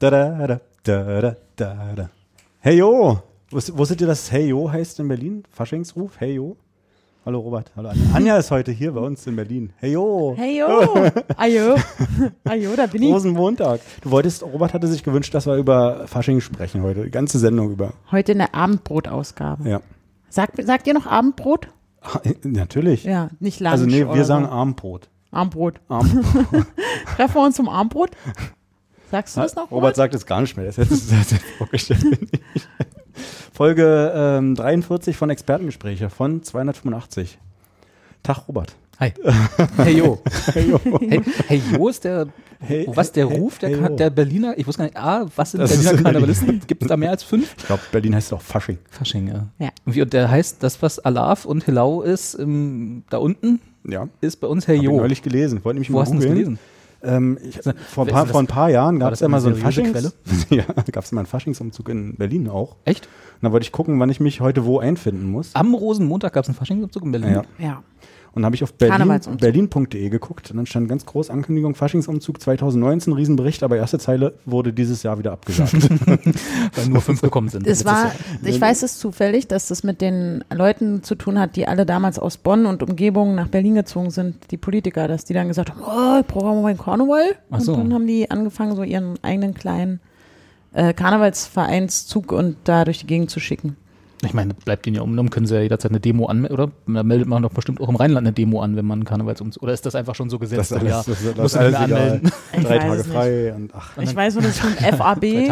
Da, da, da. Hey yo! Wus- Wusstet ihr, dass Hey yo heißt in Berlin? Faschingsruf? Hey yo? Hallo Robert, hallo Anja. Anja ist heute hier bei uns in Berlin. Hey yo! Hey yo, ajo, ajo, da bin ich. Rosenmontag. Du wolltest, Robert hatte sich gewünscht, dass wir über Fasching sprechen heute. Die ganze Sendung über. Heute eine Abendbrotausgabe. Ja. Sagt, sagt ihr noch Abendbrot? Ah, Natürlich. Ja, nicht Lunch also nee, wir sagen. Abendbrot. Abendbrot. Abendbrot. Treffen wir uns zum Abendbrot? Sagst du das noch? Robert sagt es gar nicht mehr. Das es das hätte vorgestellt. Folge ähm, 43 von Expertengespräche von 285. Tag, Robert. Hi. Hey Jo. Hey, yo. Hey, hey Jo ist der, Hey, was der hey, Ruf der, hey, der Berliner, ich wusste gar nicht, A, was sind Das ist Berliner in Karnevalisten? Gibt es da mehr als fünf? Ich glaube, Berlin heißt auch Fasching. Fasching, ja. Ja. Und, wie, und der heißt, das, was Alaf und Hilau ist, ähm, da unten, Ja. ist bei uns Herr Hab ich Jo. neulich gelesen. Wollte nämlich Wo mal hast du das gelesen? Ähm, ich, vor, ein paar, vor ein paar Jahren gab es ja mal so seriöse Faschings... ja, gab es mal einen Faschingsumzug in Berlin auch. Echt? Und da wollte ich gucken, wann ich mich heute wo einfinden muss. Am Rosenmontag gab es einen Faschingsumzug in Berlin. Ja. Ja. Und habe ich auf Berlin, berlin.de geguckt und dann stand ganz groß Ankündigung Faschingsumzug 2019, Riesenbericht, aber erste Zeile wurde dieses Jahr wieder abgesagt. Weil nur fünf gekommen sind. Es war, ich weiß es zufällig, dass das mit den Leuten zu tun hat, die alle damals aus Bonn und Umgebung nach Berlin gezogen sind, die Politiker, dass die dann gesagt haben, oh, ich brauche mal meinen Karneval. So. Und dann haben die angefangen, so ihren eigenen kleinen äh, Karnevalsvereinszug und da durch die Gegend zu schicken. Ich meine, bleibt ihnen ja umgenommen, können sie ja jederzeit eine Demo anmelden, oder? Da meldet man doch bestimmt auch im Rheinland eine Demo an, wenn man Karnevalsumzug. Oder ist das einfach schon so gesetzt? Das ist alles- ja, das ist- das ist nicht alles anmelden. Ich Drei weiß Tage frei und ach. Ich weiß nur, dass ich vom Drei FAB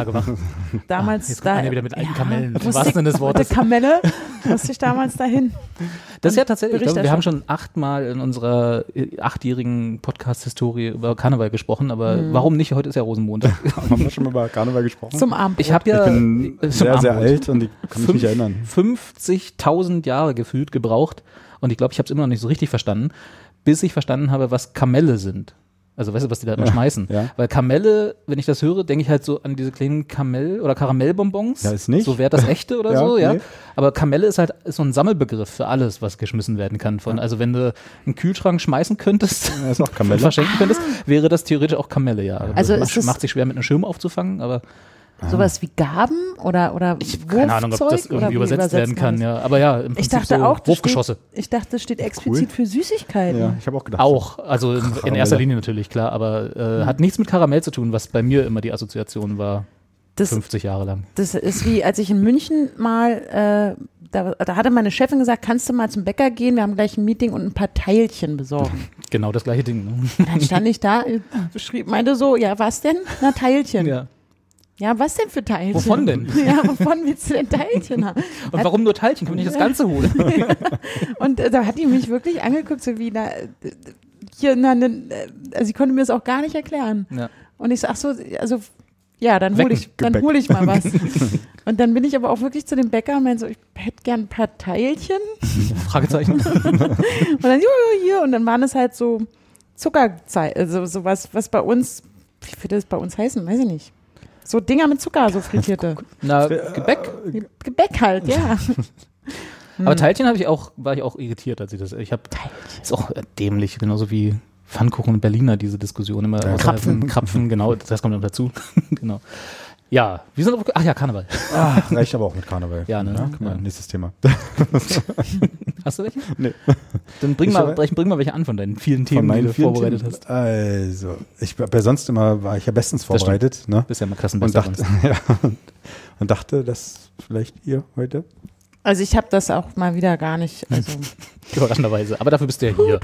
damals Jetzt da. kommt man ja wieder mit alten Kamellen. Im musste wahrsten ich- Sinne des mit der Kamelle musste ich damals dahin. Das ist ja tatsächlich, ich glaube, wir haben schon achtmal in unserer äh, achtjährigen Podcast-Historie über Karneval gesprochen, aber Mhm. warum nicht? Heute ist ja Rosenmontag. Haben wir schon mal über Karneval gesprochen? Zum Abend. Ich habe ja ich bin sehr, sehr Abendbrot alt und ich kann mich nicht erinnern. 50.000 Jahre gefühlt gebraucht und ich glaube, ich habe es immer noch nicht so richtig verstanden, bis ich verstanden habe, was Kamelle sind. Also weißt du, was die da immer Ja, schmeißen? ja. Weil Kamelle, wenn ich das höre, denke ich halt so an diese kleinen Kamell- oder Karamellbonbons. Ja, ist nicht. So wäre das echte oder Ja, so, ja. nee. Aber Kamelle ist halt ist so ein Sammelbegriff für alles, was geschmissen werden kann. Von, Also wenn du einen Kühlschrank schmeißen könntest, Ja, ist auch und Kamelle. verschenken könntest, wäre das theoretisch auch Kamelle, ja. Also macht, ist es- macht sich schwer mit einem Schirm aufzufangen, aber Sowas wie Gaben oder, oder ich habe keine Ahnung, ob das Wurfzeug? Irgendwie wie übersetzt werden kann, ja. Aber ja, im Prinzip Ich dachte so auch, Wurfgeschosse. Steht, ich dachte, das steht explizit für Süßigkeiten. Ja, ich habe auch gedacht. Auch, also in, in erster Linie natürlich, klar, aber äh, hat nichts mit Karamell zu tun, was bei mir immer die Assoziation war, Das, 50 Jahre lang. das ist wie, als ich in München mal, äh, da, da hatte meine Chefin gesagt, kannst du mal zum Bäcker gehen, wir haben gleich ein Meeting und ein paar Teilchen besorgen. Genau das gleiche Ding. Ne? Dann stand ich da, schrieb, meinte so, ja, was denn? Na, Teilchen. Ja. Ja. was denn für Teilchen? Wovon denn? Ja, wovon willst du denn Teilchen haben? Und warum nur Teilchen? Wir nicht das Ganze holen? Und äh, da hat die mich wirklich angeguckt, so wie, na, äh, hier, na, ne, äh, also sie konnte mir das auch gar nicht erklären. ja. Und ich sag so, also ja, dann hole ich, dann hole ich mal was. und dann bin ich aber auch wirklich zu dem Bäcker und meinte so, ich hätte gern ein paar Teilchen. Fragezeichen. Und dann, jo, jo, hier. Und dann waren es halt so Zuckerzeit, also sowas, was bei uns, wie würde das bei uns heißen, weiß ich nicht. So Dinger mit Zucker, so frittierte. Na, Gebäck. Gebäck halt, ja. Aber Teilchen habe ich auch, war ich auch irritiert, als ich das. Ich habe, ist auch äh, dämlich, genauso wie Pfannkuchen und Berliner, diese Diskussion immer. außerhalb Krapfen. von Krapfen, genau, das kommt noch dazu. genau. Ja, wir sind auf, ach ja, Karneval. Ah, reicht aber auch mit Karneval. Ja, ne? Mal, Ja. Nächstes Thema. Hast du welche? Nee. Dann bring Ich mal, bring, mal welche an von deinen vielen Themen, die du vorbereitet Themen. hast. Also, ich war ja sonst immer, war ich ja bestens Das vorbereitet. Ne? Bist ja mal Und Klassenbester. dachte, ja, und dachte, dass vielleicht ihr heute. Also ich habe das auch mal wieder gar nicht. Also, Überraschenderweise. Aber dafür bist du ja hier.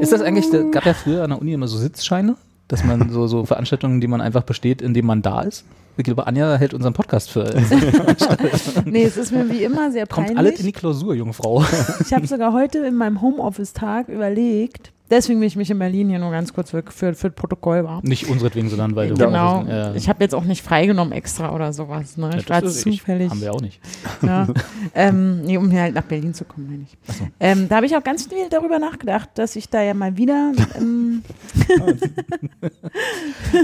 Ist das eigentlich, da gab ja früher an der Uni immer so Sitzscheine, dass man so, so Veranstaltungen, die man einfach besteht, indem man da ist? Ich glaube, Anja hält unseren Podcast für. Nee, es ist mir wie immer sehr Kommt peinlich. alles in die Klausur, junge Frau. Ich habe sogar heute in meinem Homeoffice-Tag überlegt, Deswegen bin ich mich in Berlin hier nur ganz kurz für, für, für das Protokoll war. Nicht unseretwegen, sondern weil du. Genau. Ja. Ich habe jetzt auch nicht freigenommen extra oder sowas. Ne? Ja, Ich war ist- ich- zufällig. Haben wir auch nicht. Ja. ähm, nee, um hier halt nach Berlin zu kommen, meine ich. so. Ähm, da habe ich auch ganz viel darüber nachgedacht, dass ich da ja mal wieder. Ähm,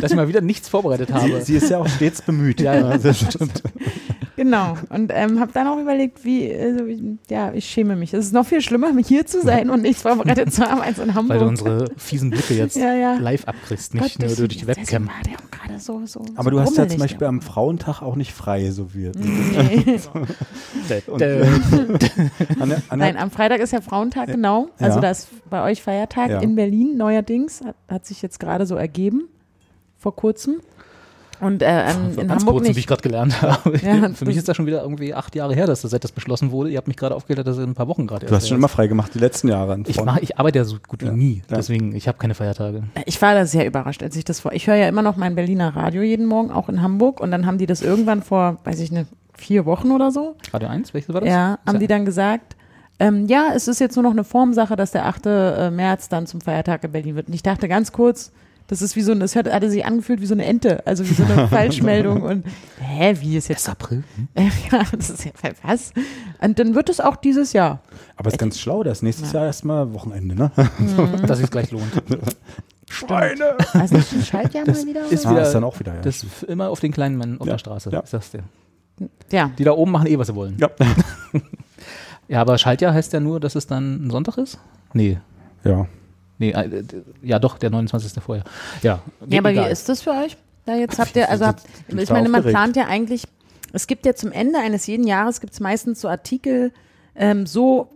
Dass ich mal wieder nichts vorbereitet habe. Sie ist ja auch stets bemüht. Ja, ja. das stimmt. genau. Und ähm, habe dann auch überlegt, wie. Also, wie- ja, ich schäme mich. Es ist noch viel schlimmer, hier zu sein und nichts vorbereitet zu haben als in Hamburg. Weil du unsere fiesen Blicke jetzt Ja, ja. live abkriegst, nicht Gott, nur durch die Webcam. war der auch gerade so, so, Aber so du hast ja zum Beispiel am Frauentag auch nicht frei, so wie. Nee. Und- Äh, Anja, Anja, Nein, am Freitag ist ja Frauentag, genau. Also Ja. da ist bei euch Feiertag Ja. in Berlin neuerdings. Hat, hat sich jetzt gerade so ergeben, vor kurzem. Und äh, in ganz Hamburg kurz, wie ich nicht. gerade gelernt habe. Ja, Für mich ist das schon wieder irgendwie acht Jahre her, dass das, seit das beschlossen wurde. Ihr habt mich gerade aufgeklärt, dass es in ein paar Wochen gerade du hast schon ist. immer frei gemacht, die letzten Jahre. ich, mach, ich arbeite ja so gut wie Ja. nie, Ja. deswegen, ich habe keine Feiertage. Ich war da sehr überrascht, als ich das vor. Ich höre ja immer noch mein Berliner Radio jeden Morgen, auch in Hamburg. Und dann haben die das irgendwann vor, weiß ich nicht, vier Wochen oder so. Radio 1, welches war das? Ja, haben die dann gesagt, ähm, ja, es ist jetzt nur noch eine Formsache, dass der 8. äh, März dann zum Feiertag in Berlin wird. Und ich dachte ganz kurz, das ist wie so ein, das hört, hatte sich angefühlt wie so eine Ente, also wie so eine Falschmeldung und hä, wie ist jetzt Ist April? Hm? ja, das ist ja was? Und dann wird es auch dieses Jahr. Aber ist ganz schlau, das nächstes Jahr erstmal Wochenende, ne? Dass es gleich lohnt. Schweine! Also ist ein Schaltjahr mal wieder? ist oder? Ah, wieder- ist dann auch wieder, ja. Das ist immer auf den kleinen Mann auf Ja, der Straße. ja. Ich sag's dir. ja. Die da oben machen eh, was sie wollen. Ja. Ja, aber Schaltjahr heißt ja nur, dass es dann ein Sonntag ist? Nee. ja. Nee, äh, ja doch, der 29. vorher. Ja, Ja, aber egal. wie ist das für euch? Da jetzt habt ihr, also habt, ich meine, man plant ja eigentlich, es gibt ja zum Ende eines jeden Jahres gibt es meistens so Artikel, ähm, so,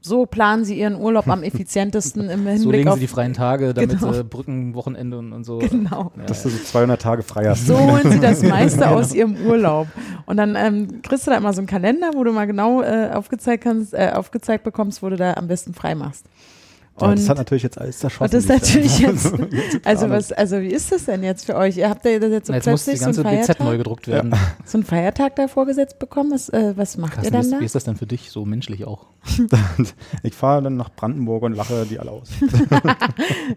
so planen sie ihren Urlaub am effizientesten im Hinblick So legen auf sie die freien Tage, damit Genau. äh, Brückenwochenende und, und so. Genau. Ja, Dass du so 200 Tage frei hast. So holen sie das meiste aus ihrem Urlaub. Und dann ähm, kriegst du da immer so einen Kalender, wo du mal genau äh, aufgezeigt, kannst, äh, aufgezeigt bekommst, wo du da am besten frei machst. Ja, Und das hat natürlich jetzt alles zerschossen. Und das ist natürlich jetzt, also Ahnung. was, also wie ist das denn jetzt für euch? Ihr habt ja jetzt so Na, jetzt muss die plötzlich so einen, ganze BZ Feiertag, neu gedruckt werden. so einen Feiertag da vorgesetzt bekommen. Was, äh, was macht Carsten, ihr dann wie, da? ist, wie ist das denn für dich, so menschlich auch? Ich fahre dann nach Brandenburg und lache die alle aus.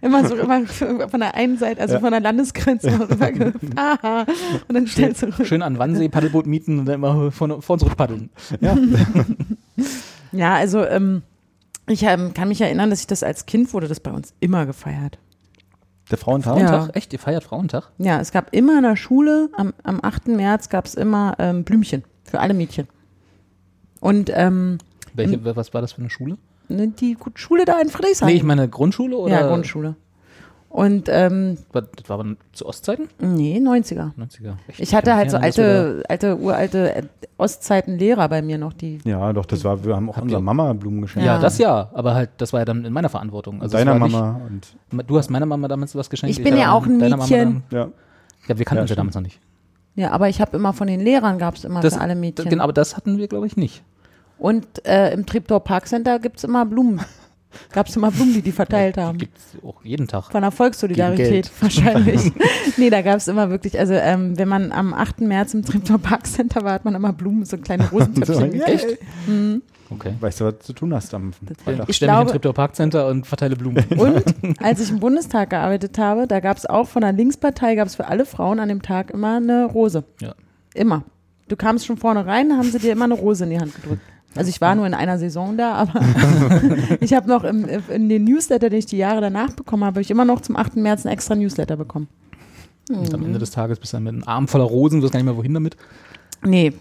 Immer so immer von der einen Seite, also Ja. von der Landesgrenze rüber gefahren. Und dann stellst du Schön an Wannsee Paddelboot mieten und dann immer vor, vor uns rückpaddeln. Ja. Ja, also ähm, ich ähm, kann mich erinnern, dass ich das als Kind wurde das bei uns immer gefeiert. Der Frauentag? Ja. Frauentag? Echt? Ihr feiert Frauentag? Ja, es gab immer in der Schule, am, am 8. März gab es immer ähm, Blümchen für alle Mädchen. Und ähm, Welche, was war das für eine Schule? ne, die Schule da in Friedrichshain. Nee, ich meine Grundschule oder? ja, Grundschule. Und ähm, War, das war aber zu Ostzeiten? nee, 90er. 90er. Echt? Ich hatte halt so alte, alte, uralte äh, Ostzeiten-Lehrer bei mir noch, die Ja, doch, das war, wir haben auch unserer Mama Blumen geschenkt. ja. Ja. das ja, aber halt, das war ja dann in meiner Verantwortung. Also Deiner Mama und Nicht, du hast meiner Mama damals was geschenkt. Ich bin ja auch ein Mädchen. Dann, ja. ja, wir kannten Ja, uns ja damals noch nicht. Ja, aber ich habe immer von den Lehrern gab es immer Das, für alle Mädchen. Genau, aber das hatten wir, glaube ich, nicht. Und äh, im Treptower Park Center gibt es immer Blumen. Gab es immer Blumen, die die verteilt haben. Gibt es auch jeden Tag. Von der Volkssolidarität wahrscheinlich. nee, da gab es immer wirklich, also ähm, wenn man am 8. März im Treptower Park Center war, hat man immer Blumen, so kleine Rosentöpfchen. So, gekriegt. Echt? Okay. Weißt du, was du zu tun hast am Freitag? Ich stelle mich im Treptower Park Center und verteile Blumen. Und als ich im Bundestag gearbeitet habe, da gab es auch von der Linkspartei, gab es für alle Frauen an dem Tag immer eine Rose. Ja. Immer. Du kamst schon vorne rein, da haben sie dir immer eine Rose in die Hand gedrückt. Also ich war nur in einer Saison da, aber ich habe noch im, in den Newsletter, den ich die Jahre danach bekommen habe, habe ich immer noch zum 8. März einen extra Newsletter bekommen. Und am Ende des Tages bist du dann mit einem Arm voller Rosen, du weißt gar nicht mehr, wohin damit. Nee,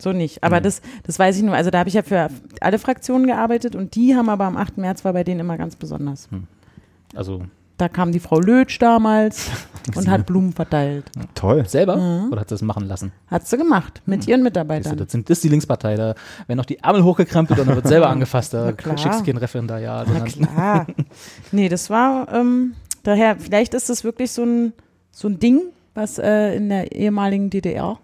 so nicht. Aber das, das weiß ich nur. Also da habe ich ja für alle Fraktionen gearbeitet und die haben aber am 8. März war bei denen immer ganz besonders. Also Da kam die Frau Lötsch damals und hat Blumen verteilt. Toll. selber? Mhm. Oder hat sie das machen lassen? Hat sie gemacht mit ihren Siehst du, Mitarbeitern. das, sind, das ist die Linkspartei. Da werden noch die Ärmel hochgekrempelt und dann wird selber angefasst. Da schickst du kein Referendariat. Na klar. nee, das war, ähm, daher, vielleicht ist das wirklich so ein, so ein Ding, was äh, in der ehemaligen DDR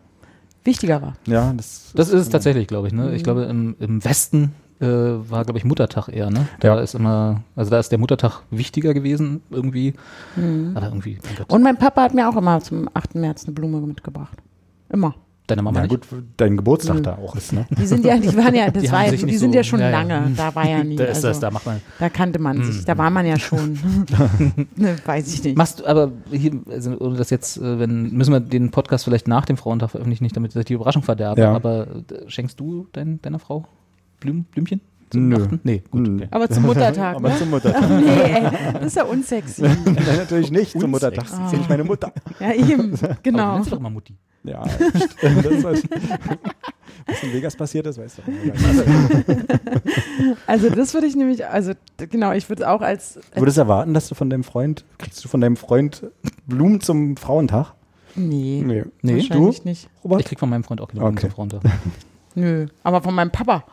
wichtiger war. Ja, das, Das ist es tatsächlich, glaube ich. Ne? Mhm. Ich glaube, im, im Westen äh, war, glaube ich, Muttertag eher. Ne? Da Ja. ist immer, also da ist der Muttertag wichtiger gewesen irgendwie. Aber irgendwie, mein. Und mein Papa hat mir auch immer zum 8. März eine Blume mitgebracht. Immer. Deine Mama Ja, nicht? gut, dein Geburtstag da auch ist, ne? Die sind ja, die waren ja, das Die war ja, die sind so- ja schon ja, ja. lange. Da war ja nie. Da ist also, das, da macht man. da kannte man sich, da war man ja schon. ne, weiß ich nicht. Machst du aber hier, also ohne das jetzt, äh, wenn, müssen wir den Podcast vielleicht nach dem Frauentag veröffentlichen, nicht damit ich die Überraschung verderbe, Ja. aber äh, schenkst du dein, deiner Frau Blüm, Blümchen? Nö. Weihnachten? Nee, gut. Nö. Okay. Aber zum Muttertag, Aber ne? zum Muttertag. Nee, ey, das ist ja unsexy. Nein, natürlich nicht zum Muttertag. Ah. Sie ist ja nicht meine Mutter. Ja, eben, Aber du genau. nennst sie doch mal Mutti. Ja, stimmt. das was, in Vegas passiert ist, weißt du. Also das würde ich nämlich, also genau, ich würde auch als, Du würdest erwarten, dass du von deinem Freund, kriegst du von deinem Freund Blumen zum Frauentag? nee, Nee. Nee, wahrscheinlich nicht. Robert? Ich krieg von meinem Freund auch Blumen Okay. zum Frauentag. Nö, aber von meinem Papa.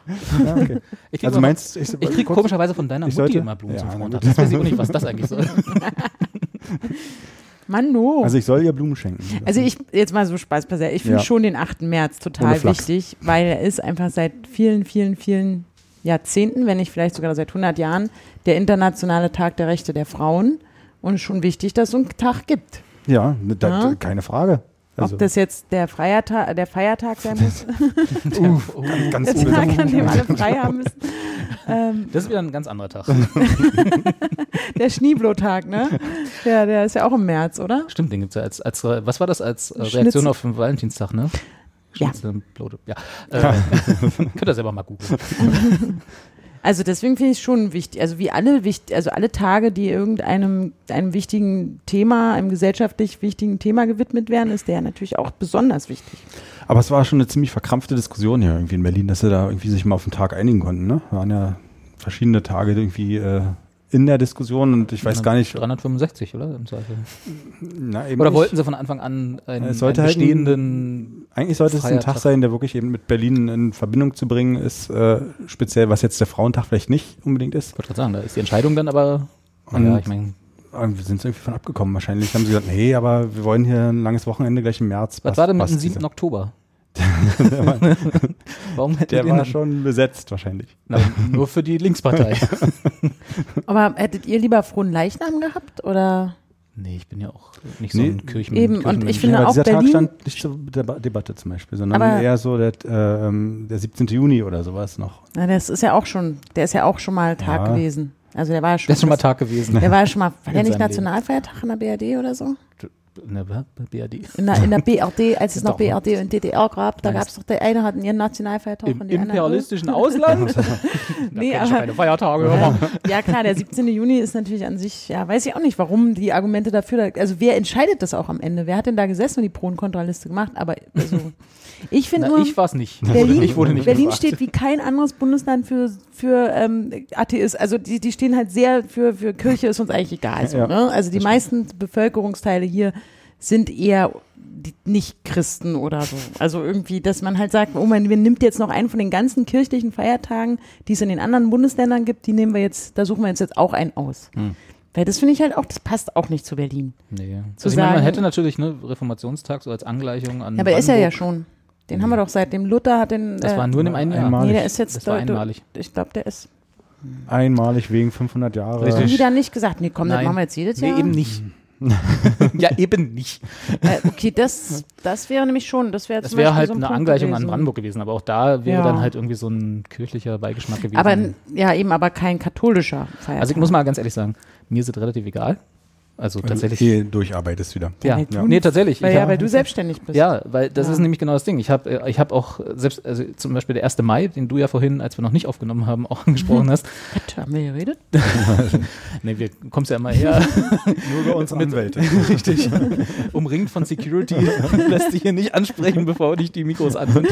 Ja, okay. Ich krieg Also meinst ich, Ich krieg komischerweise von deiner Ich Mutti sollte- immer Blumen Ja, zum gut. Das weiß ich auch nicht, was das eigentlich soll. Mann, no. Also ich soll ihr Blumen schenken. Also ich, jetzt mal so Spaß beiseite, ich finde Ja. schon den 8. März total wichtig, weil er ist einfach seit vielen, vielen, vielen Jahrzehnten, wenn nicht vielleicht sogar seit 100 Jahren, der internationale Tag der Rechte der Frauen und schon wichtig, dass es so einen Tag gibt. Ja, ne, da, Ja. keine Frage. Also, Ob das jetzt der, Feiertag, der Feiertag sein muss, Uff, ganz der Tag, an dem alle frei haben müssen. Ähm, Das ist wieder ein ganz anderer Tag. der Schneeblotag, ne? Der, der ist ja auch im März, oder? Stimmt, den gibt's ja als, als was war das als äh, Schnitzel. Reaktion auf den Valentinstag, ne? Ja. Schnitzel, Blote. Ja. Äh, könnt ihr selber mal googeln. Also deswegen finde ich es schon wichtig, also wie alle wichtig, also alle Tage, die irgendeinem einem wichtigen Thema, einem gesellschaftlich wichtigen Thema gewidmet werden, ist der natürlich auch besonders wichtig. Aber es war schon eine ziemlich verkrampfte Diskussion hier irgendwie in Berlin, dass sie da irgendwie sich mal auf den Tag einigen konnten. Ne? waren ja verschiedene Tage irgendwie äh, in der Diskussion und ich weiß gar nicht. 365, oder? Im Zweifel. Na, eben Oder nicht. wollten sie von Anfang an einen, Es sollte einen halt ein- bestehenden. Eigentlich sollte es ein Tag Tag. sein, der wirklich eben mit Berlin in Verbindung zu bringen ist, äh, speziell was jetzt der Frauentag vielleicht nicht unbedingt ist. Ich wollte gerade sagen, da ist die Entscheidung dann aber. Und- ja, ich meine, Wir sind irgendwie von abgekommen. Wahrscheinlich haben sie gesagt, nee, aber wir wollen hier ein langes Wochenende gleich im März. was war denn mit dem 7. diese- Oktober? Warum hätten Der war schon besetzt wahrscheinlich. Na, nur für die Linkspartei. Aber hättet ihr lieber frohen Leichnam gehabt oder? nee, ich bin ja auch nicht so Nee, ein Kirchen. eben, und Kirchenmensch. ich finde aber auch dieser Tag Berlin- stand nicht zur Deba Debatte zum Beispiel, sondern Aber- eher so der, äh, ähm, der 17. Juni oder sowas noch. Na, das ist ja auch schon, der ist ja auch schon mal Tag Ja. gewesen. Also der war ja schon, Das ist schon mal Tag gewesen. der war ja schon mal, war der nicht. Nationalfeiertag in der BRD oder so? Ne, BRD. In der, in der BRD, als es noch. BRD und DDR gab, da gab es doch, der eine hatten ihren Nationalfeiertag Im und anderen. imperialistischen Ausland? da Nee, kenn ich aber- keine Feiertage. mal. Ja, klar, der 17. Juni ist natürlich an sich, ja, weiß ich auch nicht, warum die Argumente dafür, da, also wer entscheidet das auch am Ende? Wer hat denn da gesessen und die Pro- und Kontraliste gemacht? Aber also, ich finde nur, ich war's nicht. Berlin, ich wurde nicht Berlin gefragt. steht wie kein anderes Bundesland für, für ähm, Atheist. Also die, die stehen halt sehr für, für Kirche, ist uns eigentlich egal. So, Ja, ne? Also die meisten Bevölkerungsteile hier sind eher die Nicht-Christen oder so. Also irgendwie, dass man halt sagt, oh man, wir nimmt jetzt noch einen von den ganzen kirchlichen Feiertagen, die es in den anderen Bundesländern gibt, die nehmen wir jetzt, da suchen wir uns jetzt auch einen aus. Hm. Weil das finde ich halt auch, das passt auch nicht zu Berlin. Nee. Zu also ich meine, man sagen- hätte natürlich ne, Reformationstag so als Angleichung an. Ja, aber ist er ja Brandenburg. schon. Den haben wir doch seit dem Luther hat den. Das äh, war nur in dem einen Jahr. Nee, der ist jetzt Das war einmalig. Ich glaube, der ist. Einmalig wegen 500 Jahre. Richtig. dann nicht gesagt, nee, komm, das Nein. machen wir jetzt jedes Nee, Jahr? eben nicht. ja, eben nicht. Äh, okay, das, das wäre nämlich schon, das wäre Das wäre halt so ein eine Punkt Angleichung an gewesen. Brandenburg gewesen, aber auch da wäre Ja. dann halt irgendwie so ein kirchlicher Beigeschmack gewesen. Aber ja, eben, aber kein katholischer Feiertag. also ich muss mal ganz ehrlich sagen, mir ist es relativ egal. Also tatsächlich. Hier durcharbeitest wieder. ja, weil du- nee, tatsächlich. weil, ich ja, weil du selbstständig bist. Ja, weil das Ja. ist nämlich genau das Ding. Ich habe ich hab auch selbst, also zum Beispiel der 1. Mai, den du ja vorhin, als wir noch nicht aufgenommen haben, auch angesprochen hast. Was, haben wir geredet? Nee, wir kommst ja immer her, Nur über unsere Anwälte. richtig, umringt von Security, lässt dich hier nicht ansprechen, bevor dich die Mikros an sind.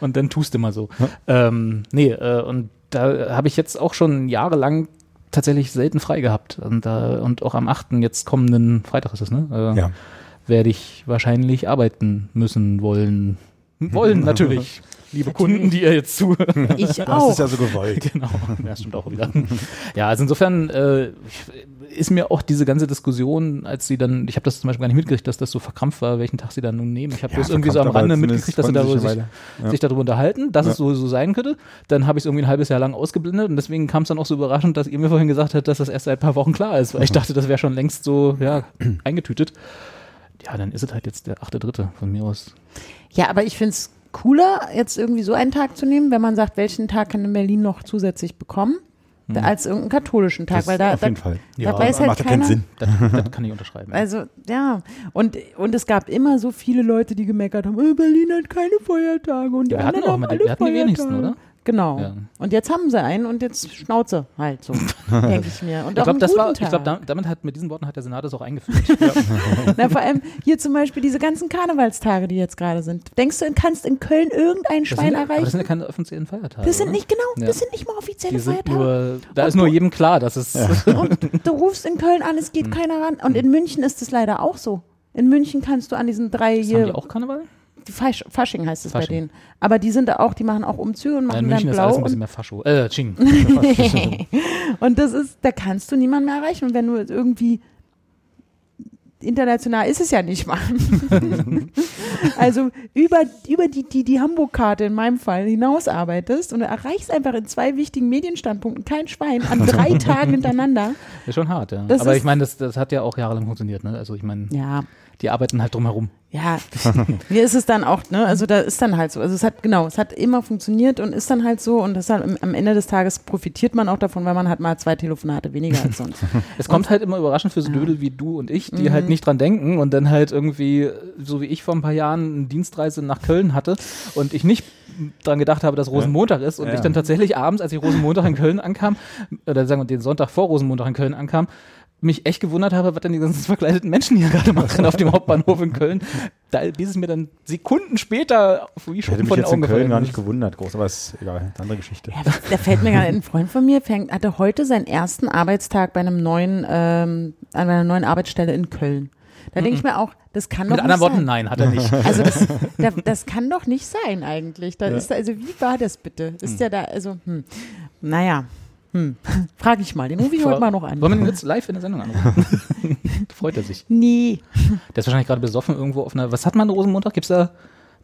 Und dann tust du mal so. Ähm, nee, äh, und da habe ich jetzt auch schon jahrelang tatsächlich selten frei gehabt. Und, da und auch am 8. jetzt kommenden Freitag ist es, ne? Äh, Ja. werde ich wahrscheinlich arbeiten müssen wollen. Wollen natürlich. Liebe Kunden, die ihr jetzt zuhören. Ich Das auch. ist ja so gewollt. Genau, ja, stimmt auch wieder. Ja, also insofern äh, ist mir auch diese ganze Diskussion, als sie dann, ich habe das zum Beispiel gar nicht mitgekriegt, dass das so verkrampft war, welchen Tag sie dann nun nehmen. Ich habe Ja, das irgendwie so am Rande mitgekriegt, dass sie darüber sich ja. sich darüber unterhalten, dass Ja. es so, so sein könnte. Dann habe ich es irgendwie ein halbes Jahr lang ausgeblendet und deswegen kam es dann auch so überraschend, dass ihr mir vorhin gesagt habt, dass das erst seit ein paar Wochen klar ist, weil ich dachte, das wäre schon längst so ja, eingetütet. Ja, dann ist es halt jetzt der 8.3. von mir aus. Ja, aber ich finde es cooler, jetzt irgendwie so einen Tag zu nehmen, wenn man sagt, welchen Tag kann in Berlin noch zusätzlich bekommen, als irgendeinen katholischen Tag, Das weil da, auf da, jeden Fall. da Ja, weiß halt Macht ja keiner. keinen Sinn. Das, das kann ich unterschreiben. Also, ja. Und, und es gab immer so viele Leute, die gemeckert haben, äh, Berlin hat keine Feiertage und die Wir hatten anderen auch haben alle wir hatten die wenigsten, Feiertage. oder? Genau. Ja. Und jetzt haben sie einen und jetzt Schnauze halt so, denke ich mir. Und ich glaube, einen das war, guten ich glaube, Tag. da, damit hat, mit diesen Worten hat der Senat das auch eingeführt. Na, vor allem hier zum Beispiel diese ganzen Karnevalstage, die jetzt gerade sind. Denkst du, du kannst in Köln irgendein Das Schwein sind, aber erreichen? das sind ja keine offiziellen Feiertage. Das sind oder? nicht, genau, Ja. das sind nicht mal offizielle sind Feiertage. nur, da ist nur jedem klar, dass es. Und du rufst in Köln an, es geht Hm. keiner ran. Und in München ist es leider auch so. In München kannst du an diesen drei Haben die auch Karneval? Fasch, Fasching heißt es bei Fasching. denen. Aber die sind da auch, die machen auch Umzüge und Ja, machen in dann München ist alles blau. ein bisschen mehr Fascho. Äh, Ching. und das ist, da kannst du niemanden mehr erreichen. Und wenn du irgendwie international ist es ja nicht mal. also über, über die, die, die Hamburg-Karte in meinem Fall hinausarbeitest und du erreichst einfach in zwei wichtigen Medienstandpunkten kein Schwein an drei Tagen hintereinander. Ist schon hart, ja. Das Aber ich meine, das, das hat ja auch jahrelang funktioniert, ne? Also ich meine, Ja, die arbeiten halt drumherum. Ja, mir ist es dann auch, ne, also da ist dann halt so. Also es hat, genau, es hat immer funktioniert und ist dann halt so und deshalb am- am Ende des Tages profitiert man auch davon, weil man hat mal zwei Telefonate weniger als sonst. Es kommt halt immer überraschend für so Dödel wie du und ich, die Mhm. halt nicht dran denken und dann halt irgendwie, so wie ich vor ein paar Jahren eine Dienstreise nach Köln hatte und ich nicht dran gedacht habe, dass Rosenmontag ist und Ja. ich dann tatsächlich abends, als ich Rosenmontag in Köln ankam, oder sagen wir den Sonntag vor Rosenmontag in Köln ankam, mich echt gewundert habe, was denn die ganzen verkleideten Menschen hier gerade machen auf dem Hauptbahnhof in Köln. Da, bis es mir dann Sekunden später wie Ich hätte mich von den jetzt in Köln gar nicht gewundert, groß, aber ist egal, eine andere Geschichte. Ja, da fällt mir gerade ein, ein Freund von mir fängt, hatte heute seinen ersten Arbeitstag bei einem neuen, ähm, an einer neuen Arbeitsstelle in Köln. Da denke ich mir auch, das kann Mit doch anderen nicht Worten, sein. nein, hat er nicht. Also das, da, das kann doch nicht sein eigentlich. Da ist, also wie war das bitte? Ist ja da, also, hm, naja, hm, frage ich mal. Den rufe ich heute mal noch an. Wollen wir ihn jetzt live in der Sendung anrufen? freut er sich. Nee. Der ist wahrscheinlich gerade besoffen irgendwo auf einer. Was hat man an Rosenmontag? Gibt es da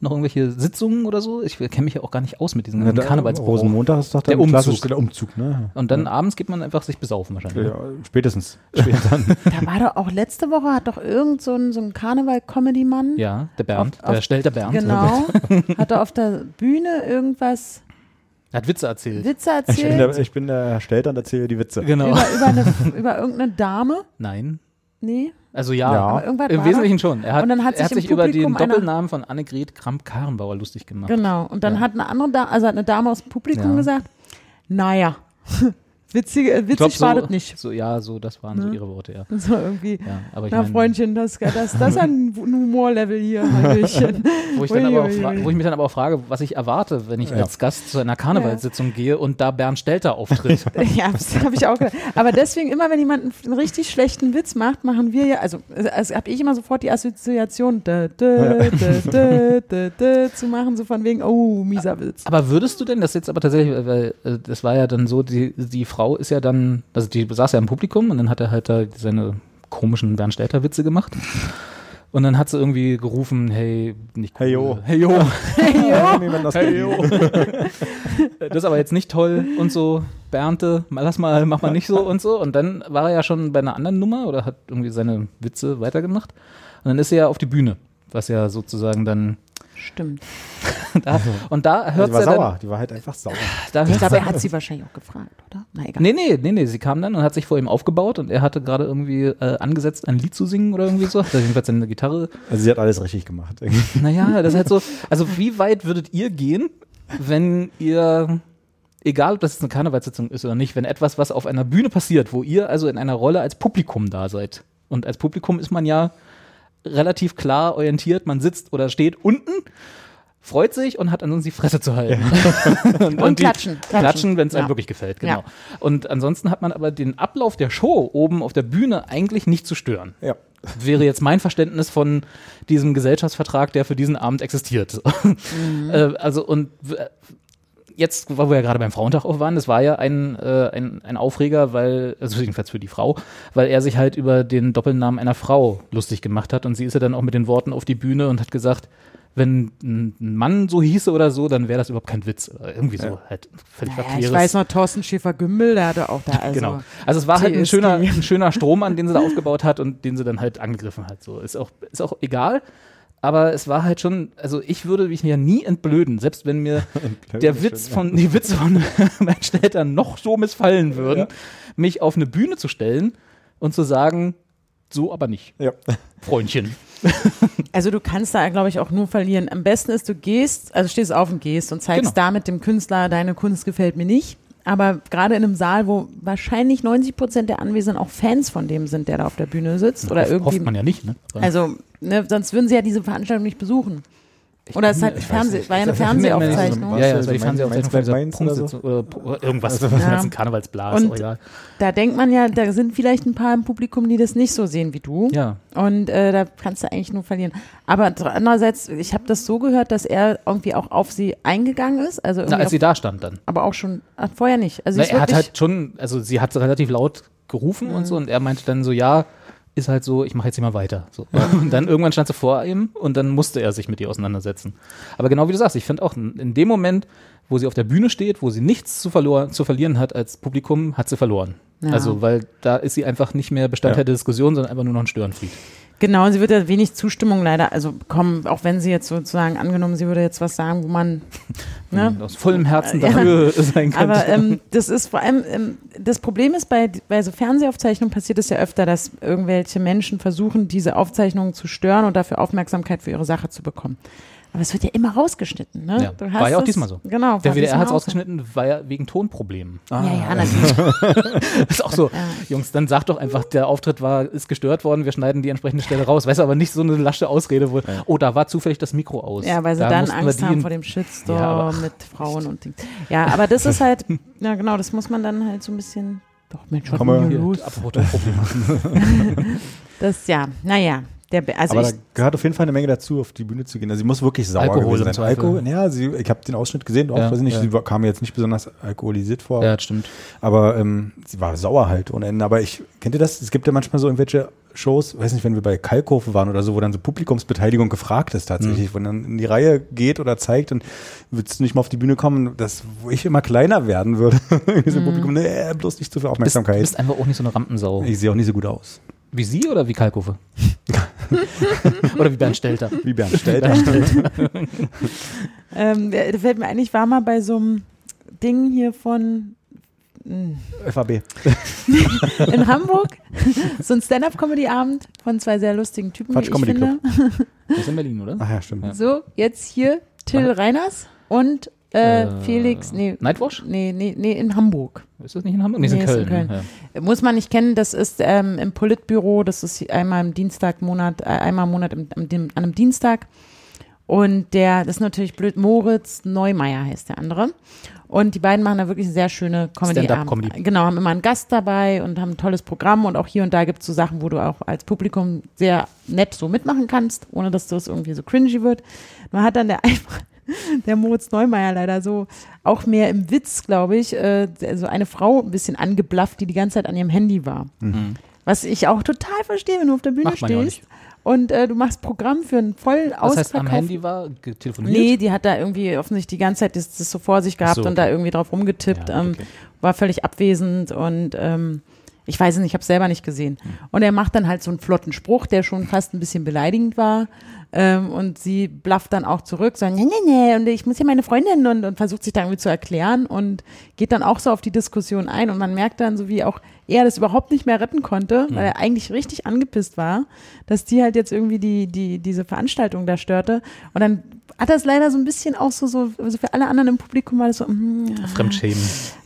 noch irgendwelche Sitzungen oder so? Ich kenne mich ja auch gar nicht aus mit diesen Ja, Karnevalsbrauch. Rosenmontag ist doch Der der Umzug. der Umzug, ne? Und dann abends geht man einfach sich besaufen wahrscheinlich. Ja, spätestens. Da war doch auch letzte Woche, hat doch irgend so ein, so ein Karneval-Comedy-Mann, Ja, der Bernd, Auf- auf- der stellt der Bernd. genau, hat er auf der Bühne irgendwas hat Witze erzählt. Witze Ich bin, erzählt der, ich bin der Stelter und erzähle die Witze. Genau. über, über, eine, über irgendeine Dame. Nein. Nee, Also ja, Ja. im Wesentlichen schon. Er hat, Und dann hat er hat sich sich über den Doppelnamen von Annegret Kramp-Karrenbauer lustig gemacht. Genau. Und dann Ja. hat eine andere Dame, also hat eine Dame aus dem Publikum Ja. gesagt, naja, witzig, äh, Ich glaub, witzig war das nicht. So, ja, so, das waren so Ne? ihre Worte, ja. So irgendwie. ja aber ich Na, mein, Freundchen, das, das, das ist ein Humorlevel hier. Wo ich, dann aber auch wo ich mich dann aber auch frage, was ich erwarte, wenn ich Ja. als Gast zu einer Karnevalssitzung gehe und da Bernd Stelter auftritt. Ja, das habe ich auch gedacht. Aber deswegen immer, wenn jemand einen, richtig schlechten Witz macht, machen wir ja, also, also habe ich immer sofort die Assoziation, da, da, da, da, da, da, zu machen, so von wegen, oh, mieser Witz. aber würdest du denn das jetzt aber tatsächlich, weil äh, das war ja dann so, die, die Frau ist ja dann, also die saß ja im Publikum und dann hat er halt da seine komischen Bernd Stelter Witze gemacht. Und dann hat sie irgendwie gerufen, hey, nicht cool. Hey, yo. Hey yo. Man das Hey, yo. das ist aber jetzt nicht toll und so, Bernte, lass mal, mach mal nicht so und so. Und dann war er ja schon bei einer anderen Nummer oder hat irgendwie seine Witze weitergemacht. Und dann ist er ja auf die Bühne, was ja sozusagen dann Stimmt. da, und da Die hört war er dann, sauer, die war halt einfach sauer. da Ich glaube, dann- er hat sie wahrscheinlich auch gefragt, oder? Na egal. Nee, nee, nee, nee, sie kam dann und hat sich vor ihm aufgebaut und er hatte gerade irgendwie äh, angesetzt, ein Lied zu singen oder irgendwie so. Hat er jedenfalls seine Gitarre Also sie hat alles richtig gemacht. Naja, das ist halt so. Also, wie weit würdet ihr gehen, wenn ihr, egal ob das jetzt eine Karnevalssitzung ist oder nicht, wenn etwas, was auf einer Bühne passiert, wo ihr also in einer Rolle als Publikum da seid? Und als Publikum ist man ja relativ klar orientiert, man sitzt oder steht unten, freut sich und hat ansonsten die Fresse zu halten. und, Und die- klatschen, klatschen. Klatschen, wenn es einem Ja. wirklich gefällt, genau. Ja. Und ansonsten hat man aber den Ablauf der Show oben auf der Bühne eigentlich nicht zu stören ja. wäre jetzt mein Verständnis von diesem Gesellschaftsvertrag, der für diesen Abend existiert. äh, also und jetzt, wo wir ja gerade beim Frauentag auch waren, das war ja ein, äh, ein, ein Aufreger, weil, also jedenfalls für die Frau, weil er sich halt über den Doppelnamen einer Frau lustig gemacht hat und sie ist ja dann auch mit den Worten auf die Bühne und hat gesagt, wenn ein Mann so hieße oder so, dann wäre das überhaupt kein Witz. Irgendwie so halt völlig Naja, ich weiß noch, Thorsten Schäfer-Gümbel, der hatte auch da, also. Genau. Also es war halt ein schöner, ein schöner Strom an, den sie da aufgebaut hat und den sie dann halt angegriffen hat. So ist auch, ist auch egal. Aber es war halt schon, also ich würde mich ja nie entblöden, selbst wenn mir der Witz von, die Witze von Menschen Eltern noch so missfallen würden, mich auf eine Bühne zu stellen und zu sagen, so aber nicht, Ja. Freundchen. Also du kannst da, glaube ich, auch nur verlieren. Am besten ist, du gehst, also stehst auf und gehst und zeigst Genau. damit dem Künstler, deine Kunst gefällt mir nicht. Aber gerade in einem Saal, wo wahrscheinlich 90 Prozent der Anwesenden auch Fans von dem sind, der da auf der Bühne sitzt oder Hoff- irgendwie. Hofft man ja nicht, ne? Also, ne, sonst würden sie ja diese Veranstaltung nicht besuchen. Oder es ist halt ich Fernseh, war ja eine Ich bin mir immer nicht so- Fernsehaufzeichnung. Ja, ja, Was, das war die also Fernsehaufzeichnung von oder so? Oder, irgendwas, Also- dem Ja. ganzen Karnevalsblas, Und- egal. Da denkt man ja, da sind vielleicht ein paar im Publikum, die das nicht so sehen wie du. Ja, Und äh, da kannst du eigentlich nur verlieren. Aber andererseits, ich habe das so gehört, dass er irgendwie auch auf sie eingegangen ist. Also Na, irgendwie als auf, sie da stand dann. aber auch schon ach, vorher nicht. Also Na, er hat halt schon, also sie hat relativ laut gerufen und so und er meinte dann so, ja, ist halt so, ich mache jetzt hier mal weiter. So. Und dann irgendwann stand sie vor ihm und dann musste er sich mit ihr auseinandersetzen. Aber genau wie du sagst, ich finde auch in dem Moment, wo sie auf der Bühne steht, wo sie nichts zu, verlor zu verlieren hat als Publikum, hat sie verloren. Ja. Also, weil da ist sie einfach nicht mehr Bestandteil Ja. der Diskussion, sondern einfach nur noch ein Störenfried. Genau, sie wird ja wenig Zustimmung leider, also bekommen, auch wenn sie jetzt sozusagen angenommen, sie würde jetzt was sagen, wo man, ne? Aus vollem Herzen Ja. dafür sein könnte. Aber ähm, das ist vor allem, ähm, das Problem ist, bei, bei so Fernsehaufzeichnungen passiert es ja öfter, dass irgendwelche Menschen versuchen, diese Aufzeichnungen zu stören und dafür Aufmerksamkeit für ihre Sache zu bekommen. Aber es wird ja immer rausgeschnitten, ne? Ja, Du war ja auch es- diesmal so. Genau. der WDR hat es ausgeschnitten, war ja wegen Tonproblemen. Ja, ja, natürlich. ist auch so, Ja. Jungs, dann sag doch einfach, der Auftritt war, ist gestört worden, wir schneiden die entsprechende Stelle raus. Weißt du, aber nicht so eine lasche Ausrede, wo, oh, da war zufällig das Mikro aus. Ja, weil sie Da dann Angst haben vor dem Shitstorm Ja, aber- mit Frauen und Dings. Ja, aber das ist halt, ja genau, das muss man dann halt so ein bisschen, doch Mensch, Hier, los? apropos Tonprobleme. Das, ja, naja, der, also Aber da gehört auf jeden Fall eine Menge dazu, auf die Bühne zu gehen. Also sie muss wirklich sauer Alkohol gewesen sein. Alkohol, ja, sie, ich habe den Ausschnitt gesehen, auch, Ja, weiß ich nicht, ja. sie kam mir jetzt nicht besonders alkoholisiert vor, ja, das stimmt. aber ähm, sie war sauer halt ohne Ende. Aber ich, kennt ihr das? Es gibt ja manchmal so irgendwelche Shows, weiß nicht, wenn wir bei Kalkofe waren oder so, wo dann so Publikumsbeteiligung gefragt ist Mhm. tatsächlich, wo dann in die Reihe geht oder zeigt und willst du nicht mal auf die Bühne kommen, das, wo ich immer kleiner werden würde. Irgendwie so im Publikum, nee, bloß nicht zu viel Bist, Aufmerksamkeit. bist einfach auch nicht so eine Rampensau. ich sehe auch nicht so gut aus. Wie sie oder wie Kalkofe? oder wie Bernd Stelter? Wie Bernd Stelter. ähm, da fällt mir ein, ich war mal bei so einem Ding hier von, FAB. in Hamburg, so ein Stand-Up-Comedy-Abend von zwei sehr lustigen Typen, Quatsch wie ich Comedy finde. Das ist in Berlin, oder? Ach ja, stimmt. Ja. So, jetzt hier Till Reiners und äh, Äh, Felix, nee, Nightwash? nee, nee, nee, in Hamburg. Ist das nicht in Hamburg? Nee, in Nee, ist Köln. in Köln. Ja. Muss man nicht kennen, das ist ähm, im Politbüro, das ist einmal im Dienstag, Monat, äh, einmal im Monat im, dem, an einem Dienstag. Und der, das ist natürlich blöd, Moritz Neumeier heißt der andere. Und die beiden machen da wirklich eine sehr schöne Comedy. Stand-up-Comedy. Genau, haben immer einen Gast dabei und haben ein tolles Programm und auch hier und da gibt es so Sachen, wo du auch als Publikum sehr nett so mitmachen kannst, ohne dass das irgendwie so cringy wird. Man hat dann der einfach, der Moritz Neumeier leider so, auch mehr im Witz, glaube ich, äh, so eine Frau ein bisschen angeblafft, die die ganze Zeit an ihrem Handy war. Mhm. Was ich auch total verstehe, wenn du auf der Bühne Macht stehst und äh, du machst Programm für einen voll Was heißt, am Handy war telefoniert? Nee, die hat da irgendwie offensichtlich die ganze Zeit das, das so vor sich gehabt so, und da irgendwie drauf rumgetippt, Ja, ähm, okay. war völlig abwesend und ähm, ich weiß es nicht, ich habe es selber nicht gesehen. Hm. Und er macht dann halt so einen flotten Spruch, der schon fast ein bisschen beleidigend war. Ähm, und sie blafft dann auch zurück, so, nee, nee, nee, und ich muss hier meine Freundin und, und versucht sich da irgendwie zu erklären und geht dann auch so auf die Diskussion ein. Und man merkt dann, so wie auch er das überhaupt nicht mehr retten konnte, Hm. weil er eigentlich richtig angepisst war, dass die halt jetzt irgendwie die, die, diese Veranstaltung da störte. Und dann hat das leider so ein bisschen auch so, so also für alle anderen im Publikum war das so, mm, ja, Fremdschämen.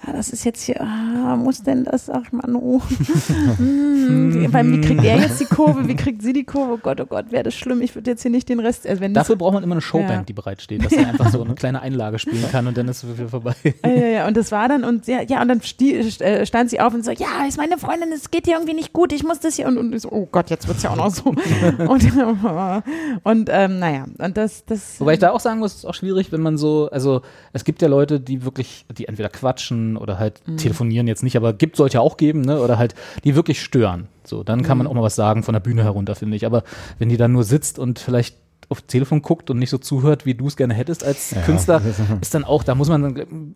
ah, das ist jetzt hier, ah, muss denn das, ach man, oh. weil, wie kriegt er jetzt die Kurve, wie kriegt sie die Kurve? Oh Gott, oh Gott, wäre das schlimm, ich würde jetzt hier nicht den Rest, also wenn Dafür braucht man immer eine Showband, Ja. die bereitsteht, dass er einfach so eine kleine Einlage spielen kann und dann ist es vorbei. ja, ja, ja, und das war dann, und ja, ja und dann äh, stand sie auf und so, ja, ist meine Freundin, es geht hier irgendwie nicht gut, ich muss das hier, und, und ich so, oh Gott, jetzt wird's ja auch noch so. und und ähm, naja, und das, das, Wobei ich da auch sagen muss, es ist auch schwierig, wenn man so, also es gibt ja Leute, die wirklich, die entweder quatschen oder halt Mhm. telefonieren jetzt nicht, aber gibt sollte ja auch geben, ne? Oder halt, die wirklich stören. So, dann kann man Mhm. auch mal was sagen von der Bühne herunter, finde ich. Aber wenn die dann nur sitzt und vielleicht auf Telefon guckt und nicht so zuhört, wie du es gerne hättest als Künstler, ist dann auch, da muss man dann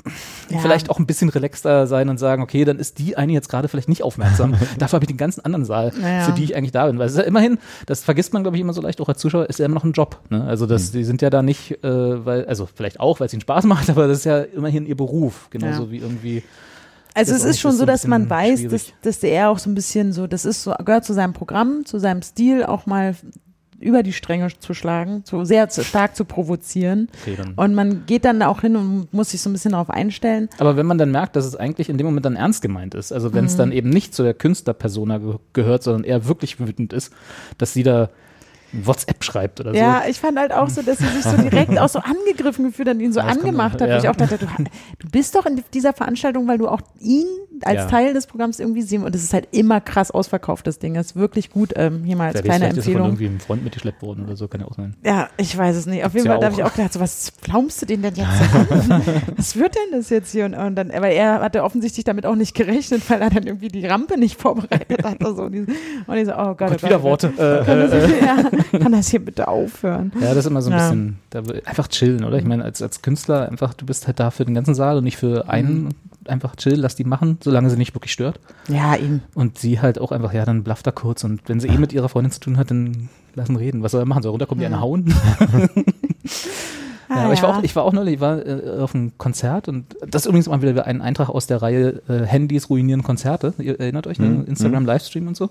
Ja. vielleicht auch ein bisschen relaxter sein und sagen, okay, dann ist die eine jetzt gerade vielleicht nicht aufmerksam. Dafür habe ich den ganzen anderen Saal, Ja. für die ich eigentlich da bin. Weil es ist ja immerhin, das vergisst man, glaube ich, immer so leicht, auch als Zuschauer, ist ja immer noch ein Job. Ne? Also das, die sind ja da nicht, äh, weil, also vielleicht auch, weil es ihnen Spaß macht, aber das ist ja immerhin ihr Beruf, genauso Ja. wie irgendwie. Also es ist schon so dass man weiß, dass, dass der auch so ein bisschen so, das ist so, gehört zu seinem Programm, zu seinem Stil, auch mal über die Stränge zu schlagen, zu sehr zu, stark zu provozieren. Dann. Und man geht dann auch hin und muss sich so ein bisschen darauf einstellen. Aber wenn man dann merkt, dass es eigentlich in dem Moment dann ernst gemeint ist, also wenn es dann eben nicht zu der Künstlerpersona ge gehört, sondern eher wirklich wütend ist, dass sie da WhatsApp schreibt oder Ja, ich fand halt auch so, dass sie sich so direkt auch so angegriffen gefühlt hat und ihn so Ja, angemacht hat. wo Ich ja. auch dachte, du, du bist doch in dieser Veranstaltung, weil du auch ihn als Ja. Teil des Programms irgendwie sehen und es ist halt immer krass ausverkauft, das Ding. Das ist wirklich gut. Ähm, hier mal als weiß, kleine vielleicht ist von Empfehlung. irgendwie einem Freund mitgeschleppt worden oder so, kann ja auch sein. Ja, ich weiß es nicht. Auf jeden ja Fall da habe ich auch. gedacht, so, was flaumst du den denn jetzt an? was wird denn das jetzt hier? Und, und dann, aber er hatte offensichtlich damit auch nicht gerechnet, weil er dann irgendwie die Rampe nicht vorbereitet hatte. So. Und ich und ich so, oh Gott, Gott, oh Gott, wieder oh Worte. Äh, Kann äh, das, ja, kann das hier bitte aufhören? ja, das ist immer so ein Ja. bisschen, da, einfach chillen, oder? Ich meine, als, als Künstler einfach, du bist halt da für den ganzen Saal und nicht für einen. Einfach chill, lass die machen, solange sie nicht wirklich stört. Ja, ihn. Und sie halt auch einfach, ja, dann blafft er kurz. Und wenn sie eh mit ihrer Freundin zu tun hat, dann lassen reden. Was soll er machen? Soll er runterkommen, die eine hauen? Ja, aber ich war, auch, ich war auch neulich, ich war äh, auf einem Konzert und das ist übrigens mal wieder ein Eintrag aus der Reihe äh, Handys ruinieren Konzerte. Ihr erinnert euch, ne? Instagram Livestream und so.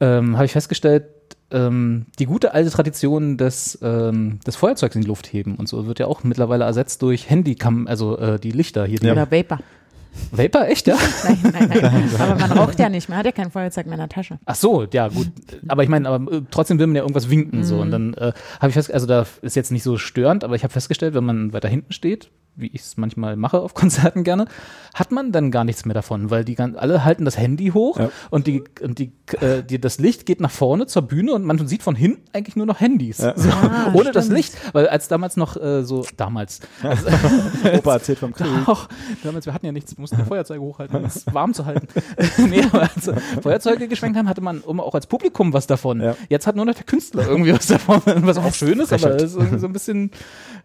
Ähm, Habe ich festgestellt, ähm, die gute alte Tradition des, ähm, des Feuerzeugs in die Luft heben und so wird ja auch mittlerweile ersetzt durch Handycam, also äh, die Lichter hier. Die Oder Vapor. Vapor, echt, ja? Nein, nein, nein. aber man raucht ja nicht. Man hat ja kein Feuerzeug mehr in der Tasche. Ach so, ja gut. Aber ich meine, aber äh, trotzdem will man ja irgendwas winken so und dann äh, habe ich fest, also da ist jetzt nicht so störend, aber ich habe festgestellt, wenn man weiter hinten steht, wie ich es manchmal mache auf Konzerten gerne, hat man dann gar nichts mehr davon, weil die alle halten das Handy hoch Ja. und die und die, äh, die das Licht geht nach vorne zur Bühne und man sieht von hinten eigentlich nur noch Handys, so, Ah, ohne das stimmt. Licht, weil als damals noch äh, so damals Opa erzählt vom Krieg. auch, damals, wir hatten ja nichts, wir mussten ja Feuerzeuge hochhalten, um es warm zu halten. nee, aber als Feuerzeuge geschwenkt haben, hatte man immer auch als Publikum was davon. Ja. Jetzt hat nur noch der Künstler irgendwie was davon, was auch schön ist, aber das ist so ein bisschen,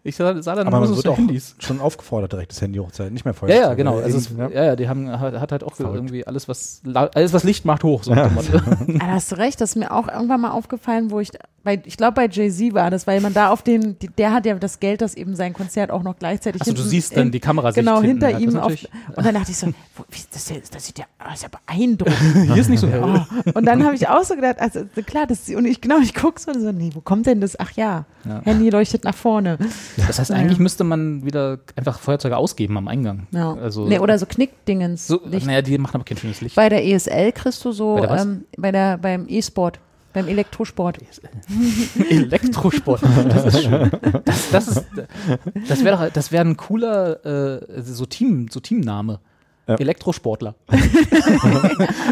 ich sah, sah dann Aber nur man so, wird auch Handys. schon aufgefordert, direkt das Handy hochzuhalten, nicht mehr Ja, Feuerzeug. ja, genau. Also es, ja. ja, ja, die haben hat, halt auch Verrückt. irgendwie alles, was alles, was Licht macht, hoch. So. Ah, da hast du recht, das ist mir auch irgendwann mal aufgefallen, wo ich bei, ich glaube bei Jay-Z war das, weil man da auf die, der hat ja das Geld, dass eben sein Konzert auch noch gleichzeitig Achso, du siehst dann in- die Kamerasicht Genau, hinter. Das ihm auf, und dann dachte ich so, wo, wie, das, ist- das sieht ja, das ist ja beeindruckend. Hier ist nicht so hell. Oh. Und dann habe ich auch so gedacht, also klar, das, und ich genau, ich gucke so und so, nee, wo kommt denn das? Ach ja, Ja. Handy leuchtet nach vorne. Das heißt, eigentlich müsste man wieder einfach Feuerzeuge ausgeben am Eingang. Ja. Also, nee, oder so Knickdingens. so, naja, die machen aber kein schönes Licht. Bei der ESL kriegst du so, Bei der ähm, bei der, beim E-Sport, beim Elektrosport. Elektrosport. Das ist schön. Das, das ist, das wäre das wäre ein cooler äh, so Team, so Teamname. Ja. Elektrosportler.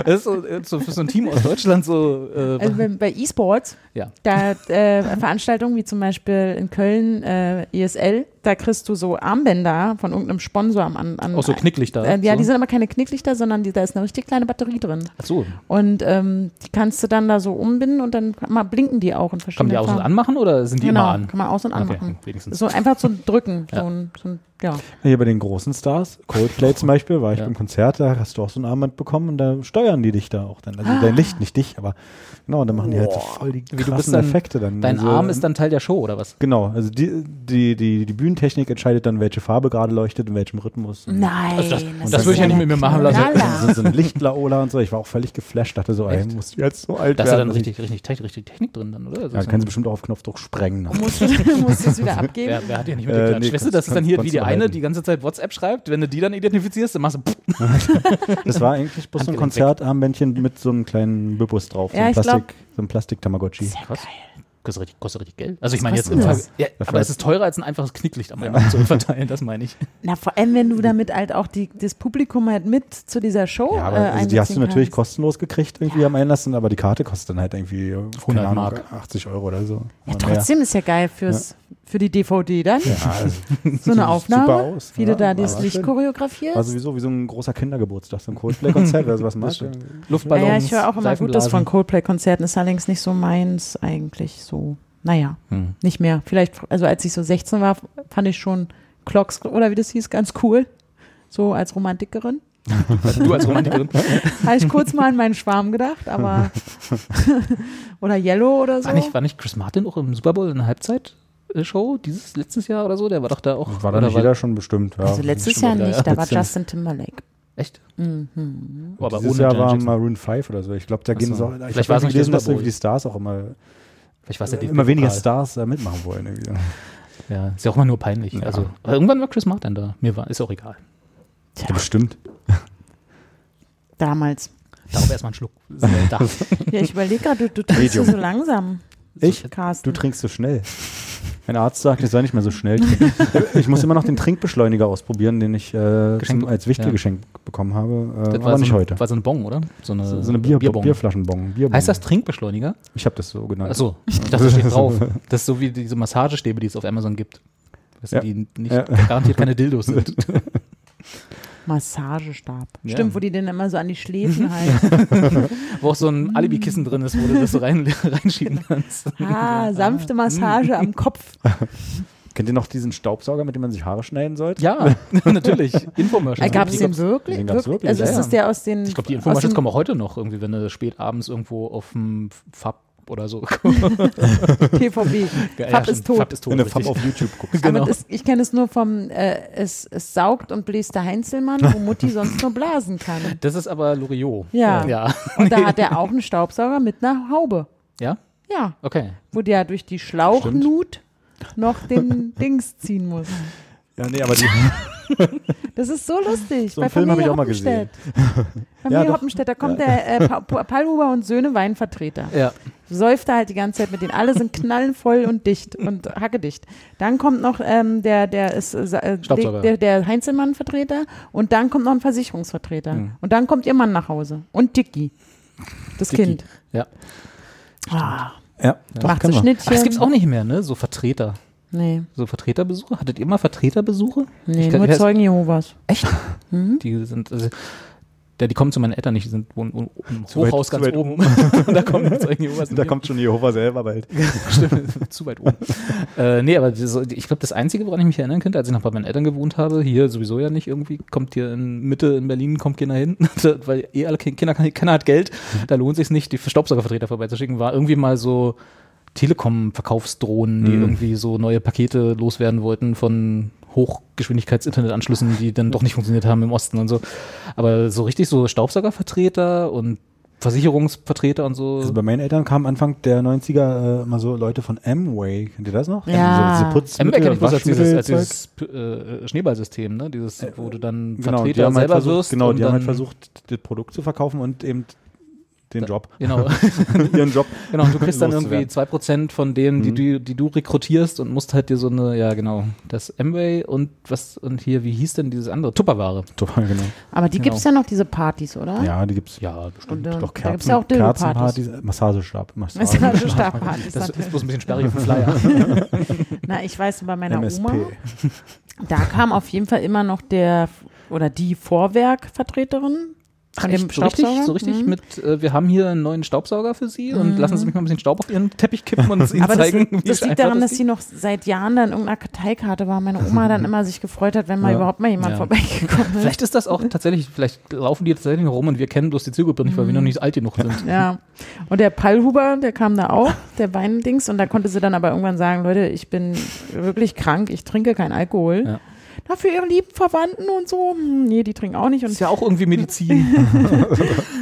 das ist so, so für so ein Team aus Deutschland so. Äh, Also bei, bei E-Sports, ja. da äh, Veranstaltungen wie zum Beispiel in Köln äh, ESL, da kriegst du so Armbänder von irgendeinem Sponsor am an, an Auch so Knicklichter. Äh, ja, so. die sind aber keine Knicklichter, sondern die, da ist eine richtig kleine Batterie drin. Ach so. Und ähm, die kannst du dann da so umbinden und dann kann man, blinken die auch in Kann verschiedenen man die aus und anmachen oder sind die genau, immer an? kann man aus- und Okay, anmachen. wenigstens. So einfach so drücken. Ja. So ein, so ein, ja. Hier bei den großen Stars, Coldplay zum Beispiel, war ich Ja. beim Konzert, da hast du auch so ein Armband bekommen und da steuern die dich da auch dann. Also Ah. dein Licht, nicht dich, aber genau, dann machen die halt so voll die Wie, du bist krassen dann- Effekte dann. Dein also, Arm ist dann Teil der Show oder was? Genau, also die, die, die, die Bühnentechnik entscheidet dann, welche Farbe gerade leuchtet, in welchem Rhythmus. Nein. Also das- ist das würde ich ja nicht mit mir machen lassen. Knaller. sind so ein Lichtlaola und so. Ich war auch völlig geflasht, dachte so, ey, du jetzt so alt Da ist ja werden. dann richtig, richtig, Technik, richtig Technik drin dann, oder? Also ja, so- kannst du bestimmt auch auf Knopfdruck sprengen. Musst du es wieder abgeben? Wer, wer hat ja nicht Äh, mitgeklatscht? nee, weißt du, das ist dann hier wie die eine, die ganze Zeit WhatsApp schreibt. Wenn du die dann identifizierst, dann machst du Das war eigentlich bloß so ein. Konzertarmbändchen mit so einem kleinen Bibus drauf. So Ja, ein ich glaub- Plastik, so ein Plastik-Tamagotchi. krass. Kostet richtig, kostet richtig Geld. Also ich meine jetzt im Fall, ja, aber es ist teurer als ein einfaches Knicklicht am Ende zu verteilen, das meine ich. Na, vor allem, wenn du damit halt auch die, das Publikum halt mit zu dieser Show Ja, aber äh, also die hast du natürlich kannst. kostenlos gekriegt irgendwie am Einlassen, aber die Karte kostet dann halt irgendwie äh, 100 keine Ahnung, Mark. 80 Euro oder so. Ja, Oder mehr. trotzdem ist ja geil fürs, für die DVD dann. Ja, also, So eine Aufnahme, super aus. wie ja, du da das Licht schön. choreografierst. War sowieso wie so ein großer Kindergeburtstag, so ein Coldplay-Konzert oder sowas magst Luftballons, ja, ja, ich höre auch immer Gutes von Seifenblasen. Coldplay-Konzerten, ist allerdings nicht so meins eigentlich so. naja, Hm. nicht mehr. Vielleicht, also als ich so 16 war, fand ich schon Clocks oder wie das hieß, ganz cool. So als Romantikerin. Du als Romantikerin. Habe ich kurz mal an meinen Schwarm gedacht, aber oder Yellow oder so. War nicht, war nicht Chris Martin auch im Super Bowl in der Halbzeitshow dieses letztes Jahr oder so? Der war doch da auch. War da nicht jeder schon bestimmt, ja. also letztes Jahr ja, nicht, ja. da war. Justin Timberlake. Echt? Mhm. Oh, aber Dieses ohne Jahr war. Maroon 5 oder so. Ich glaube, da gehen so. so. Vielleicht Ich war es nicht gelesen, dass die Stars auch immer, Vielleicht war es der immer weniger. Stars da mitmachen wollen. Irgendwie. Ja, ist ja auch immer nur peinlich. Ja. Also, aber irgendwann war Chris Martin da. Mir war, ist auch egal. Ja, bestimmt. Damals. Darauf erstmal einen Schluck. Da. Ja, ich überlege gerade, du, du trinkst Medium. so langsam, Ich? Carsten. Du trinkst so schnell. Mein Arzt sagt, ich soll nicht mehr so schnell trinken. ich muss immer noch den Trinkbeschleuniger ausprobieren, den ich äh, zum, als Wichtel ja. bekommen habe. Äh, Das war nicht so, ein- heute. War so ein Bon, oder? So eine, So, so eine Bier, Bierbon. Bierflaschenbon. Bierbon. Heißt das Trinkbeschleuniger? Ich habe das so genannt. Achso, ich dachte, das steht drauf. Das ist so wie diese Massagestäbe, die es auf Amazon gibt. Du, Ja. Die nicht, Ja. garantiert keine Dildos sind. Massagestab. Ja. Stimmt, wo die den immer so an die Schläfen halten. Wo auch so ein Alibi-Kissen drin ist, wo du das so rein, reinschieben kannst. ah, sanfte Massage am Kopf. Kennt ihr noch diesen Staubsauger, mit dem man sich Haare schneiden sollte? Ja, natürlich. Infomercials. Äh, Gab es den wirklich? den gab's wirklich, Also ja, ist ja. das der aus den. Ich glaube, die Infomercials kommen auch heute noch, irgendwie, wenn du spät abends irgendwo auf dem Fab oder so. PVB. Fab ist tot. Fab ist tot. Wenn du. Fab auf YouTube guckst. Genau. Aber das, ich kenne es nur vom, äh, es, es saugt und bläst der Heinzelmann, wo Mutti sonst nur blasen kann. Das ist aber Loriot. Ja. Ja. Und da hat er auch einen Staubsauger mit einer Haube. Ja? Ja, Okay. wo der durch die Schlauchnut noch den Dings ziehen muss. Ja, nee, aber die, Das ist so lustig. So einen Bei Film hab Familie ich auch mal Hoppenstedt. Ja, Familie doch. Hoppenstedt, da kommt der äh, Pa- und Söhne Weinvertreter. Ja. Säuft da halt die ganze Zeit mit denen. Alle sind knallenvoll und dicht und hackedicht. Dann kommt noch ähm, der, der ist äh, äh, der, der Heinzelmann-Vertreter und dann kommt noch ein Versicherungsvertreter. Mhm. Und dann kommt ihr Mann nach Hause. Und Dicky. Das Dicky. Kind. Ja. Ah, ja, doch, macht so. Schnittchen. Ach, das gibt's auch nicht mehr, ne? So Vertreter. Nee, So Vertreterbesuche? Hattet ihr mal Vertreterbesuche? nee Ich kann- nur ich Zeugen Jehovas. Echt? Mhm. Die sind, also, der, die kommen zu meinen Eltern nicht, die sind wohnen wohnen im Zu weit- Hochhaus zu ganz weit oben. Und da kommen die Zeugen Jehovas. Da kommt schon Jehova selber bald. Stimmt, zu weit oben. äh, nee, aber das, ich glaube, das Einzige, woran ich mich erinnern könnte, als ich noch bei meinen Eltern gewohnt habe, hier sowieso ja nicht irgendwie, kommt hier in Mitte in Berlin, kommt keiner hin, weil eh alle Ki- Kinder, keiner hat Geld, da lohnt sich nicht, die Staubsaugervertreter vorbeizuschicken, war irgendwie mal so Telekom-Verkaufsdrohnen, die Mhm. irgendwie so neue Pakete loswerden wollten von Hochgeschwindigkeits-Internetanschlüssen, die dann doch nicht funktioniert haben im Osten und so. Aber so richtig so Staubsaugervertreter und Versicherungsvertreter und so. Also bei meinen Eltern kamen Anfang der 90er äh, mal so Leute von Amway. Kennt ihr das noch? Ja. Diese, diese Putzmittel, MWay kenne ich bloß als dieses, als dieses äh, Schneeballsystem, ne? Dieses, wo du dann Genau, die Vertreter haben halt selber versucht, wirst. genau, und die haben halt dann- versucht, das Produkt zu verkaufen und eben den Job, Genau, ihren Job. genau. Und du kriegst dann irgendwie Loszuwerden. 2% von denen, die, Mhm. du, die du rekrutierst und musst halt dir so eine, ja genau, das Amway und was, und hier, wie hieß denn dieses andere? Tupperware. Total, genau. Aber die Genau. gibt es ja noch, diese Partys, oder? Ja, die gibt's. Ja, Und, bestimmt. äh, Doch da gibt es Kerzen, ja auch Dildo-Partys. Kerzenpartys, Massagestab. Massagestabpartys. Das ist bloß ein bisschen sperrig auf dem Flyer. Na, ich weiß, bei meiner MSP. Oma, da kam auf jeden Fall immer noch der oder die Vorwerkvertreterin von dem so richtig, Staubsauger. so richtig Mhm. mit, äh, wir haben hier einen neuen Staubsauger für Sie und Mhm. lassen Sie mich mal ein bisschen Staub auf Ihren Teppich kippen und Ihnen Aber das, zeigen, wie das liegt daran, dass geht. sie noch seit Jahren dann in irgendeiner Karteikarte war. Meine Oma dann immer sich gefreut hat, wenn mal Ja. überhaupt mal jemand Ja. vorbeigekommen ist. Vielleicht ist das auch tatsächlich, vielleicht laufen die tatsächlich rum und wir kennen bloß die Zielgruppe nicht, weil wir noch nicht alt genug sind. Ja. Und der Pallhuber, der kam da auch, der Weindings, und da konnte sie dann aber irgendwann sagen, Leute, ich bin wirklich krank, ich trinke keinen Alkohol. Ja. Dafür ihre lieben Verwandten und so, hm, nee, die trinken auch nicht. Das Und, ist ja auch irgendwie Medizin.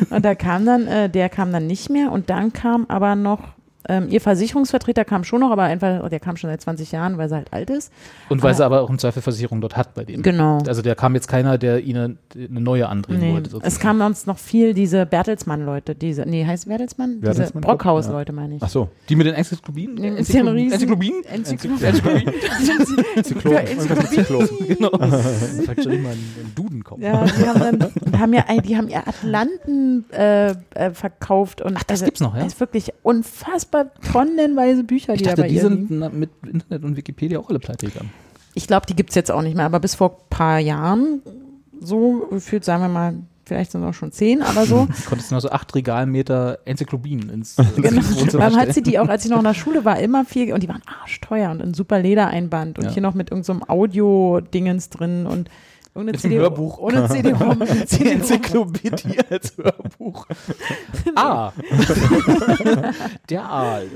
und da kam dann, äh, der kam dann nicht mehr und dann kam aber noch, ähm, ihr Versicherungsvertreter kam schon noch, aber einfach, der kam schon seit 20 Jahren, weil sie halt alt ist. Und weil sie aber auch im Zweifel Versicherung dort hat bei denen. Genau. Also da kam jetzt keiner, der ihnen eine neue andrehen Nee, wollte. es kamen uns noch viel diese Bertelsmann-Leute, diese, nee, heißt Bertelsmann? Diese Bertelsmann? Brockhaus-Leute, meine ich. Ach so. Die mit den Enzyklopädien? Enzyklopädien. Enzyklopädien. Für Enzyklopädien. genau. Vielleicht soll ich mal einen Duden. Ja, die haben dann, haben ja, die haben ihr Atlanten äh, äh, verkauft und Ach, das also, gibt's noch, ja? Es ist wirklich unfassbar tonnenweise Bücher, Ich die dachte, da bei die ihr sind liegen. mit Internet und Wikipedia auch alle pleite gegangen. Ich glaube, die gibt's jetzt auch nicht mehr, aber bis vor ein paar Jahren, so gefühlt, sagen wir mal vielleicht sind es auch schon zehn, aber so. Konntest du noch so acht Regalmeter Enzyklopädien ins, Genau. Dann hat sie die auch, als ich noch in der Schule war, immer viel, und die waren arschteuer und ein super Ledereinband und Ja. hier noch mit irgendeinem Audio-Dingens drin und ohne CD Hörbuch. Ohne CD-ROM. CD-ROM. Enzyklopädie als Hörbuch. Ah. Der Aal.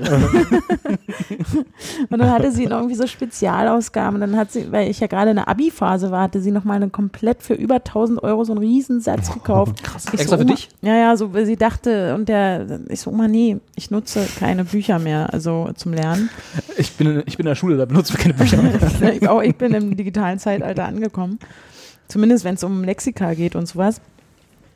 Und dann hatte sie noch irgendwie so Spezialausgaben. Und dann hat sie, weil ich ja gerade in der Abi-Phase war, hatte sie noch mal eine komplett für über 1000 Euro so einen Riesensatz gekauft. Krass. Ich Extra für Oma, dich? Ja, ja, so, weil sie dachte, und der, ich so, Oma, nee, ich nutze keine Bücher mehr, also zum Lernen. Ich bin, ich bin in der Schule, da benutzen wir keine Bücher mehr. ich, auch, ich bin im digitalen Zeitalter angekommen. Zumindest wenn es um Lexika geht und sowas.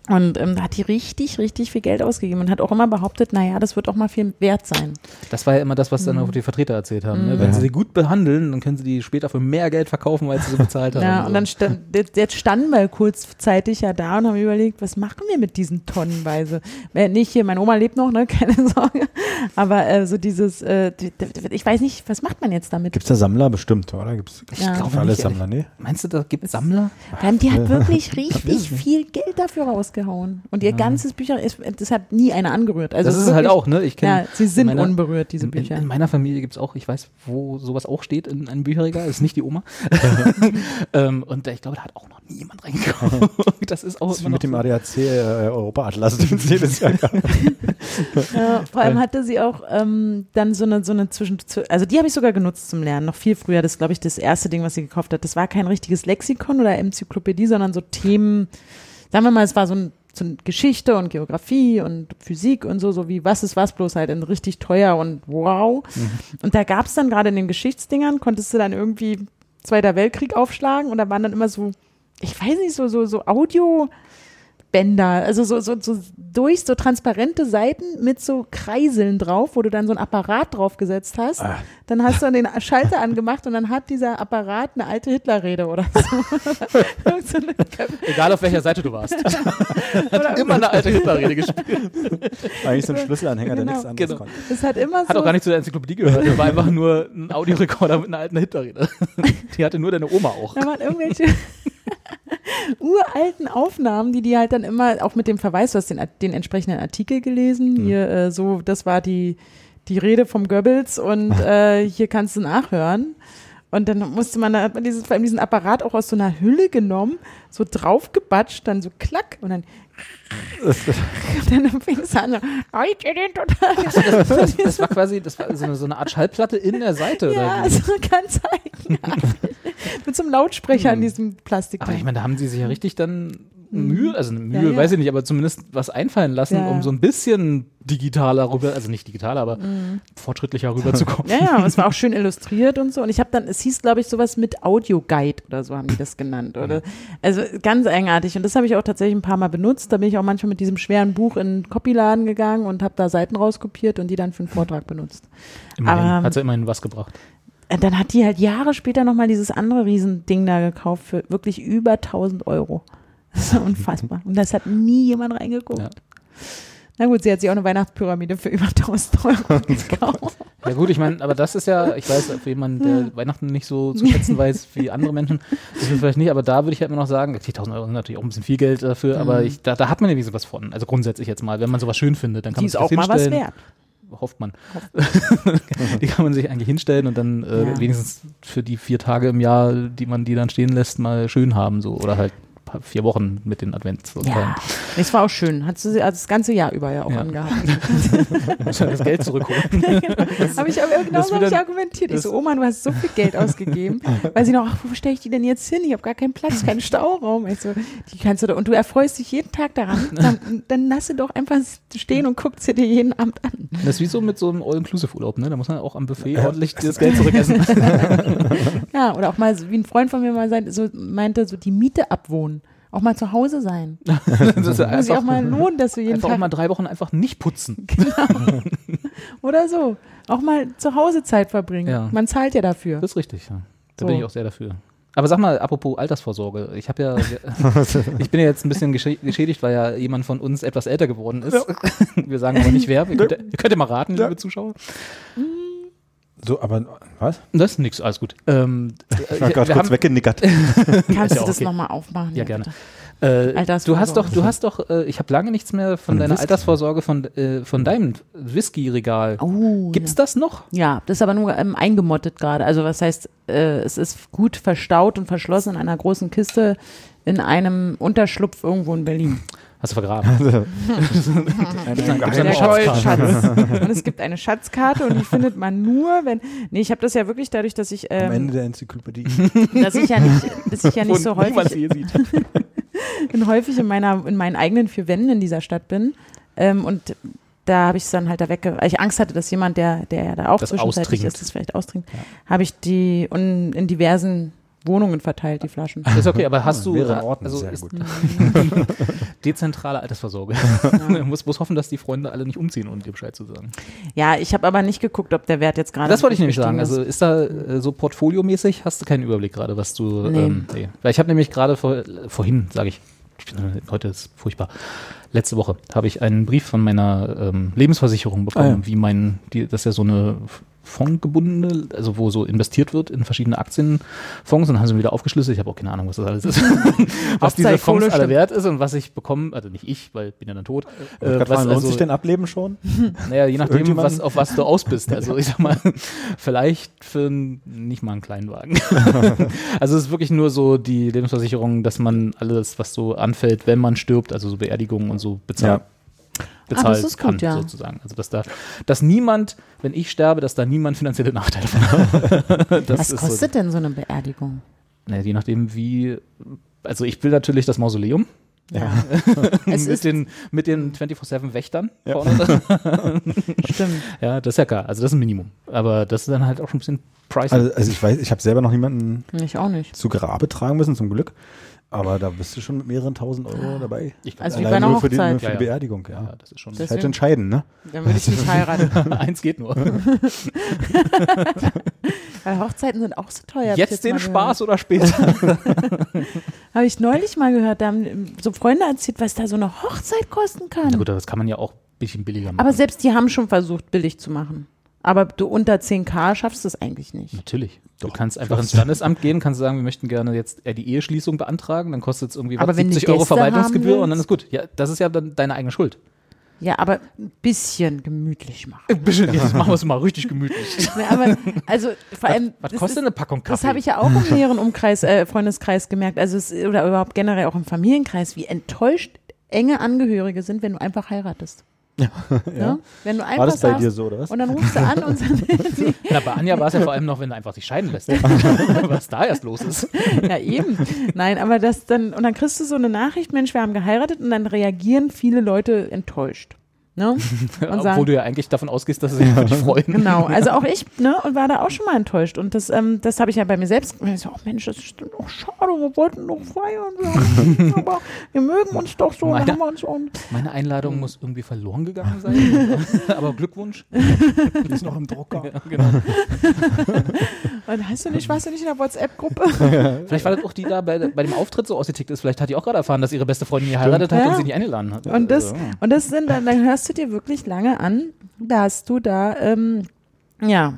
Und ähm, da hat die richtig, richtig viel Geld ausgegeben und hat auch immer behauptet, naja, das wird auch mal viel wert sein. Das war ja immer das, was dann auch die Vertreter erzählt haben. Ne? Wenn sie sie gut behandeln, dann können sie die später für mehr Geld verkaufen, weil sie sie bezahlt haben. Ja, und dann stand, jetzt- standen wir kurzzeitig ja da und haben überlegt, was machen wir mit diesen tonnenweise? Äh, nicht hier, meine Oma lebt noch, ne, keine Sorge. Aber äh, so dieses, äh, ich weiß nicht, was macht man jetzt damit? Gibt es da Sammler bestimmt, oder? Gibt's, gibt's Ja. für alle nicht, Sammler, nee? Meinst du, da gibt es Sammler? Die hat wirklich richtig viel Geld dafür rausgehauen. Und ihr ganzes Bücher, ist, das hat nie einer angerührt. Also das ist es halt wirklich- auch, ne? Ich kenn Ja, sie sind in meiner- unberührt, diese in, in, Bücher. in meiner Familie gibt es auch, ich weiß, wo sowas auch steht in einem Bücherregal, ist nicht die Oma. ähm, und ich glaube, da hat auch noch nie jemand reingeguckt. Das ist auch Das ist mit dem so. ADAC äh, Europa-Atlas, den es jedes Jahr gab. Ja, vor allem hatte sie auch ähm, dann so eine, so eine Zwischen, also die habe ich sogar genutzt zum Lernen, noch viel früher. Das ist, glaube ich, das erste Ding, was sie gekauft hat. Das war kein richtiges Lexikon oder Enzyklopädie, sondern so Themen, sagen wir mal, es war so ein so ein Geschichte und Geografie und Physik und so, so wie was ist was, bloß halt in richtig teuer und wow. Und da gab es dann gerade in den Geschichtsdingern, konntest du dann irgendwie Zweiter Weltkrieg aufschlagen und da waren dann immer so, ich weiß nicht, so, so, so Audio, Bänder, also so, so, so durch so transparente Seiten mit so Kreiseln drauf, wo du dann so ein Apparat draufgesetzt hast. Ah. Dann hast du den Schalter angemacht und dann hat dieser Apparat eine alte Hitlerrede oder so. Egal auf welcher Seite du warst. hat immer eine alte Hitlerrede gespielt. Eigentlich so ein Schlüsselanhänger, der Genau. nichts anderes Genau. konnte. das hat immer so. Hat auch gar nicht zu der Enzyklopädie gehört. Der war einfach nur ein Audiorekorder mit einer alten Hitlerrede. Die hatte nur deine Oma auch. Da waren irgendwelche uralten Aufnahmen, die die halt dann immer, auch mit dem Verweis, du hast den, den entsprechenden Artikel gelesen, hier äh, so, das war die, die Rede vom Goebbels und äh, hier kannst du nachhören. Und dann musste man, da hat man dieses, vor allem diesen Apparat auch aus so einer Hülle genommen, so draufgebatscht, dann so klack und dann und dann fing es an, so, Leute, den total. Das, das, das war quasi das war so, eine, so eine Art Schallplatte in der Seite. Ja, oder wie? so ganz eigenartig. Mit so einem Lautsprecher an diesem Plastik. Aber ich meine, da haben sie sich ja richtig dann Mühe, also eine Mühe, Mhm. Ja, ja. weiß ich nicht, aber zumindest was einfallen lassen, Ja. um so ein bisschen digitaler rüber, also nicht digitaler, aber fortschrittlicher rüberzukommen. Mhm. Ja, ja, es war auch schön illustriert und so. Und ich habe dann, es hieß, glaube ich, sowas mit Audio-Guide oder so haben die das genannt. Oder, also ganz eigenartig. Und das habe ich auch tatsächlich ein paar Mal benutzt. Da bin ich auch manchmal mit diesem schweren Buch in den Copyladen gegangen und habe da Seiten rauskopiert und die dann für einen Vortrag benutzt. Immerhin, Aber- hat ja immerhin was gebracht. Äh, Dann hat die halt Jahre später nochmal dieses andere Riesending da gekauft für wirklich über 1000 Euro. Das ist unfassbar. Und das hat nie jemand reingeguckt. Ja. Na gut, sie hat sich auch eine Weihnachtspyramide für über 1000 Euro gekauft. Ja gut, ich meine, aber das ist ja, ich weiß, für jemanden, der Weihnachten nicht so zu schätzen weiß wie andere Menschen, ist es vielleicht nicht, aber da würde ich halt immer noch sagen, okay, 1000 Euro sind natürlich auch ein bisschen viel Geld dafür, aber ich, da, da hat man ja wie sowas von. Also grundsätzlich jetzt mal, wenn man sowas schön findet, dann kann Die man ist sich auch das mal was wert. Hofft man. die kann man sich eigentlich hinstellen und dann äh, Ja. wenigstens für die vier Tage im Jahr, die man die dann stehen lässt, mal schön haben so oder halt paar- vier Wochen mit den Advents. Ja, es war auch schön. Hat sie also das ganze Jahr über ja auch Ja. angehabt. das Geld zurückholen. Habe ich aber genau das so ich argumentiert. Ich das- so, Oma, du hast so viel Geld ausgegeben. Weil sie noch, ach, wo stelle ich die denn jetzt hin? Ich habe gar keinen Platz, keinen Stauraum. Ich so, die kannst du doch, und du erfreust dich jeden Tag daran. Dann, dann lass sie doch einfach stehen und guckt sie dir jeden Abend an. Das ist wie so mit so einem All-Inclusive-Urlaub, ne? Da muss man auch am Buffet ordentlich das Geld zurückessen. Ja, oder auch mal, wie ein Freund von mir mal sein- so meinte, so die Miete abwohnen. Auch mal zu Hause sein. das ist Muss auch mal lohnen, dass du jeden einfach auch Tag mal drei Wochen einfach nicht putzen. oder so. Auch mal zu Hause Zeit verbringen. Ja. Man zahlt ja dafür. Das ist richtig, ja. Da So. bin ich auch sehr dafür. Aber sag mal, apropos Altersvorsorge, ich habe ja, ich bin ja jetzt ein bisschen geschädigt, weil ja jemand von uns etwas älter geworden ist. Wir sagen aber nicht wer. Ihr könnt, ihr könnt ja mal raten, Ja. liebe Zuschauer. So, aber was? Das ist nix, alles gut. Ähm, Ich war gerade wir kurz haben- weggenickert. Kannst ja du das okay. nochmal aufmachen? Ja, gerne. Äh, du Altersvorsorge. hast doch, du hast doch, äh, ich habe lange nichts mehr von Von deiner Whisky. Altersvorsorge von, äh, von deinem Whisky-Regal. Oh, Gibt's das noch? Ja, das ist aber nur ähm, eingemottet gerade. Also was heißt, äh, es ist gut verstaut und verschlossen in einer großen Kiste in einem Unterschlupf irgendwo in Berlin. Hast du vergraben? Ein, Gibt's ein eine Der geheimer Schatzkarte? Goldschatz. und es gibt eine Schatzkarte und die findet man nur, wenn. Nee, ich habe das ja wirklich dadurch, dass ich, Am ähm, Ende der Enzyklopädie. dass ich ja nicht, dass ich ja nicht so häufig, sie sieht. in, häufig in meiner, in meinen eigenen vier Wänden in dieser Stadt bin. Ähm, und da habe ich es dann halt da wegge, weil ich Angst hatte, dass jemand, der, der ja da auch Das zwischenzeitlich austrinkt. ist, das vielleicht austrinkt, habe ich die un, in diversen Wohnungen verteilt, die Flaschen. Ist okay, aber hast du mehreren Orten, also sehr ist gut. dezentrale Altersvorsorge. muss, muss hoffen, dass die Freunde alle nicht umziehen, um dir Bescheid zu sagen. Ja, ich habe aber nicht geguckt, ob der Wert jetzt gerade. Das wollte ich nämlich sagen. gestiegen ist. Also ist da äh, so portfoliomäßig, hast du keinen Überblick gerade, was du. Nee. Ähm, nee. Weil ich habe nämlich gerade vor, vorhin, sage ich, ich bin, heute ist furchtbar. Letzte Woche habe ich einen Brief von meiner ähm, Lebensversicherung bekommen, Ah, ja. wie mein, die, das ist ja so eine fondgebundene, also wo so investiert wird in verschiedene Aktienfonds und dann haben sie wieder aufgeschlüsselt. Ich habe auch keine Ahnung, was das alles ist. was diese Fonds Kohle alle stimmt. wert ist und was ich bekomme, also nicht ich, weil bin ja dann tot. Äh, was lohnt also, sich denn Ableben schon? naja, je nachdem, was, auf was du aus bist. Also ich sag mal, vielleicht für nicht mal einen Kleinwagen. also es ist wirklich nur so die Lebensversicherung, dass man alles, was so anfällt, wenn man stirbt, also so Beerdigungen und so bezahlt. Bezahlt Ah, das ist gut, kann, ja. sozusagen. Also dass da, dass niemand, wenn ich sterbe, dass da niemand finanzielle Nachteile von hat. Das Was ist kostet denn so eine Beerdigung? So, naja, je nachdem wie, also ich will natürlich das Mausoleum. Ja. es mit, ist, den, mit den 24-7 Wächtern vorne. stimmt. Ja, das ist ja klar. Also das ist ein Minimum. Aber das ist dann halt auch schon ein bisschen pricey. Also, also ich weiß, ich habe selber noch niemanden Ich auch nicht. zu Grabe tragen müssen, zum Glück. Aber da bist du schon mit mehreren tausend Euro dabei. ich Also wie Allein bei einer nur für die, nur Hochzeit. für Ja, die. Beerdigung, ja. ja, das ist schon. Das ist halt entscheidend, ne? Dann würde ich nicht heiraten. Eins geht nur. Weil Hochzeiten sind auch so teuer. hab ich Jetzt den Spaß oder später? Habe ich neulich mal gehört, da haben so Freunde erzählt, was da so eine Hochzeit kosten kann. Na gut, das kann man ja auch ein bisschen billiger machen. Aber selbst die haben schon versucht, billig zu machen. Aber du unter 10k schaffst du es eigentlich nicht. Natürlich. Du kannst einfach ins Standesamt gehen, kannst sagen, wir möchten gerne jetzt die Eheschließung beantragen, dann kostet es irgendwie was, Aber wenn du 70 Euro Verwaltungsgebühr und dann ist gut. Ja, das ist ja dann deine eigene Schuld. Ja, aber ein bisschen gemütlich machen. Ein bisschen, jetzt machen wir es mal richtig gemütlich. Ja, aber also vor allem Was das kostet ist, eine Packung Kaffee? Das habe ich ja auch im näheren Umkreis, äh, Freundeskreis gemerkt, also es, oder überhaupt generell auch im Familienkreis, wie enttäuscht enge Angehörige sind, wenn du einfach heiratest. Ja. Wenn du einfach War das bei sagst, dir so, oder was? und dann rufst du an und sagst, Na, bei Anja war es ja vor allem noch, wenn du einfach dich scheiden lässt. Was da erst los ist. ja eben. Nein, aber das dann, und dann kriegst du so eine Nachricht, Mensch, wir haben geheiratet und dann reagieren viele Leute enttäuscht. Ne? Und Obwohl sagen, du ja eigentlich davon ausgehst, dass sie sich für dich freuen. Genau, also auch ich, ne, und war da auch schon mal enttäuscht. Und das, ähm, das habe ich ja bei mir selbst gemerkt. Ich so, oh Mensch, das ist doch schade, wir wollten doch feiern. Aber wir mögen uns doch so. Meine- Dann haben wir uns und Meine Einladung muss irgendwie verloren gegangen sein. Aber Glückwunsch. Ist noch im Drucker. Ja, genau. Und hast du nicht, warst du nicht in der WhatsApp-Gruppe? Vielleicht war das auch die da bei, bei dem Auftritt so ausgetickt ist. Vielleicht hat die auch gerade erfahren, dass ihre beste Freundin geheiratet hat Ja. und sie nicht eingeladen hat. Und das, Also, und das sind dann, dann hörst du dir wirklich lange an, dass du da, ähm, ja,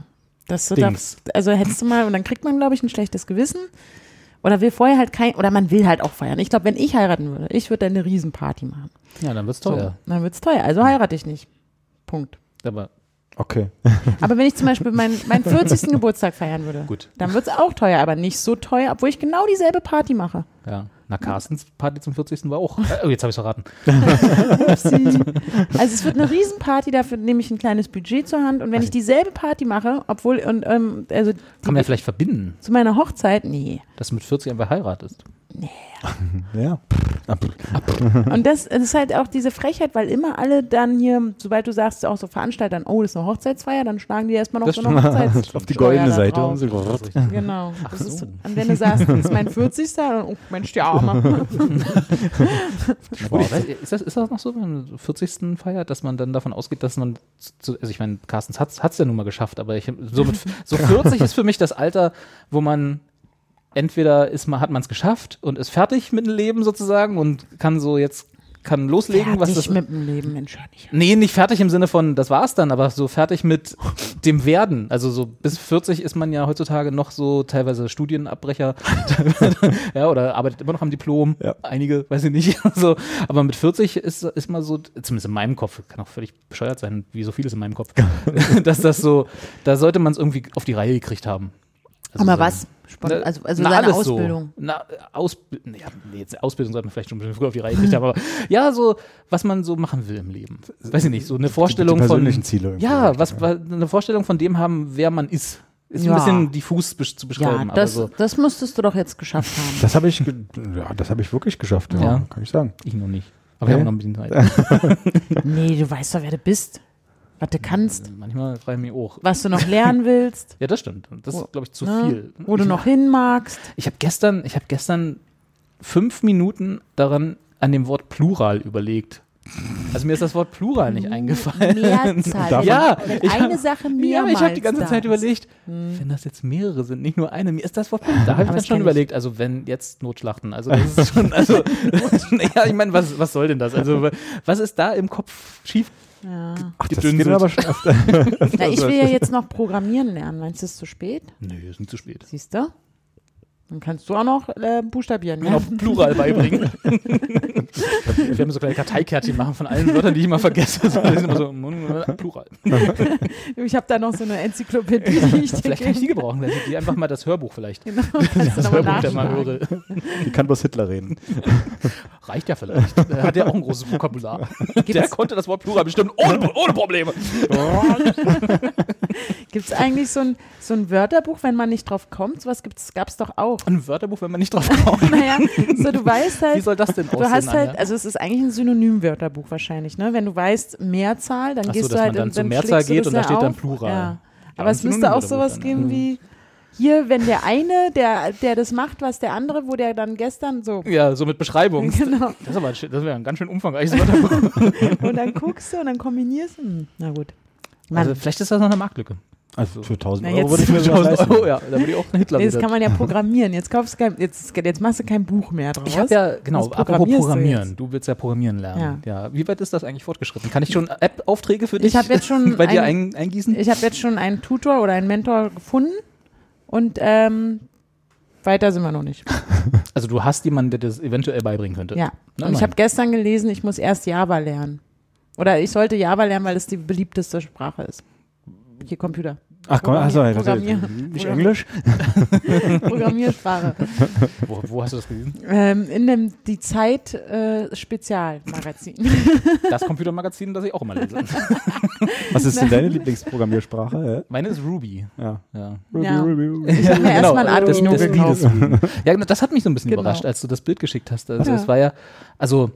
dass du Dings. da, also hättest du mal, und dann kriegt man, glaube ich, ein schlechtes Gewissen. Oder will vorher halt kein, oder man will halt auch feiern. Ich glaube, wenn ich heiraten würde, ich würde eine Riesenparty machen. ja, dann wird's So, teuer. dann wird's teuer. Also heirate ich nicht. Punkt. Aber Okay. Aber wenn ich zum Beispiel meinen meinen 40. Geburtstag feiern würde, Gut. dann wird's auch teuer, aber nicht so teuer, obwohl ich genau dieselbe Party mache. ja, na, Carstens Party zum 40. war auch. Äh, Oh, jetzt habe ich verraten. Upsi. Also es wird eine Riesenparty, dafür nehme ich ein kleines Budget zur Hand und wenn ich dieselbe Party mache, obwohl, und, ähm, also Kann man ja vielleicht verbinden, zu meiner Hochzeit, nee. dass du mit 40 einfach heiratest. Ja. Und das, das ist halt auch diese Frechheit, weil immer alle dann hier, sobald du sagst, auch so Veranstaltern, oh, das ist eine Hochzeitsfeier, dann schlagen die erstmal noch Das so eine Hochzeits Auf die goldene Seite. Und so. Genau. Das ist, so. und wenn du sagst, das ist mein 40. dann, oh Mensch, die Arme. Weiß, ist, das, ist das noch so, wenn man so 40. feiert, dass man dann davon ausgeht, dass man, zu, also ich meine, Carstens hat es ja nun mal geschafft, aber ich, so, mit, so 40 ist für mich das Alter, wo man entweder ist man, hat man es geschafft und ist fertig mit dem Leben sozusagen und kann so jetzt kann loslegen, was Fertig das mit dem Leben, Mensch, nicht. Nee, nicht fertig im Sinne von, das war's dann, aber so fertig mit dem Werden. Also so bis 40 ist man ja heutzutage noch so teilweise Studienabbrecher ja, oder arbeitet immer noch am Diplom. Ja. Einige, weiß ich nicht. so. Aber mit 40 ist, ist man so, zumindest in meinem Kopf, kann auch völlig bescheuert sein, wie so vieles in meinem Kopf, dass das so, da sollte man es irgendwie auf die Reihe gekriegt haben. Also Aber so- was? Spon Na, also also na, seine Ausbildung. So. Na, nee, ja, nee, jetzt Ausbildung sollte man vielleicht schon ein bisschen früher auf die Reihe gekriegt haben, aber ja, so, was man so machen will im Leben. Weiß ich nicht, so eine Vorstellung die von. persönlichen Ziele irgendwie Ja, was, ja. was, eine Vorstellung von dem haben, wer man ist. Ist Ja. ein bisschen diffus zu Ja, beschreiben, das, aber so. das musstest du doch jetzt geschafft haben. Das habe ich, ja, das habe ich wirklich geschafft, ja, Ja. kann ich sagen. Ich noch nicht. Aber wir haben noch ein bisschen Zeit. Nee, du weißt doch, wer du bist. Was du kannst. Manchmal frage ich mich auch. Was du noch lernen willst. Ja, das stimmt. Das ist, glaube ich, zu ne? viel. Wo du noch hin magst. Ich habe gestern, ich habe gestern fünf Minuten daran an dem Wort Plural überlegt. Also mir ist das Wort Plural nicht eingefallen. Mehrzahl. Davon- Ja, ich eine hab- Sache Ja, mehrmals ich habe die ganze Zeit ist. überlegt, wenn das jetzt mehrere sind, nicht nur eine, mir ist das Wort Plural. Da habe ich dann das schon ich. überlegt, also wenn jetzt Notschlachten, also das ist schon, also, ja, ich meine, was, was soll denn das? Also was ist da im Kopf schief? Ja. Ach, das geht aber schon öfter. Na, ich will ja jetzt noch programmieren lernen. Meinst du, es ist zu spät? Nö, ist nicht zu spät. Siehst du? Dann kannst du auch noch äh, buchstabieren. Mir noch Ja? Plural beibringen. Wir haben so kleine Karteikärtchen machen von allen Wörtern, die ich immer vergesse. So, immer so mm, Plural. Ich habe da noch so eine Enzyklopädie, die ich dir Vielleicht kann ich die gebrauchen, vielleicht die einfach mal das Hörbuch vielleicht. Genau, Das Hörbuch, der mal höre. Die kann bloß Hitler reden. Reicht ja vielleicht. Er hat ja auch ein großes Vokabular. Der Gibt's, konnte das Wort Plural bestimmt ohne, ohne Probleme. gibt's eigentlich so ein, so ein Wörterbuch, wenn man nicht drauf kommt? Sowas gibt's, gab's doch auch. Ein Wörterbuch, wenn man nicht drauf kommt. Naja, so du weißt Wie halt, soll das denn aussehen? du hast halt, also es ist eigentlich ein Synonym-Wörterbuch wahrscheinlich, ne? Wenn du weißt Mehrzahl, dann Ach so, gehst dass du halt man dann dann Mehrzahl geht und da steht dann. Plural. Ja. Aber es müsste auch sowas geben wie hier, wenn der eine, der, der das macht, was der andere, wo der dann gestern so. Ja, so mit Beschreibung. Genau. Das, aber, das wäre ein ganz schön umfangreiches Wörterbuch. Und dann guckst du und dann kombinierst du. Hm, Na gut. Mann. Also vielleicht ist das noch eine Marktlücke. Also für 1000 Na, Euro jetzt- würde ich mir sowas 1000 leisten. Euro, ja, da würde ich auch einen Hitler Nee, das kann man ja programmieren. Jetzt kaufst du kein, jetzt, jetzt machst du kein Buch mehr draus. Ich habe ja, genau, apropos du Programmieren. jetzt? Du, willst ja Programmieren lernen. Ja. Wie weit ist das eigentlich fortgeschritten? Kann ich schon App-Aufträge für dich Ich habe jetzt schon bei dir ein- ein, eingießen? Ich habe jetzt schon einen Tutor oder einen Mentor gefunden und ähm, weiter sind wir noch nicht. also du hast jemanden, der das eventuell beibringen könnte. Ja. Na, und ich habe gestern gelesen, ich muss erst Java lernen. Oder ich sollte Java lernen, weil es die beliebteste Sprache ist. Hier Computer. Ach komm, achso, das Programmier- nicht Programmier- Englisch? Programmiersprache. Wo, wo hast du das gelesen? ähm, in dem Die Zeit äh, Spezialmagazin. Das Computermagazin, das ich auch immer lese. Was ist denn deine Lieblingsprogrammiersprache? Meine ist Ruby. Ja. Ja. Ja. Ruby. Ich habe mir erstmal ein das, Arduino das gekauft. Ruby. Ja, genau, das hat mich so ein bisschen Genau. überrascht, als du das Bild geschickt hast. Also Ja. es war ja, also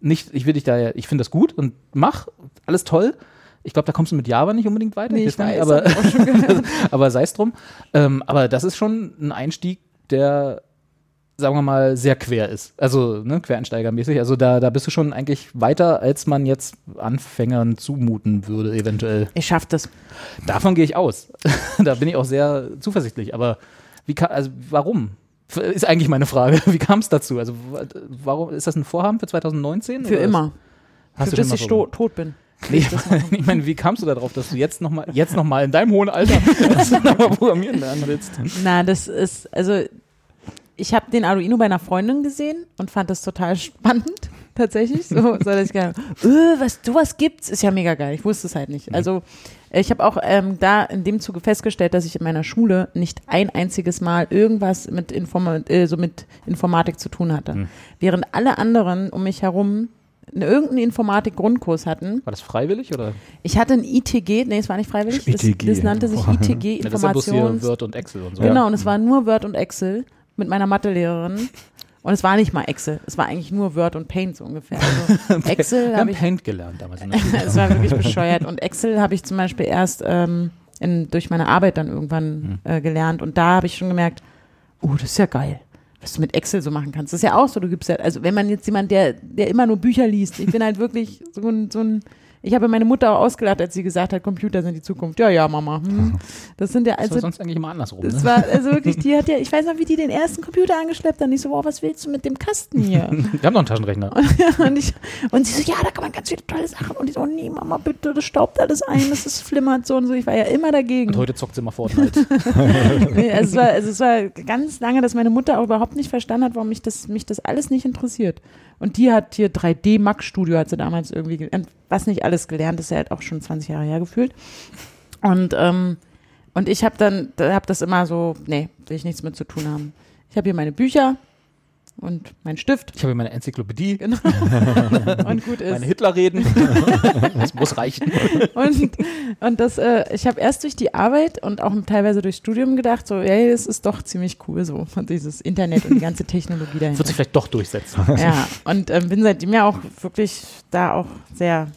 nicht, ich will dich da ja, ich finde das gut und mach, alles toll. Ich glaube, da kommst du mit Java nicht unbedingt weiter. Nee, ich ich weiß nicht, aber, aber sei es drum. Ähm, aber das ist schon ein Einstieg, der, sagen wir mal, sehr quer ist. Also ne, quereinsteigermäßig. Also da, da bist du schon eigentlich weiter, als man jetzt Anfängern zumuten würde, eventuell. Ich schaff das. Davon gehe ich aus. da bin ich auch sehr zuversichtlich. Aber wie ka- also warum? Ist eigentlich meine Frage. Wie kam es dazu? Also wa- warum ist das ein Vorhaben für 2019? Für immer. Hast Für du bis ich tot bin. Nee, ich meine, wie kamst du darauf, dass du jetzt nochmal jetzt noch mal in deinem hohen Alter dass du noch mal programmieren lernen willst? Na, das ist, also ich habe den Arduino bei einer Freundin gesehen und fand das total spannend, tatsächlich. So, so dass ich gedacht, habe, äh, was sowas gibt's, ist ja mega geil. Ich wusste es halt nicht. Also ich habe auch ähm, da in dem Zuge festgestellt, dass ich in meiner Schule nicht ein einziges Mal irgendwas mit, Informa äh, so mit Informatik zu tun hatte. Hm. Während alle anderen um mich herum irgendeinen Informatik-Grundkurs hatten. War das freiwillig oder? Ich hatte ein ITG, nee, es war nicht freiwillig, das, ITG. das nannte sich ITG, Ja, das ist ja Informations... Word und Excel und so. Genau, und es war nur Word und Excel mit meiner Mathelehrerin. Und es war nicht mal Excel, es war eigentlich nur Word und Paint so ungefähr. Also Excel Wir habe haben ich, Paint gelernt damals. In der Schule. es war wirklich bescheuert. Und Excel habe ich zum Beispiel erst ähm, in, durch meine Arbeit dann Hm. irgendwann äh, gelernt. Und da habe ich schon gemerkt, oh, das ist ja geil, was du mit Excel so machen kannst. Das ist ja auch so, du gibst ja, also wenn man jetzt jemand, der, der immer nur Bücher liest, ich bin halt wirklich so ein, so ein Ich habe meine Mutter auch ausgelacht, als sie gesagt hat, Computer sind die Zukunft. Ja, ja, Mama. Hm. Das sind ja Das war also sonst eigentlich immer andersrum. das Ne? war also wirklich, die hat ja, ich weiß noch, wie die den ersten Computer angeschleppt hat. Und ich so, wow, was willst du mit dem Kasten hier? Wir haben noch einen Taschenrechner. und, ich, und sie so, ja, da kann man ganz viele tolle Sachen. Und ich so, oh nee, Mama, bitte, das staubt alles ein, das ist flimmert so und so. Ich war ja immer dagegen. Und heute zockt sie mal Fortnite. Nee, also es, war, also es war ganz lange, dass meine Mutter auch überhaupt nicht verstanden hat, warum mich das, mich das alles nicht interessiert. Und die hat hier 3D Max Studio, hat sie damals irgendwie gelernt, was nicht alles gelernt, ist ja halt auch schon 20 Jahre her gefühlt. Und, ähm, und ich habe dann, habe das immer so, nee, will ich nichts mit zu tun haben. Ich habe hier meine Bücher und meinen Stift Ich habe meine Enzyklopädie, genau. und gut ist. meine Hitlerreden. das muss reichen. Und, und das, äh, ich habe erst durch die Arbeit und auch teilweise durchs Studium gedacht, so, ey, das ist doch ziemlich cool so, dieses Internet und die ganze Technologie dahinter. Wird sich vielleicht doch durchsetzen. Ja, und ähm, bin seitdem ja auch wirklich da auch sehr,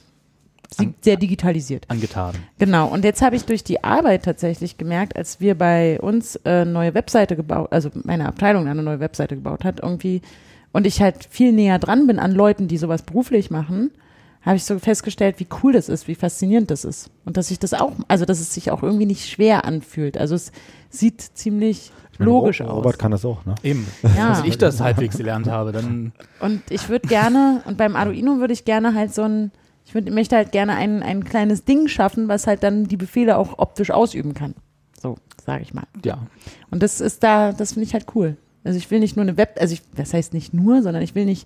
An- sehr digitalisiert. Angetan. Genau, und jetzt habe ich durch die Arbeit tatsächlich gemerkt, als wir bei uns äh, neue Webseite gebaut, also meine Abteilung eine neue Webseite gebaut hat, irgendwie, und ich halt viel näher dran bin an Leuten, die sowas beruflich machen, habe ich so festgestellt, wie cool das ist, wie faszinierend das ist. Und dass ich das auch, also dass es sich auch irgendwie nicht schwer anfühlt. Also es sieht ziemlich logisch Ro- aus. Robert kann das auch, ne? Eben. Ja. Dass ich das halbwegs gelernt habe, dann Und ich würde gerne, und beim Arduino würde ich gerne halt so ein, ich würd, möchte halt gerne ein, ein kleines Ding schaffen, was halt dann die Befehle auch optisch ausüben kann. So, sage ich mal. ja. Und das ist da, das finde ich halt cool. Also ich will nicht nur eine Web, also ich, das heißt nicht nur, sondern ich will nicht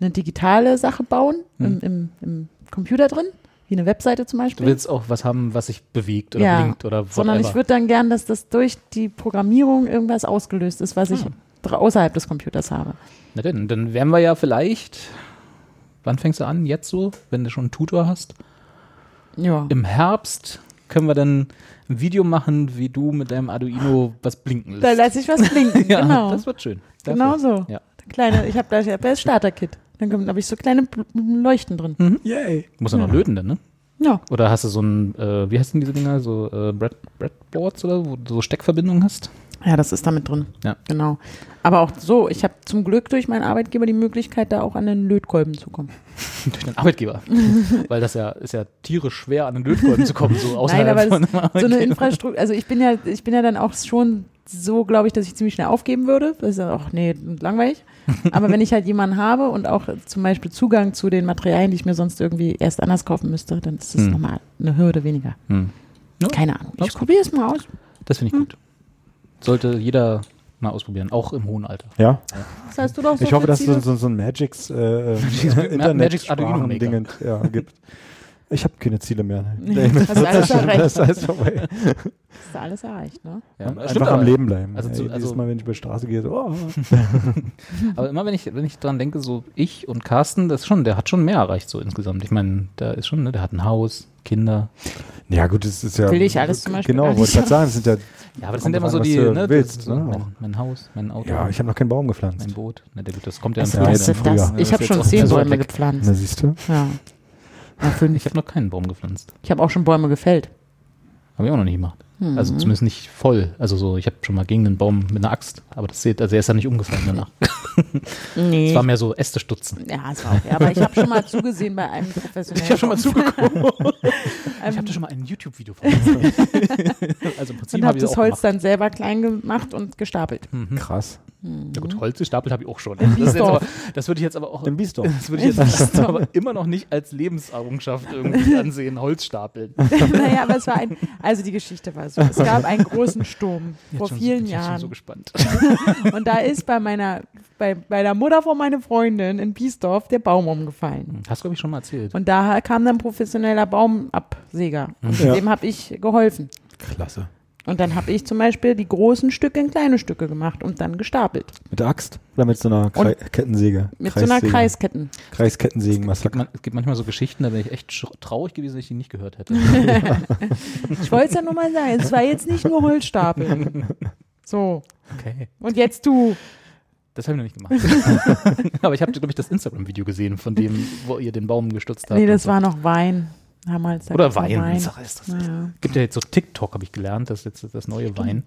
eine digitale Sache bauen im, im, im Computer drin, wie eine Webseite zum Du Beispiel. willst auch was haben, was sich bewegt oder Ja, blinkt oder sondern ich whatever. würde dann gern, dass das durch die Programmierung irgendwas ausgelöst ist, was ich Hm. dra- außerhalb des Computers habe. Na denn, dann wären wir ja vielleicht. Wann fängst du an? Jetzt so, wenn du schon einen Tutor hast? Ja. Im Herbst können wir dann ein Video machen, wie du mit deinem Arduino was blinken Da lässt. lasse ich was blinken, ja, genau. das wird schön. Genau so. Ja. Kleine, ich habe da ich hab das Starter-Kit. Dann habe ich so kleine Leuchten drin. Yay. Muss ja noch löten dann, ne? Ja. Oder hast du so ein, äh, wie heißen diese Dinger, so äh, Bread, Breadboards oder wo du so Steckverbindungen hast? Ja, das ist damit drin. Ja. Genau. Aber auch so, ich habe zum Glück durch meinen Arbeitgeber die Möglichkeit, da auch an den Lötkolben zu kommen. Durch den Arbeitgeber. Weil das ja ist ja tierisch schwer, an den Lötkolben zu kommen, so außerhalb Nein, aber von das, so eine. Infrastruktur, also ich bin ja, ich bin ja dann auch schon so, glaube ich, dass ich ziemlich schnell aufgeben würde. Das ist ja auch, nee, langweilig. Aber wenn ich halt jemanden habe und auch zum Beispiel Zugang zu den Materialien, die ich mir sonst irgendwie erst anders kaufen müsste, dann ist das Hm. nochmal eine Hürde weniger. Hm. Ja, Keine Ahnung. Ich probiere es mal aus. Das finde ich gut. Sollte jeder mal ausprobieren, auch im hohen Alter. Ja, Das heißt du doch so ich hoffe, dass es so, so, so ein Magix äh, Ma- Magix Arduino Maker. Internet ja, gibt. Ich habe keine Ziele mehr. Nee, hast du alles erreicht. Das ist alles vorbei. Ist alles erreicht, ne? Ja, das Einfach am. Leben bleiben. Also zu- also- jedes Mal, wenn ich über die Straße gehe, so, oh. Aber immer wenn ich, wenn ich dran denke, so ich und Carsten, das ist schon, der hat schon mehr erreicht so insgesamt. Ich meine, da ist schon, ne, der hat ein Haus, Kinder. Ja, gut, das ist ja. Will ich alles zum Beispiel Genau, wollte ich gerade sagen, das sind ja. Ja, aber das sind immer so die, ne, willst, so, ne? mein, mein Haus, mein Auto, Ja, ich habe noch keinen Baum gepflanzt. mein Boot. Ne, der, das kommt ja Ja, das, dann das, das, früher. ich habe schon zehn Bäume weg. gepflanzt. Na, siehst du? Ja. Fünf. Ich habe noch keinen Baum gepflanzt. Ich habe auch schon Bäume gefällt. Habe ich auch noch nicht gemacht. Mhm. Also zumindest nicht voll. Also so, ich habe schon mal gegen den Baum mit einer Axt, aber das sieht, also er ist ja nicht umgefallen danach. Nee. Es war mehr so Äste stutzen. ja, es war okay. Aber ich habe schon mal zugesehen bei einem professionellen. Ich habe schon mal zugeguckt. ich habe da schon mal ein YouTube-Video von gesehen. also im Prinzip und habe ich das auch Holz gemacht. dann selber klein gemacht und gestapelt. Krass. Ja gut, Holz gestapelt habe ich auch schon. Das, ist jetzt Biesdorf. aber, das würde ich jetzt aber auch Im Biesdorf. das würde ich jetzt aber immer noch nicht als Lebenserrungenschaft irgendwie ansehen, Holz stapeln. naja, aber es war ein, also die Geschichte war so. Es gab einen großen Sturm vor Jetzt schon vielen so, ich bin schon Jahren. so gespannt. Und da ist bei meiner, bei, bei der Mutter von meiner Freundin in Biesdorf der Baum umgefallen. Hast du, glaube ich, schon mal erzählt. Und da kam dann professioneller Baumabsäger. Und Ja. dem habe ich geholfen. Klasse. Und dann habe ich zum Beispiel die großen Stücke in kleine Stücke gemacht und dann gestapelt. Mit der Axt oder mit so einer Krei Kettensäge? Mit so einer Kreissäge. Kreisketten. Kreiskettensägen-Massaker. Man, es gibt manchmal so Geschichten, da wäre ich echt traurig gewesen, dass ich die nicht gehört hätte. Ich wollte es ja nur mal sagen, es war jetzt nicht nur Holzstapeln. So, Okay. und jetzt du. Das habe ich noch nicht gemacht. Aber ich habe, glaube ich, das Instagram-Video gesehen, von dem, wo ihr den Baum gestutzt habt. Nee, und das so. war noch Wein. Damals. da Oder Wein. Wein. Sache ist das. Naja. Gibt ja jetzt so TikTok, habe ich gelernt, das ist jetzt das neue Wein.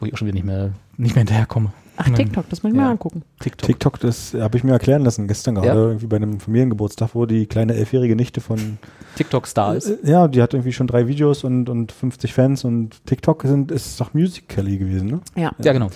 wo ich auch schon wieder nicht mehr, nicht mehr hinterherkomme. Ach, TikTok, das muss ich Ja. mal angucken. TikTok. TikTok, das habe ich mir erklären lassen gestern gerade, Ja. irgendwie bei einem Familiengeburtstag, wo die kleine elfjährige Nichte von, TikTok-Star ist. äh, ja, die hat irgendwie schon drei Videos und, und 50 Fans und TikTok sind, ist doch Musical.ly gewesen, ne? Ja. Ja, genau.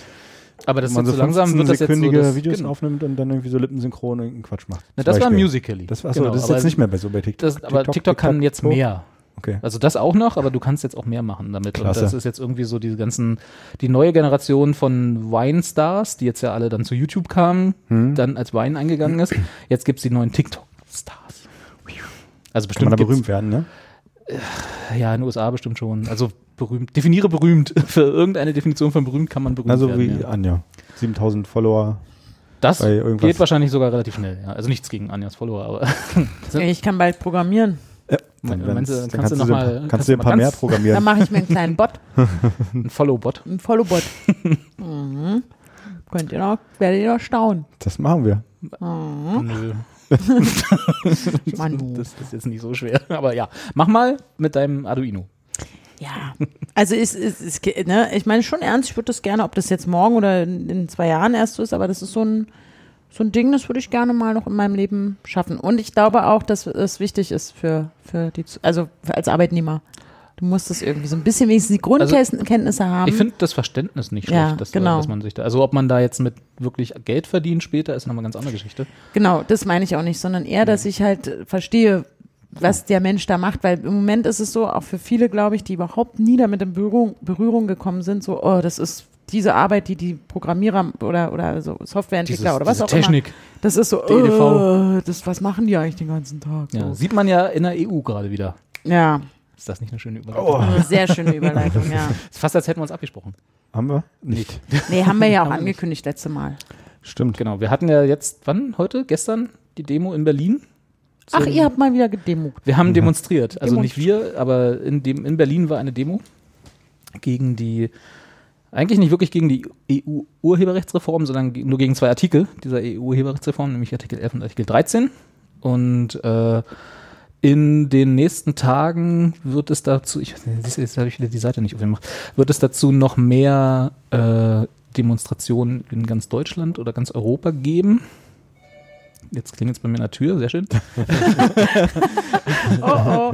Aber das ist so langsam wird das jetzt so sekündige das, Videos genau. aufnimmt und dann irgendwie so lippensynchron irgendeinen Quatsch macht. Na, das war Beispiel. Musical.ly. Das, achso, Genau, das ist jetzt nicht mehr bei so bei TikTok. Das, aber TikTok, kann jetzt mehr. Okay. Also das auch noch, aber du kannst jetzt auch mehr machen damit. Klasse. Und das ist jetzt irgendwie so diese ganzen, die neue Generation von Wine-Stars, die jetzt ja alle dann zu YouTube kamen, Hm. dann als Wein eingegangen ist. Jetzt gibt's die neuen TikTok-Stars. Also Kann bestimmt man da berühmt werden, ne? Ja, in den USA bestimmt schon. Also berühmt. Definiere berühmt. Für irgendeine Definition von berühmt kann man berühmt Also werden. wie ja. Anja. 7000 Follower. Das geht wahrscheinlich sogar relativ schnell. Ja. Also nichts gegen Anjas Follower, aber Ich kann bald programmieren. Mein- Dann, meinst du, dann kannst kannst du noch dir- mal- kannst kannst du ein paar mehr ganz- Dann programmieren. mache ich mir einen kleinen Bot, ein Follow-Bot. einen Follow-Bot. mhm. Könnt ihr noch, werdet ihr noch staunen. Das machen wir. Mhm. Nö. Mann. Das ist jetzt nicht so schwer. Aber ja, mach mal mit deinem Arduino. Ja, also ist, ist, ist ne, ich meine schon ernst, ich würde das gerne, ob das jetzt morgen oder in, in zwei Jahren erst so ist, aber das ist so ein, so ein Ding, das würde ich gerne mal noch in meinem Leben schaffen. Und ich glaube auch, dass es wichtig ist für, für die, also für als Arbeitnehmer. Du musst das irgendwie so ein bisschen wenigstens die Grundkenntnisse haben. Ich finde das Verständnis nicht schlecht, Ja, dass, genau. dass man sich da, also ob man da jetzt mit wirklich Geld verdient später, ist nochmal eine ganz andere Geschichte. Genau, das meine ich auch nicht, sondern eher, dass ich halt äh, verstehe, was der Mensch da macht, weil im Moment ist es so, auch für viele, glaube ich, die überhaupt nie damit in Berührung, Berührung gekommen sind, so, oh, das ist diese Arbeit, die die Programmierer oder, oder so Softwareentwickler Dieses- oder was auch Technik. immer, das ist so, oh, das, was machen die eigentlich den ganzen Tag? Ja, So. sieht man ja in der EU gerade wieder. Ja, Ist das nicht eine schöne Überleitung? eine sehr schöne Überleitung, ja. Ist fast, als hätten wir uns abgesprochen. Haben wir? Nicht. Nee, haben wir ja auch angekündigt letzte Mal. Stimmt. Genau, wir hatten ja jetzt, wann, heute, gestern, die Demo in Berlin. Ach, ihr habt mal wieder gedemogt. Wir haben demonstriert. Also Demo- nicht wir, aber in, dem, in Berlin war eine Demo gegen die, eigentlich nicht wirklich gegen die EU-Urheberrechtsreform, sondern nur gegen zwei Artikel dieser EU-Urheberrechtsreform, nämlich Artikel 11 und Artikel 13. Und äh, in den nächsten Tagen wird es dazu, ich, jetzt habe ich wieder die Seite nicht aufgemacht, wird es dazu noch mehr äh, Demonstrationen in ganz Deutschland oder ganz Europa geben. Jetzt klingelt es bei mir an der Tür, sehr schön. Oh, oh,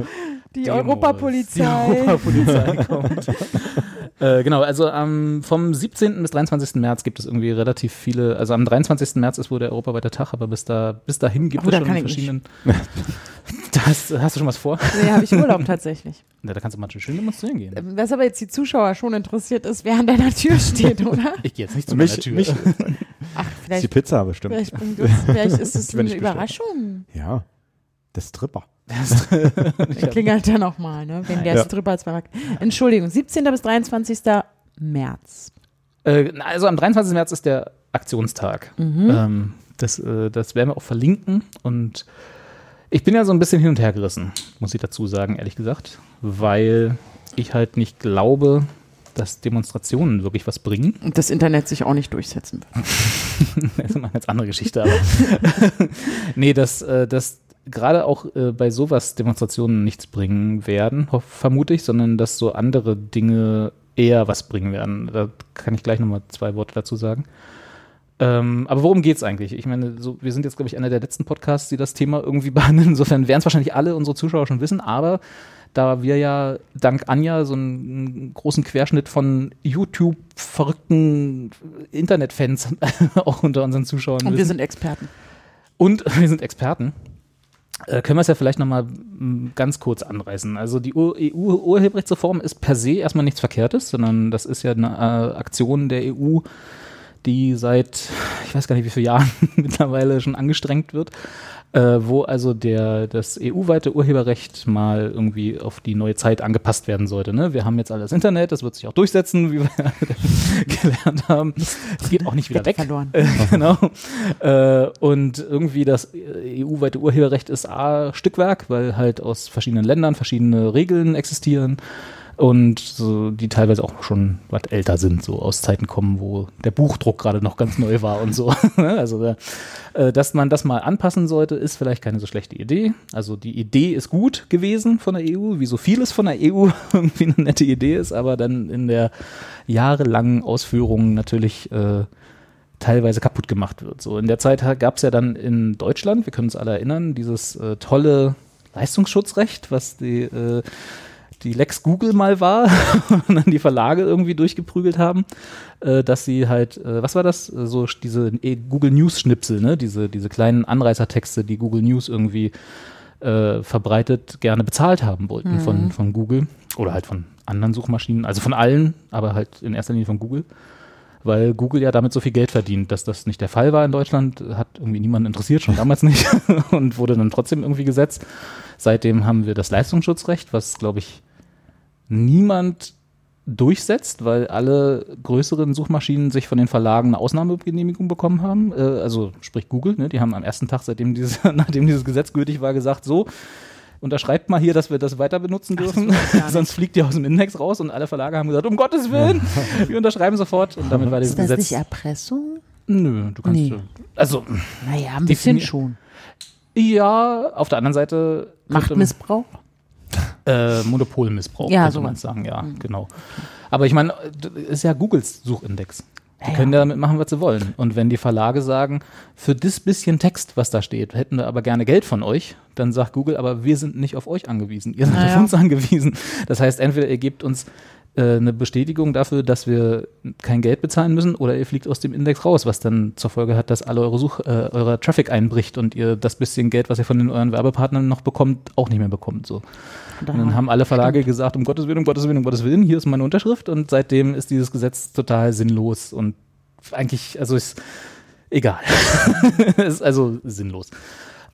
die. Europapolizei. Die Europapolizei kommt. äh, genau, also am vom 17. bis 23. März gibt es irgendwie relativ viele, also am 23. März ist wohl der europaweite Tag, aber bis, da, bis dahin gibt Oh, es da schon kann ich verschiedenen. da hast, du schon was vor? Nee, habe ich Urlaub tatsächlich. Ja, da kannst du mal schön demonstrieren gehen. Was aber jetzt die Zuschauer schon interessiert ist, wer an deiner Tür steht, oder? Ich gehe jetzt nicht zu meiner Mich, Tür. mich, Ach, ist die vielleicht, Pizza bestimmt. vielleicht, das, vielleicht ist es eine. Überraschung. Ja. Der Stripper. Dann klingelt er nochmal, ne? wenn der Ja. Stripper zweimal. Entschuldigung, 17. bis 23. März. Äh, also am 23. März ist der Aktionstag. Mhm. Ähm, das, äh, das werden wir auch verlinken. Und ich bin ja so ein bisschen hin und her gerissen, muss ich dazu sagen, ehrlich gesagt, weil ich halt nicht glaube, dass Demonstrationen wirklich was bringen. Und das Internet sich auch nicht durchsetzen wird. das ist eine ganz andere Geschichte, aber. nee, dass, äh, dass gerade auch äh, bei sowas Demonstrationen nichts bringen werden, vermute ich, sondern dass so andere Dinge eher was bringen werden. Da kann ich gleich nochmal zwei Worte dazu sagen. Ähm, aber worum geht's eigentlich? Ich meine, so, wir sind jetzt, glaube ich, einer der letzten Podcasts, die das Thema irgendwie behandeln. Insofern werden es wahrscheinlich alle unsere Zuschauer schon wissen, aber da wir ja dank Anja so einen, großen Querschnitt von YouTube-verrückten Internetfans auch unter unseren Zuschauern Und wir wissen. sind Experten. Und wir sind Experten. Äh, können wir es ja vielleicht nochmal ganz kurz anreißen. Also die EU-Urheberrechtsreform ist per se erstmal nichts Verkehrtes, sondern das ist ja eine äh, Aktion der EU, die seit, ich weiß gar nicht wie viele Jahren mittlerweile schon angestrengt wird, äh, wo also der, das EU-weite Urheberrecht mal irgendwie auf die neue Zeit angepasst werden sollte. Ne? Wir haben jetzt alles Internet, das wird sich auch durchsetzen, wie wir gelernt haben. Es geht auch nicht wieder weg. Verloren. Äh, genau. Äh, und irgendwie das EU-weite Urheberrecht ist A, Stückwerk, weil halt aus verschiedenen Ländern verschiedene Regeln existieren. Und so, die teilweise auch schon was älter sind, so aus Zeiten kommen, wo der Buchdruck gerade noch ganz neu war und so. also, da, äh, dass man das mal anpassen sollte, ist vielleicht keine so schlechte Idee. Also die Idee ist gut gewesen von der EU, wie so vieles von der EU irgendwie eine nette Idee ist, aber dann in der jahrelangen Ausführung natürlich äh, teilweise kaputt gemacht wird. So in der Zeit gab es ja dann in Deutschland, wir können uns alle erinnern, dieses äh, tolle Leistungsschutzrecht, was die äh, die Lex Google mal war und dann die Verlage irgendwie durchgeprügelt haben, äh, dass sie halt, äh, was war das? So diese äh, Google News Schnipsel, ne? Diese, diese kleinen Anreißertexte, die Google News irgendwie äh, verbreitet gerne bezahlt haben wollten Mhm. von, von Google oder halt von anderen Suchmaschinen, also von allen, aber halt in erster Linie von Google. Weil Google ja damit so viel Geld verdient, dass das nicht der Fall war in Deutschland, hat irgendwie niemanden interessiert, schon damals nicht und wurde dann trotzdem irgendwie gesetzt. Seitdem haben wir das Leistungsschutzrecht, was, glaube ich, niemand durchsetzt, weil alle größeren Suchmaschinen sich von den Verlagen eine Ausnahmegenehmigung bekommen haben. Äh, also sprich Google, ne? die haben am ersten Tag, seitdem dieses, nachdem dieses Gesetz gültig war, gesagt, so, unterschreibt mal hier, dass wir das weiter benutzen dürfen, sonst fliegt ihr aus dem Index raus und alle Verlage haben gesagt, um Gottes Willen, wir unterschreiben sofort und damit war dieses Ist das Gesetz. nicht Erpressung? Nö, du kannst. Nee. Also, Naja, ein bisschen schon. ja, auf der anderen Seite. Machtmissbrauch? Äh, Monopolmissbrauch, Ja, könnte man sagen, ja, genau. Aber ich meine, ist ja Googles Suchindex. Die können ja damit machen, was sie wollen. Und wenn die Verlage sagen, für das bisschen Text, was da steht, hätten wir aber gerne Geld von euch, dann sagt Google, aber wir sind nicht auf euch angewiesen. Ihr seid Naja. auf uns angewiesen. Das heißt, entweder ihr gebt uns äh, eine Bestätigung dafür, dass wir kein Geld bezahlen müssen, oder ihr fliegt aus dem Index raus, was dann zur Folge hat, dass alle eure Such, äh, eurer Traffic einbricht und ihr das bisschen Geld, was ihr von den euren Werbepartnern noch bekommt, auch nicht mehr bekommt. So. Und dann haben alle Verlage gesagt, um Gottes Willen, um Gottes Willen, um Gottes Willen, hier ist meine Unterschrift und seitdem ist dieses Gesetz total sinnlos und eigentlich, also ist egal. ist also sinnlos.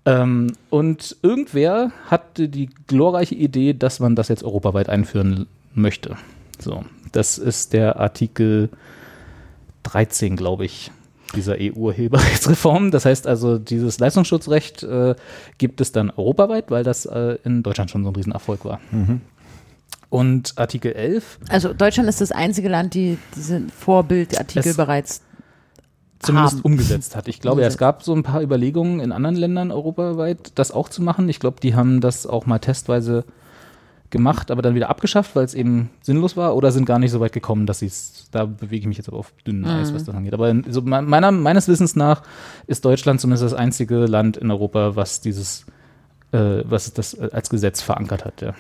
Ähm, und irgendwer hatte die glorreiche Idee, dass man das jetzt europaweit einführen möchte. So, das ist der Artikel 13, glaube ich, dieser EU-Urheberrechtsreform. Das heißt also, dieses Leistungsschutzrecht äh, gibt es dann europaweit, weil das äh, in Deutschland schon so ein Riesenerfolg war. Und Artikel 11 Also Deutschland ist das einzige Land, die diese Vorbildartikel Es- bereits zumindest haben. umgesetzt hat. Ich glaube, Umgesetzt. es gab so ein paar Überlegungen in anderen Ländern europaweit, das auch zu machen. Ich glaube, die haben das auch mal testweise gemacht, aber dann wieder abgeschafft, weil es eben sinnlos war oder sind gar nicht so weit gekommen, dass sie es, da bewege ich mich jetzt aber auf dünnem Eis, was das angeht. Aber so me- meiner, meines Wissens nach ist Deutschland zumindest das einzige Land in Europa, was dieses, äh, was das als Gesetz verankert hat, ja.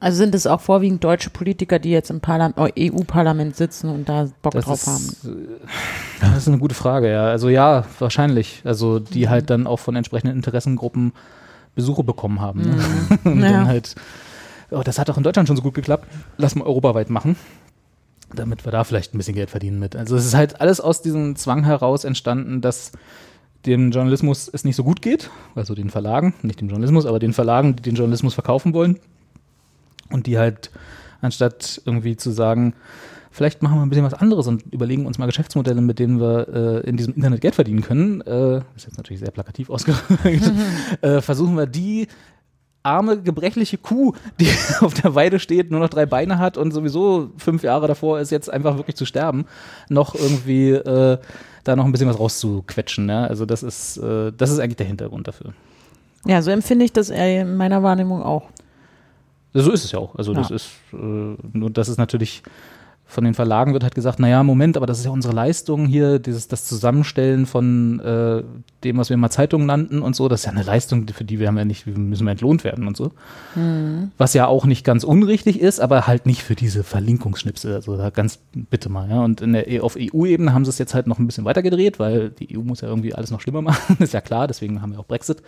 Also sind es auch vorwiegend deutsche Politiker, die jetzt im Parlam EU-Parlament sitzen und da Bock Das drauf haben. ist, äh, das ist eine gute Frage, ja. Also ja, wahrscheinlich. Also die halt dann auch von entsprechenden Interessengruppen Besuche bekommen haben. Ne? Und Ja. dann halt, oh, das hat doch in Deutschland schon so gut geklappt, lass mal europaweit machen. Damit wir da vielleicht ein bisschen Geld verdienen mit. Also es ist halt alles aus diesem Zwang heraus entstanden, dass dem Journalismus es nicht so gut geht, also den Verlagen, nicht dem Journalismus, aber den Verlagen, die den Journalismus verkaufen wollen. Und die halt, anstatt irgendwie zu sagen, vielleicht machen wir ein bisschen was anderes und überlegen uns mal Geschäftsmodelle, mit denen wir äh, in diesem Internet Geld verdienen können, äh, ist jetzt natürlich sehr plakativ ausgedrückt, äh, versuchen wir die arme, gebrechliche Kuh, die auf der Weide steht, nur noch drei Beine hat und sowieso fünf Jahre davor ist, jetzt einfach wirklich zu sterben, noch irgendwie äh, da noch ein bisschen was rauszuquetschen. Ja? Also das ist, äh, das ist eigentlich der Hintergrund dafür. Ja, so empfinde ich das eher in meiner Wahrnehmung auch. So ist es ja auch. Also das Ja. ist äh, nur, das ist natürlich von den Verlagen wird halt gesagt, naja, Moment, aber das ist ja unsere Leistung hier, dieses das Zusammenstellen von äh, dem, was wir mal Zeitungen nannten und so, das ist ja eine Leistung, für die wir haben ja nicht, wir müssen wir entlohnt werden und so. Was ja auch nicht ganz unrichtig ist, aber halt nicht für diese Verlinkungsschnipsel. Also da ganz bitte mal, ja. Und in der, E- auf EU-Ebene haben sie es jetzt halt noch ein bisschen weiter gedreht, weil die EU muss ja irgendwie alles noch schlimmer machen, ist ja klar, deswegen haben wir auch Brexit.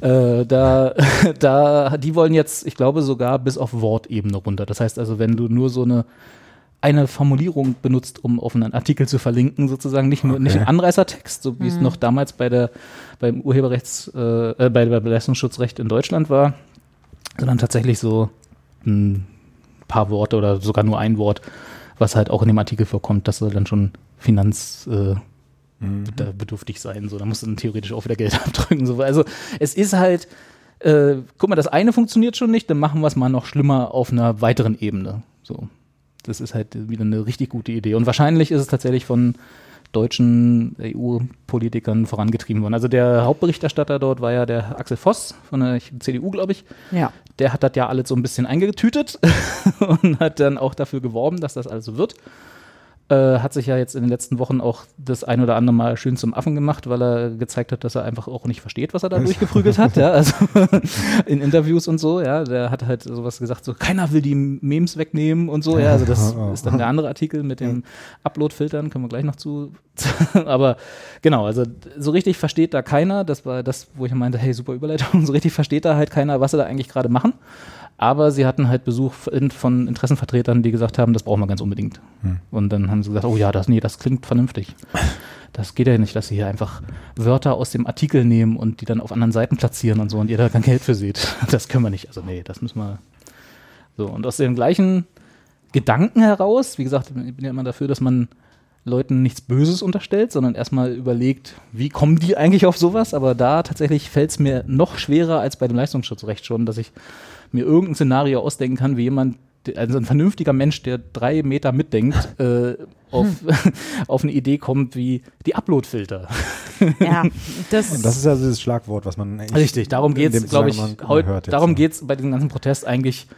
Äh, da, da, die wollen jetzt, ich glaube, sogar bis auf Wortebene runter. Das heißt also, wenn du nur so eine eine Formulierung benutzt, um auf einen Artikel zu verlinken, sozusagen nicht nur nicht ein Anreißertext, so wie es noch damals bei der beim Urheberrechts äh, äh, bei, bei Leistungsschutzrecht in Deutschland war, sondern tatsächlich so ein paar Worte oder sogar nur ein Wort, was halt auch in dem Artikel vorkommt, das soll dann schon Finanz äh, da bedürftig sein. So, da musst du dann theoretisch auch wieder Geld abdrücken. So. Also es ist halt, äh, guck mal, das eine funktioniert schon nicht, dann machen wir es mal noch schlimmer auf einer weiteren Ebene. So. Das ist halt wieder eine richtig gute Idee. Und wahrscheinlich ist es tatsächlich von deutschen EU-Politikern vorangetrieben worden. Also der Hauptberichterstatter dort war ja der Axel Voss von der CDU, glaube ich. Ja. Der hat das ja alles so ein bisschen eingetütet und hat dann auch dafür geworben, dass das alles so wird. Äh, hat sich ja jetzt in den letzten Wochen auch das ein oder andere Mal schön zum Affen gemacht, weil er gezeigt hat, dass er einfach auch nicht versteht, was er da durchgeprügelt hat. Ja, also in Interviews und so. Ja, der hat halt sowas gesagt, so keiner will die Memes wegnehmen und so. Ja, also das ist dann der andere Artikel mit den Upload-Filtern, kommen wir gleich noch zu. Aber genau, also so richtig versteht da keiner. Das war das, wo ich meinte, hey, super Überleitung. So richtig versteht da halt keiner, was sie da eigentlich gerade machen. Aber sie hatten halt Besuch von Interessenvertretern, die gesagt haben, das brauchen wir ganz unbedingt. Hm. Und dann haben sie gesagt, oh ja, das, nee, das klingt vernünftig. Das geht ja nicht, dass sie hier einfach Wörter aus dem Artikel nehmen und die dann auf anderen Seiten platzieren und so und ihr da kein Geld für seht. Das können wir nicht. Also nee, das müssen wir. So, und aus dem gleichen Gedanken heraus, wie gesagt, ich bin ja immer dafür, dass man Leuten nichts Böses unterstellt, sondern erstmal überlegt, wie kommen die eigentlich auf sowas? Aber da tatsächlich fällt es mir noch schwerer als bei dem Leistungsschutzrecht schon, dass ich mir irgendein Szenario ausdenken kann, wie jemand, also ein vernünftiger Mensch, der drei Meter mitdenkt, äh, auf, auf eine Idee kommt wie die Upload-Filter. Ja, das, das ist ja dieses Schlagwort, was man Richtig, darum geht es, glaube ich, heute, darum ja. geht es bei diesem ganzen Protest eigentlich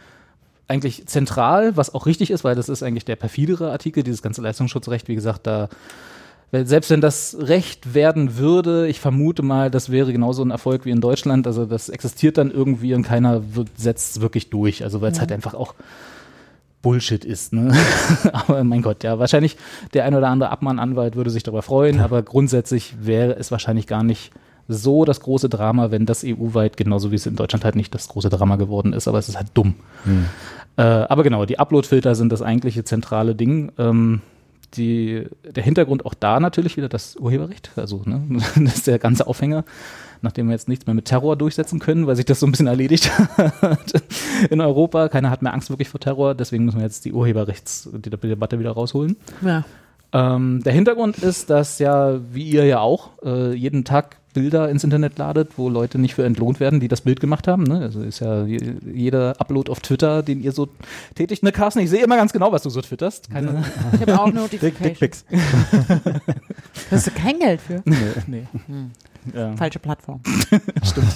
eigentlich zentral, was auch richtig ist, weil das ist eigentlich der perfidere Artikel, dieses ganze Leistungsschutzrecht, wie gesagt, da weil selbst wenn das Recht werden würde, ich vermute mal, das wäre genauso ein Erfolg wie in Deutschland. Also das existiert dann irgendwie und keiner setzt es wirklich durch. Also weil es ja. halt einfach auch Bullshit ist. Ne? aber mein Gott, ja, wahrscheinlich der ein oder andere Abmahnanwalt würde sich darüber freuen, aber grundsätzlich wäre es wahrscheinlich gar nicht so das große Drama, wenn das EU-weit, genauso wie es in Deutschland halt nicht das große Drama geworden ist, aber es ist halt dumm. Hm. Äh, aber genau, die Upload-Filter sind das eigentliche zentrale Ding. Ähm, die, der Hintergrund auch da natürlich wieder das Urheberrecht. Also, ne, das ist der ganze Aufhänger, nachdem wir jetzt nichts mehr mit Terror durchsetzen können, weil sich das so ein bisschen erledigt hat in Europa. Keiner hat mehr Angst wirklich vor Terror, deswegen müssen wir jetzt die Urheberrechts, die Debatte wieder rausholen. Ja. Ähm, der Hintergrund ist, dass ja, wie ihr ja auch, äh, jeden Tag Bilder ins Internet ladet, wo Leute nicht für entlohnt werden, die das Bild gemacht haben. Ne? Also ist ja jeder Upload auf Twitter, den ihr so tätigt. Ne, Carsten, ich sehe immer ganz genau, was du so twitterst. Keine ich habe auch Notifications. Hast du kein Geld für? Nee. nee. Hm. Ja. Falsche Plattform. Stimmt.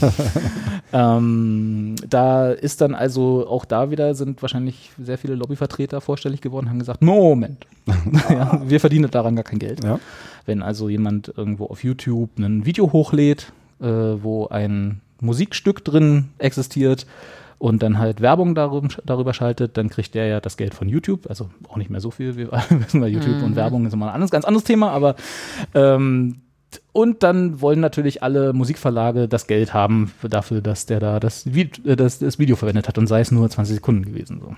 ähm, da ist dann also auch da wieder sind wahrscheinlich sehr viele Lobbyvertreter vorstellig geworden, haben gesagt, Moment, ja, wir verdienen daran gar kein Geld. Ja. Wenn also jemand irgendwo auf YouTube ein Video hochlädt, äh, wo ein Musikstück drin existiert und dann halt Werbung darüber, darüber schaltet, dann kriegt der ja das Geld von YouTube. Also auch nicht mehr so viel, wie wir wissen, weil YouTube mhm. und Werbung ist immer ein anderes, ganz anderes Thema, aber ähm, und dann wollen natürlich alle Musikverlage das Geld haben dafür, dass der da das, äh, das, das Video verwendet hat und sei es nur 20 Sekunden gewesen. So.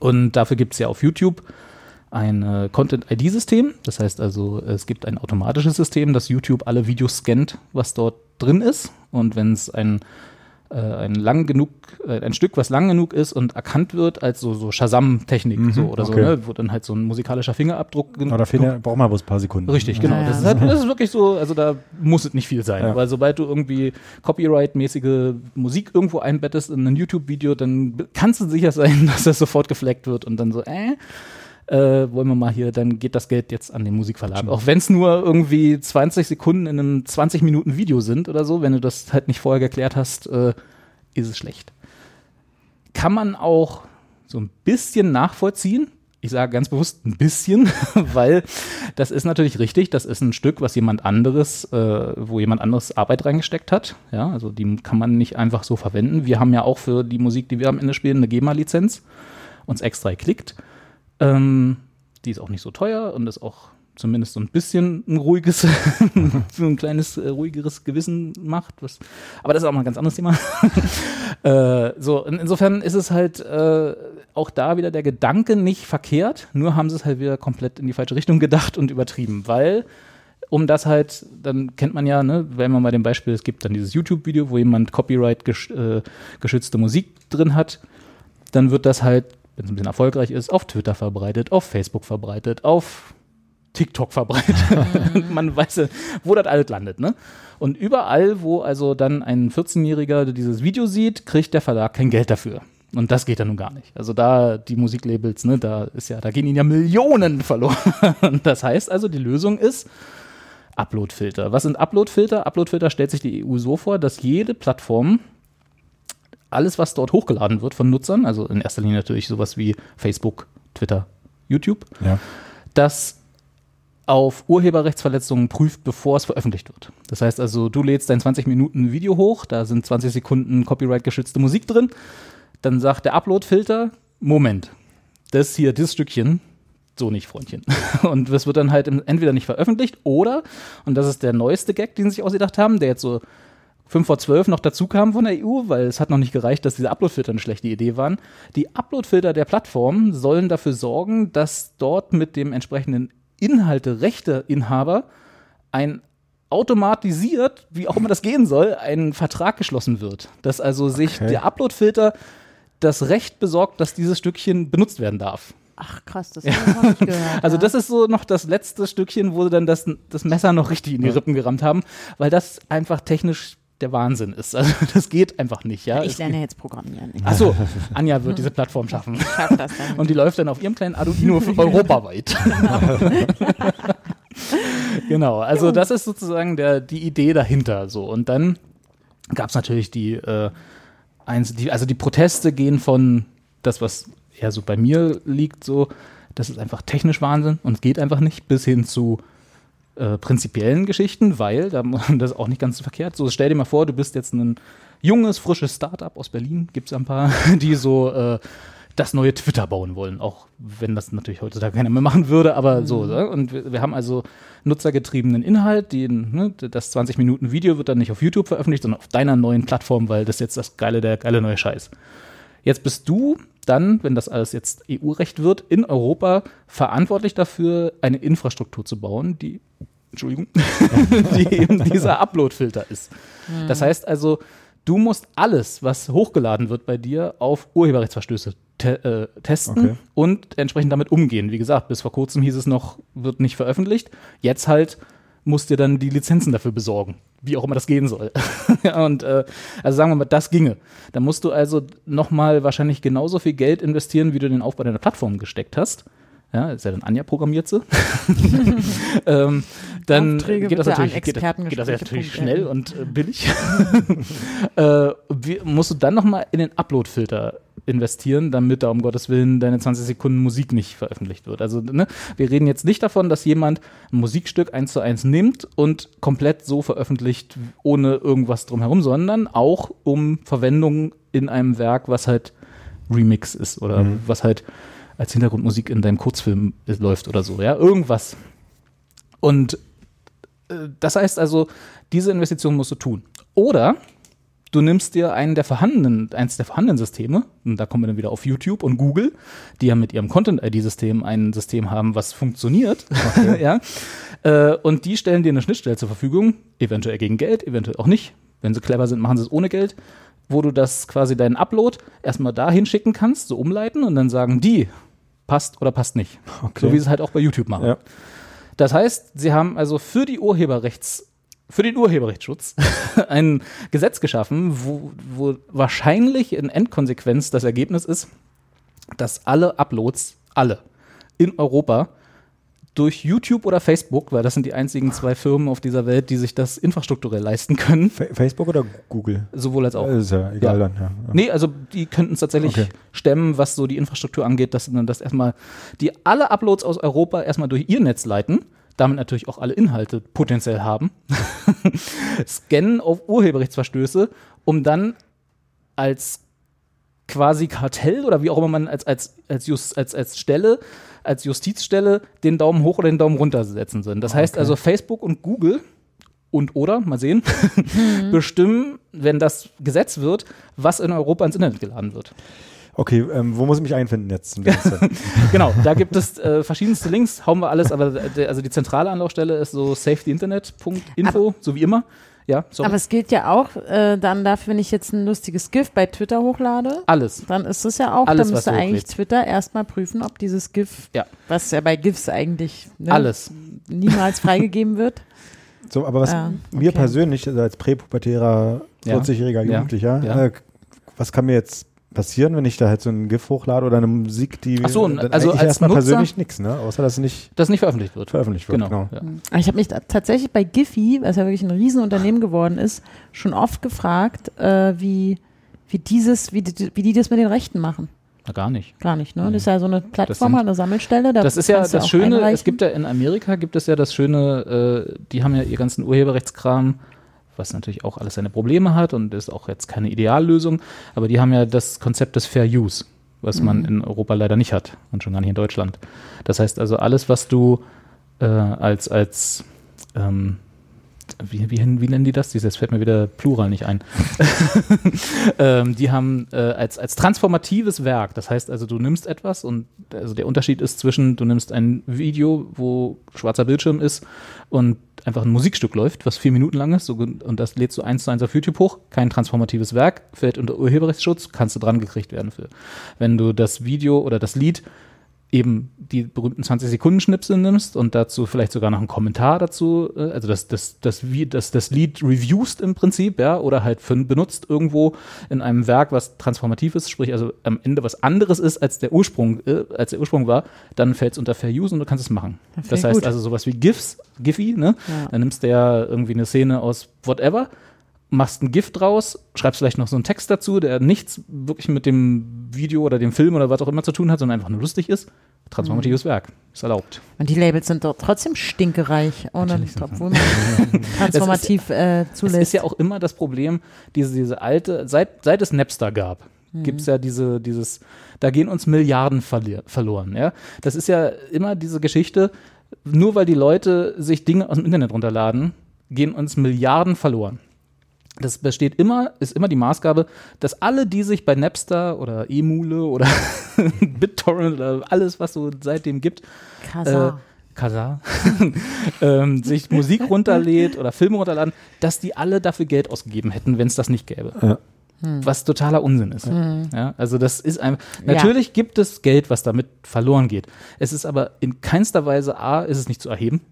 Und dafür gibt es ja auf YouTube ein äh, Content-ID-System. Das heißt also, es gibt ein automatisches System, das YouTube alle Videos scannt, was dort drin ist. Und wenn es ein äh, ein lang genug, äh, ein Stück, was lang genug ist und erkannt wird als so, so Shazam-Technik mhm, so oder okay. so, ne? wo dann halt so ein musikalischer Fingerabdruck. Da fehlen, braucht man bloß ein paar Sekunden. Richtig, genau. Ja. Das, ist halt, das, ist wirklich so, also da muss es nicht viel sein, ja. weil sobald du irgendwie Copyright-mäßige Musik irgendwo einbettest in ein YouTube-Video, dann kannst du sicher sein, dass das sofort gefleckt wird und dann so, äh, äh, wollen wir mal hier, dann geht das Geld jetzt an den Musikverlag. Stimmt. Auch wenn es nur irgendwie 20 Sekunden in einem 20 Minuten Video sind oder so, wenn du das halt nicht vorher geklärt hast, äh, ist es schlecht. Kann man auch so ein bisschen nachvollziehen. Ich sage ganz bewusst ein bisschen, weil das ist natürlich richtig. Das ist ein Stück, was jemand anderes, äh, wo jemand anderes Arbeit reingesteckt hat. Ja, also die kann man nicht einfach so verwenden. Wir haben ja auch für die Musik, die wir am Ende spielen, eine GEMA-Lizenz, uns extra geklickt. Ähm, die ist auch nicht so teuer und ist auch zumindest so ein bisschen ein ruhiges, so ein kleines äh, ruhigeres Gewissen macht. Was, aber das ist auch mal ein ganz anderes Thema. äh, so, in, insofern ist es halt äh, auch da wieder der Gedanke nicht verkehrt, nur haben sie es halt wieder komplett in die falsche Richtung gedacht und übertrieben, weil um das halt, dann kennt man ja, ne, wenn man mal dem Beispiel, es gibt dann dieses YouTube-Video, wo jemand Copyright gesch äh, geschützte Musik drin hat, dann wird das halt wenn es ein bisschen erfolgreich ist, auf Twitter verbreitet, auf Facebook verbreitet, auf TikTok verbreitet. Man weiß, wo das alles landet, ne? Und überall, wo also dann ein 14-Jähriger dieses Video sieht, kriegt der Verlag kein Geld dafür. Und das geht ja nun gar nicht. Also da die Musiklabels, ne, da ist ja, da gehen ihnen ja Millionen verloren. Das heißt also, die Lösung ist Uploadfilter. Was sind Uploadfilter? Uploadfilter stellt sich die EU so vor, dass jede Plattform alles, was dort hochgeladen wird von Nutzern, also in erster Linie natürlich sowas wie Facebook, Twitter, YouTube, Ja. das auf Urheberrechtsverletzungen prüft, bevor es veröffentlicht wird. Das heißt also, du lädst dein 20 Minuten Video hoch, da sind 20 Sekunden copyright-geschützte Musik drin, dann sagt der Upload-Filter, Moment, das hier, dieses Stückchen, so nicht, Freundchen. Und das wird dann halt entweder nicht veröffentlicht oder, und das ist der neueste Gag, den sie sich ausgedacht haben, der jetzt so 5 vor 12 noch dazu kam von der EU, weil es hat noch nicht gereicht, dass diese Uploadfilter eine schlechte Idee waren. Die Uploadfilter der Plattform sollen dafür sorgen, dass dort mit dem entsprechenden Inhalte-Rechte-Inhaber ein automatisiert, wie auch immer das gehen soll, ein Vertrag geschlossen wird. Dass also sich Okay. der Uploadfilter das Recht besorgt, dass dieses Stückchen benutzt werden darf. Ach krass, das habe ich noch nicht gehört. Also ja. das ist so noch das letzte Stückchen, wo sie dann das, das Messer noch richtig in die Rippen gerammt haben, weil das einfach technisch der Wahnsinn ist. Also das geht einfach nicht. Ja? Ich lerne jetzt Programmieren. Ich Achso, Anja wird diese Plattform schaffen. schaff das dann. Und die läuft dann auf ihrem kleinen Arduino für europaweit. genau, also das ist sozusagen der, die Idee dahinter. So. Und dann gab es natürlich die, äh, eins, die, also die Proteste gehen von das, was eher so bei mir liegt, so, das ist einfach technisch Wahnsinn und es geht einfach nicht, bis hin zu äh, prinzipiellen Geschichten, weil, da, das ist auch nicht ganz so verkehrt, so stell dir mal vor, du bist jetzt ein junges, frisches Startup aus Berlin, gibt es ein paar, die so äh, das neue Twitter bauen wollen, auch wenn das natürlich heutzutage keiner mehr machen würde, aber so. Ne? Und wir, wir haben also nutzergetriebenen Inhalt, die, ne, das 20 Minuten Video wird dann nicht auf YouTube veröffentlicht, sondern auf deiner neuen Plattform, weil das jetzt das geile, der geile neue Scheiß. Jetzt bist du dann, wenn das alles jetzt EU-Recht wird, in Europa verantwortlich dafür, eine Infrastruktur zu bauen, die, Entschuldigung, die eben dieser Upload-Filter ist. Das heißt also, du musst alles, was hochgeladen wird bei dir, auf Urheberrechtsverstöße te äh, testen Okay. und entsprechend damit umgehen. Wie gesagt, bis vor kurzem hieß es noch, wird nicht veröffentlicht. Jetzt halt musst dir dann die Lizenzen dafür besorgen, wie auch immer das gehen soll. und äh, also sagen wir mal, das ginge. Da musst du also nochmal wahrscheinlich genauso viel Geld investieren, wie du in den Aufbau deiner Plattform gesteckt hast. Ja, ist ja dann Anja programmiert sie. ähm, dann Aufträge geht das, natürlich, geht, das- geht das natürlich schnell und äh, billig. äh, wie, musst du dann nochmal in den Upload-Filter investieren, damit da um Gottes Willen deine 20 Sekunden Musik nicht veröffentlicht wird. Also ne, wir reden jetzt nicht davon, dass jemand ein Musikstück eins zu eins nimmt und komplett so veröffentlicht, ohne irgendwas drumherum, sondern auch um Verwendung in einem Werk, was halt Remix ist oder was halt als Hintergrundmusik in deinem Kurzfilm läuft oder so, ja, irgendwas. Und äh, das heißt also, diese Investition musst du tun. Oder du nimmst dir einen der vorhandenen, eins der vorhandenen Systeme, und da kommen wir dann wieder auf YouTube und Google, die ja mit ihrem Content-ID-System ein System haben, was funktioniert, ja, äh, und die stellen dir eine Schnittstelle zur Verfügung, eventuell gegen Geld, eventuell auch nicht. Wenn sie clever sind, machen sie es ohne Geld, wo du das quasi deinen Upload erstmal dahin schicken kannst, so umleiten und dann sagen die, passt oder passt nicht. Okay. So wie sie es halt auch bei YouTube machen. Ja. Das heißt, sie haben also für die Urheberrechts, für den Urheberrechtsschutz ein Gesetz geschaffen, wo, wo wahrscheinlich in Endkonsequenz das Ergebnis ist, dass alle Uploads, alle in Europa durch YouTube oder Facebook, weil das sind die einzigen zwei Firmen auf dieser Welt, die sich das infrastrukturell leisten können, Fa- Facebook oder Google? sowohl als auch. Äh, Ist ja egal Ja. dann, ja. Nee, also die könnten es tatsächlich Okay. stemmen, was so die Infrastruktur angeht, dass dann das erstmal die alle Uploads aus Europa erstmal durch ihr Netz leiten, damit natürlich auch alle Inhalte potenziell haben, scannen auf Urheberrechtsverstöße, um dann als quasi Kartell oder wie auch immer man als, als, als, Just, als, als Stelle, als Justizstelle den Daumen hoch oder den Daumen runter setzen sind. Das heißt Okay. also Facebook und Google und oder, mal sehen, bestimmen, wenn das Gesetz wird, was in Europa ins Internet geladen wird. Okay, ähm, wo muss ich mich einfinden jetzt? Genau, da gibt es äh, verschiedenste Links, hauen wir alles, aber der, also die zentrale Anlaufstelle ist so safetyinternet.info, so wie immer. Ja, sorry. Aber es gilt ja auch äh, dann dafür, wenn ich jetzt ein lustiges GIF bei Twitter hochlade, alles. dann ist es ja auch, Alles, dann was müsste du eigentlich hochlädst. Twitter erstmal prüfen, ob dieses GIF, Ja. was ja bei GIFs eigentlich ne, Alles. niemals freigegeben wird. so, aber was Ah, mir okay. persönlich, also als präpubertärer Ja. 40-jähriger Ja. Jugendlicher, Ja. Äh, was kann mir jetzt passieren, wenn ich da halt so ein GIF hochlade oder eine Musik, die Ach so, also als erstmal Nutzer- persönlich nichts, ne? Außer dass es nicht Das nicht veröffentlicht wird. veröffentlicht wird. Genau. Genau. Ja. Ich habe mich tatsächlich bei Giphy, was ja wirklich ein Riesenunternehmen geworden ist, schon oft gefragt, äh, wie, wie dieses, wie die, wie die das mit den Rechten machen. Na, gar nicht. Gar nicht, ne? Das ist ja so eine Plattform, sind- eine Sammelstelle. Da Das ist ja das Schöne, es gibt ja in Amerika gibt es ja das Schöne, äh, die haben ja ihr ganzen Urheberrechtskram, was natürlich auch alles seine Probleme hat und ist auch jetzt keine Ideallösung, aber die haben ja das Konzept des Fair Use, was man in Europa leider nicht hat und schon gar nicht in Deutschland. Das heißt also alles, was du äh, als, als ähm, wie, wie, wie nennen die das? Dieses fällt mir wieder Plural nicht ein. ähm, die haben äh, als, als transformatives Werk, das heißt also, du nimmst etwas und also der Unterschied ist zwischen, du nimmst ein Video, wo schwarzer Bildschirm ist und einfach ein Musikstück läuft, was vier Minuten lang ist, so, und das lädst du eins zu eins auf YouTube hoch, kein transformatives Werk, fällt unter Urheberrechtsschutz, kannst du dran gekriegt werden für. Wenn du das Video oder das Lied eben die berühmten 20 Sekunden Schnipsel nimmst und dazu vielleicht sogar noch einen Kommentar dazu, äh, also das, das, das, wie, das, das Lied reviewst im Prinzip, ja, oder halt für, benutzt irgendwo in einem Werk, was transformativ ist, sprich also am Ende was anderes ist, als der Ursprung, äh, als der Ursprung war, dann fällt es unter Fair Use und du kannst es machen. Voll das heißt gut. also sowas wie GIFs, Giphy, ne? Ja. Dann nimmst du ja irgendwie eine Szene aus whatever, machst ein GIF draus, schreibst vielleicht noch so einen Text dazu, der nichts wirklich mit dem Video oder dem Film oder was auch immer zu tun hat, sondern einfach nur lustig ist. Transformatives Mhm. Werk. Ist erlaubt. Und die Labels sind doch trotzdem stinkereich, ohne, obwohl man transformativ äh, Es zulässt. ist ja auch immer das Problem, diese, diese alte, seit, seit es Napster gab, Mhm. gibt es ja diese, dieses, da gehen uns Milliarden verloren. Ja? Das ist ja immer diese Geschichte, nur weil die Leute sich Dinge aus dem Internet runterladen, gehen uns Milliarden verloren. Das besteht immer, ist immer die Maßgabe, dass alle, die sich bei Napster oder Emule oder BitTorrent oder alles, was so seitdem gibt, Kasa. äh, ähm, sich Musik runterlädt oder Filme runterladen, dass die alle dafür Geld ausgegeben hätten, wenn es das nicht gäbe. Ja. Was totaler Unsinn ist. Ja, also das ist einfach. Natürlich gibt es Geld, was damit verloren geht. Es ist aber in keinster Weise A, ist es nicht zu erheben.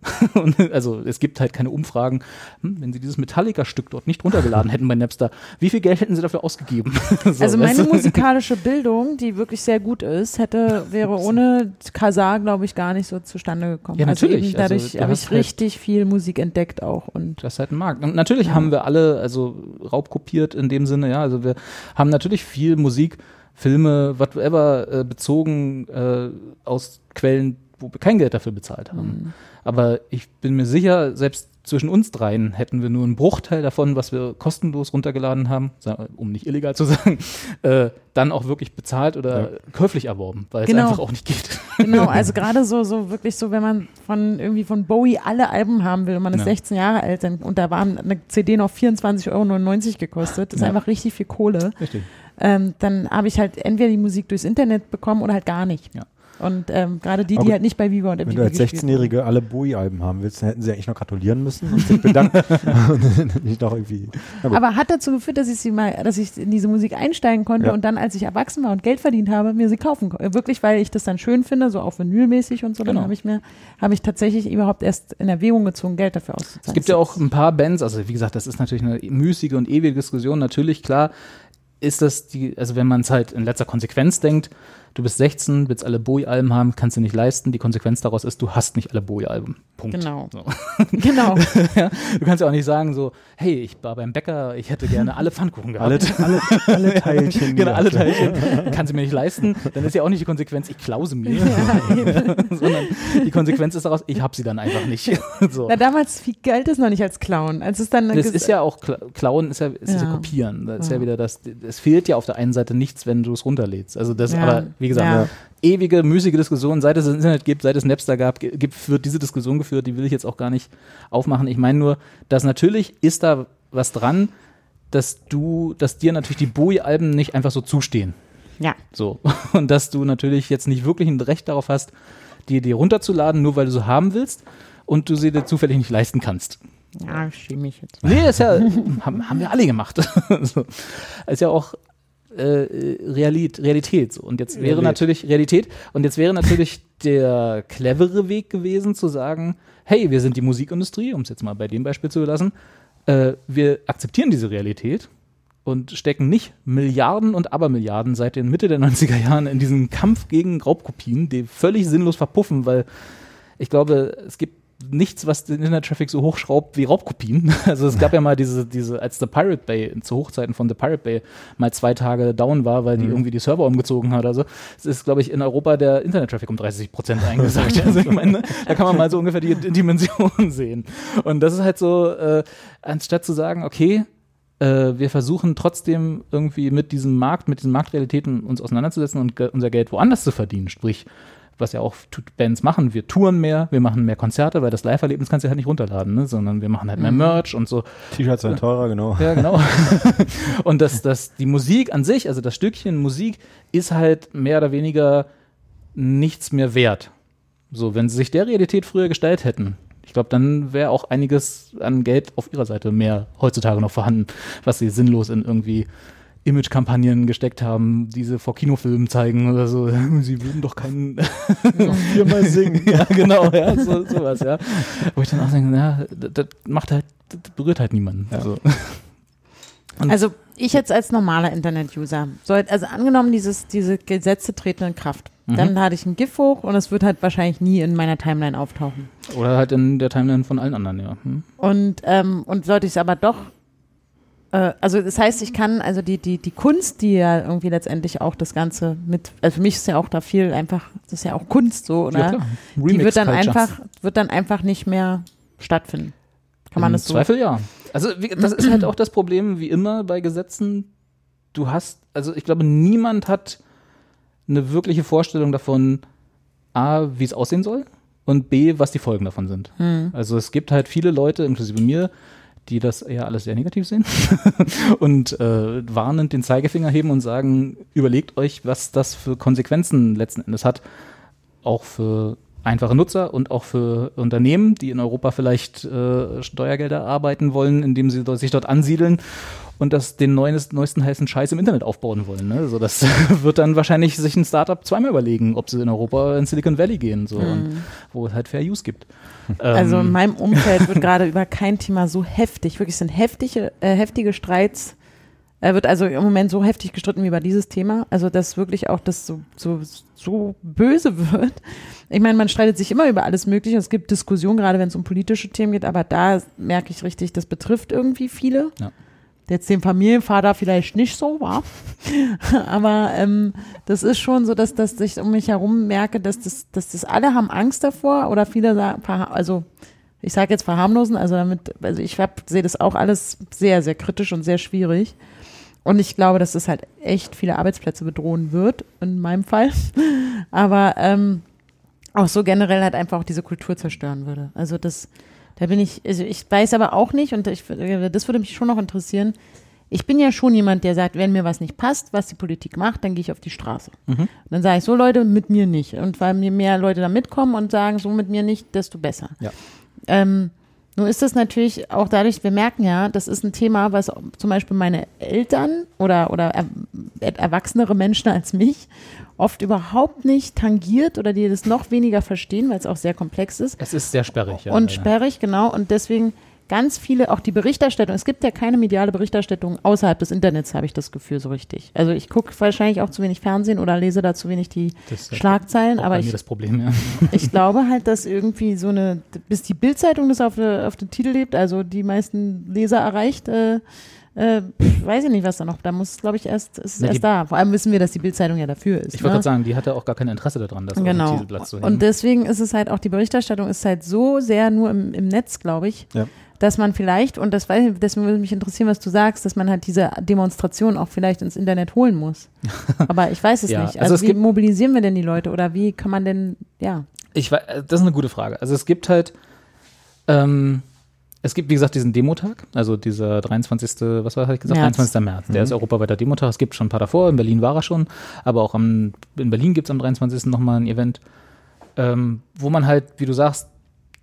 Also es gibt halt keine Umfragen. Hm, wenn sie dieses Metallica-Stück dort nicht runtergeladen hätten bei Napster, wie viel Geld hätten sie dafür ausgegeben? So, also weißt meine du? musikalische Bildung, die wirklich sehr gut ist, hätte, wäre ohne Kazaa, glaube ich, gar nicht so zustande gekommen. Ja, Also natürlich. Also dadurch du habe ich halt- richtig viel Musik entdeckt auch. Und Das ist halt ein Markt. Und natürlich haben wir alle, also raubkopiert in dem Sinne, ja. Also wir haben natürlich viel Musik, Filme, whatever, äh, bezogen äh, aus Quellen, wo wir kein Geld dafür bezahlt haben. Aber ich bin mir sicher, selbst zwischen uns dreien hätten wir nur einen Bruchteil davon, was wir kostenlos runtergeladen haben, um nicht illegal zu sagen, äh, dann auch wirklich bezahlt oder Ja. käuflich erworben, weil Genau. es einfach auch nicht geht. genau, also gerade so, so wirklich so, wenn man von irgendwie von Bowie alle Alben haben will und man ist Ja. 16 Jahre alt dann, und da waren eine CD noch 24,99 Euro gekostet, das ist Ja. einfach richtig viel Kohle. Richtig. ähm, dann habe ich halt entweder die Musik durchs Internet bekommen oder halt gar nicht. Ja. Und ähm, gerade die, die halt nicht bei Viva und Wenn MTV du als gespielt 16-Jährige alle Bowie-Alben haben willst, dann hätten sie eigentlich noch gratulieren müssen und sich bedanken. und nicht noch irgendwie. Aber hat dazu geführt, dass ich sie mal, dass ich in diese Musik einsteigen konnte Ja. und dann, als ich erwachsen war und Geld verdient habe, mir sie kaufen konnte. Wirklich, weil ich das dann schön finde, so auch vinylmäßig und so. Dann Genau. habe ich mir, habe ich tatsächlich überhaupt erst in Erwägung gezogen, Geld dafür auszuzahlen. Es gibt ja auch ein paar Bands, also wie gesagt, das ist natürlich eine müßige und ewige Diskussion. Natürlich, klar, ist das die, also wenn man es halt in letzter Konsequenz denkt, du bist 16, willst alle Bowie-Alben haben, kannst du nicht leisten. Die Konsequenz daraus ist, du hast nicht alle Bowie-Alben. Punkt. Genau. So. Genau. ja, du kannst ja auch nicht sagen so, hey, ich war beim Bäcker, ich hätte gerne alle Pfannkuchen gehabt. alle, alle, alle Teilchen. Genau, alle. Teilchen. Kann sie mir nicht leisten. Dann ist ja auch nicht die Konsequenz, ich klaue sie mir. Sondern die Konsequenz ist daraus, ich habe sie dann einfach nicht. so. Na, damals viel Geld ist noch nicht als Clown. Als es dann Das ist ja auch, Kla- Klauen ist ja, ist ja. Ja. Kopieren. Das ist ja Ja. wieder das, es fehlt ja auf der einen Seite nichts, wenn du es runterlädst. Also das, Ja. aber wie gesagt, Ja. ewige, müßige Diskussion, seit es das Internet gibt, seit es Napster gab, gibt, wird diese Diskussion geführt, die will ich jetzt auch gar nicht aufmachen. Ich meine nur, dass natürlich ist da was dran, dass du, dass dir natürlich die Bowie-Alben nicht einfach so zustehen. ja. So. Und dass du natürlich jetzt nicht wirklich ein Recht darauf hast, die dir runterzuladen, nur weil du sie haben willst und du sie dir zufällig nicht leisten kannst. Ja, ich schäme mich jetzt. Nee, ist ja, haben, haben wir alle gemacht. so. Ist ja auch äh, Realit, Realität. So. Und jetzt wäre Realität. natürlich Realität. Und jetzt wäre natürlich der clevere Weg gewesen, zu sagen, hey, wir sind die Musikindustrie, um es jetzt mal bei dem Beispiel zu belassen, äh, wir akzeptieren diese Realität, und stecken nicht Milliarden und Abermilliarden seit den Mitte der 90er Jahren in diesen Kampf gegen Raubkopien, die völlig sinnlos verpuffen, weil ich glaube, es gibt nichts, was den Internet-Traffic so hochschraubt wie Raubkopien. Also es gab ja mal diese, diese, als The Pirate Bay, zu Hochzeiten von The Pirate Bay, mal zwei Tage down war, weil die irgendwie die Server umgezogen hat oder so. Es ist, glaube ich, in Europa der Internet-Traffic um 30 Prozent eingesagt. also ich meine, da kann man mal so ungefähr die Dimension sehen. Und das ist halt so, äh, anstatt zu sagen, okay, äh, wir versuchen trotzdem irgendwie mit diesem Markt, mit diesen Marktrealitäten uns auseinanderzusetzen und ge unser Geld woanders zu verdienen. Sprich, was ja auch Bands machen, wir touren mehr, wir machen mehr Konzerte, weil das Live-Erlebnis kannst du halt nicht runterladen, ne? sondern wir machen halt mehr Merch und so. T-Shirts sind teurer, genau. Ja, genau. und das, das, die Musik an sich, also das Stückchen Musik, ist halt mehr oder weniger nichts mehr wert. So, wenn sie sich der Realität früher gestellt hätten, ich glaube, dann wäre auch einiges an Geld auf ihrer Seite mehr heutzutage noch vorhanden, was sie sinnlos in irgendwie Image-Kampagnen gesteckt haben, diese vor Kinofilmen zeigen oder so. Sie würden doch keinen Viermal singen. ja, genau, ja, so, sowas, ja. Wo ich dann auch denke, ja, das, das macht halt, das berührt halt niemanden. So. Und- Also ich jetzt als normaler Internet-User, soll, also angenommen, dieses, diese Gesetze treten in Kraft, Mhm. dann lade ich ein GIF hoch und es wird halt wahrscheinlich nie in meiner Timeline auftauchen. Oder halt in der Timeline von allen anderen, ja. Hm? Und, ähm, und sollte ich es aber doch, also das heißt, ich kann, also die, die, die Kunst, die ja irgendwie letztendlich auch das Ganze mit, also für mich ist ja auch da viel einfach, das ist ja auch Kunst so, oder? Ja, die wird dann einfach, wird dann einfach nicht mehr stattfinden. Kann man Im das so? Zweifel ja. Also wie, das ist halt auch das Problem, wie immer bei Gesetzen. Du hast, also ich glaube, niemand hat eine wirkliche Vorstellung davon, A, wie es aussehen soll und B, was die Folgen davon sind. Hm. Also es gibt halt viele Leute, inklusive mir, die das eher alles sehr negativ sehen und äh, warnend den Zeigefinger heben und sagen, überlegt euch, was das für Konsequenzen letzten Endes hat, auch für einfache Nutzer und auch für Unternehmen, die in Europa vielleicht äh, Steuergelder arbeiten wollen, indem sie sich dort ansiedeln und das den neuesten, neuesten heißen Scheiß im Internet aufbauen wollen. Ne? Also das wird dann wahrscheinlich sich ein Startup zweimal überlegen, ob sie in Europa in Silicon Valley gehen, so, und, wo es halt Fair Use gibt. Also in Ähm, meinem Umfeld wird gerade über kein Thema so heftig, wirklich sind heftige, äh, heftige Streits, äh, wird also im Moment so heftig gestritten wie über dieses Thema. Also dass wirklich auch das so, so, so böse wird. Ich meine, man streitet sich immer über alles Mögliche. Es gibt Diskussionen, gerade wenn es um politische Themen geht, aber da merke ich richtig, das betrifft irgendwie viele. Ja. Jetzt den Familienvater vielleicht nicht so, war. Aber ähm, das ist schon so, dass, dass ich um mich herum merke, dass das, dass das alle haben Angst davor oder viele sagen, also ich sage jetzt verharmlosen, also damit, also ich sehe das auch alles sehr, sehr kritisch und sehr schwierig. Und ich glaube, dass das halt echt viele Arbeitsplätze bedrohen wird, in meinem Fall. Aber ähm, auch so generell halt einfach auch diese Kultur zerstören würde. Also das, da bin ich, also ich weiß aber auch nicht, und ich, das würde mich schon noch interessieren. Ich bin ja schon jemand, der sagt, wenn mir was nicht passt, was die Politik macht, dann gehe ich auf die Straße. Und dann sage ich, so Leute, mit mir nicht. Und weil mir mehr Leute da mitkommen und sagen, so mit mir nicht, desto besser. Ja. Ähm, nun ist das natürlich auch dadurch, wir merken ja, das ist ein Thema, was zum Beispiel meine Eltern oder, oder er, erwachsenere Menschen als mich oft überhaupt nicht tangiert oder die das noch weniger verstehen, weil es auch sehr komplex ist. es ist sehr sperrig. Ja, und sperrig, genau. Und deswegen ganz viele, auch die Berichterstattung, es gibt ja keine mediale Berichterstattung außerhalb des Internets, habe ich das Gefühl so richtig. Also ich gucke wahrscheinlich auch zu wenig Fernsehen oder lese da zu wenig die Das ist ja Schlagzeilen, aber ich Problem, ja. ich glaube halt, dass irgendwie so eine, bis die Bildzeitung das auf, der- auf den Titel lebt, also die meisten Leser erreicht, äh, äh, weiß ich nicht, was da noch, da muss, glaube ich, erst, ist es die- erst da. Vor allem wissen wir, dass die Bildzeitung ja dafür ist. Ich wollte ne? gerade sagen, die hatte auch gar kein Interesse daran, das auf Genau. den Titelblatt zu hängen. Und deswegen ist es halt auch, die Berichterstattung ist halt so sehr nur im, im Netz, glaube ich, Ja. Dass man vielleicht, und das weiß ich, deswegen würde mich interessieren, was du sagst, dass man halt diese Demonstration auch vielleicht ins Internet holen muss. Aber ich weiß es Ja, nicht. also Also, es wie gibt- mobilisieren wir denn die Leute oder wie kann man denn, ja. Ich wei- äh, das ist eine gute Frage. Also es gibt halt, ähm, es gibt, wie gesagt, diesen Demotag, also dieser 23., was war, hatte ich gesagt? März. 23. März. Der ist europaweiter Demotag. Es gibt schon ein paar davor. In Berlin war er schon. Aber auch am, in Berlin gibt es am 23. nochmal ein Event, ähm, wo man halt, wie du sagst,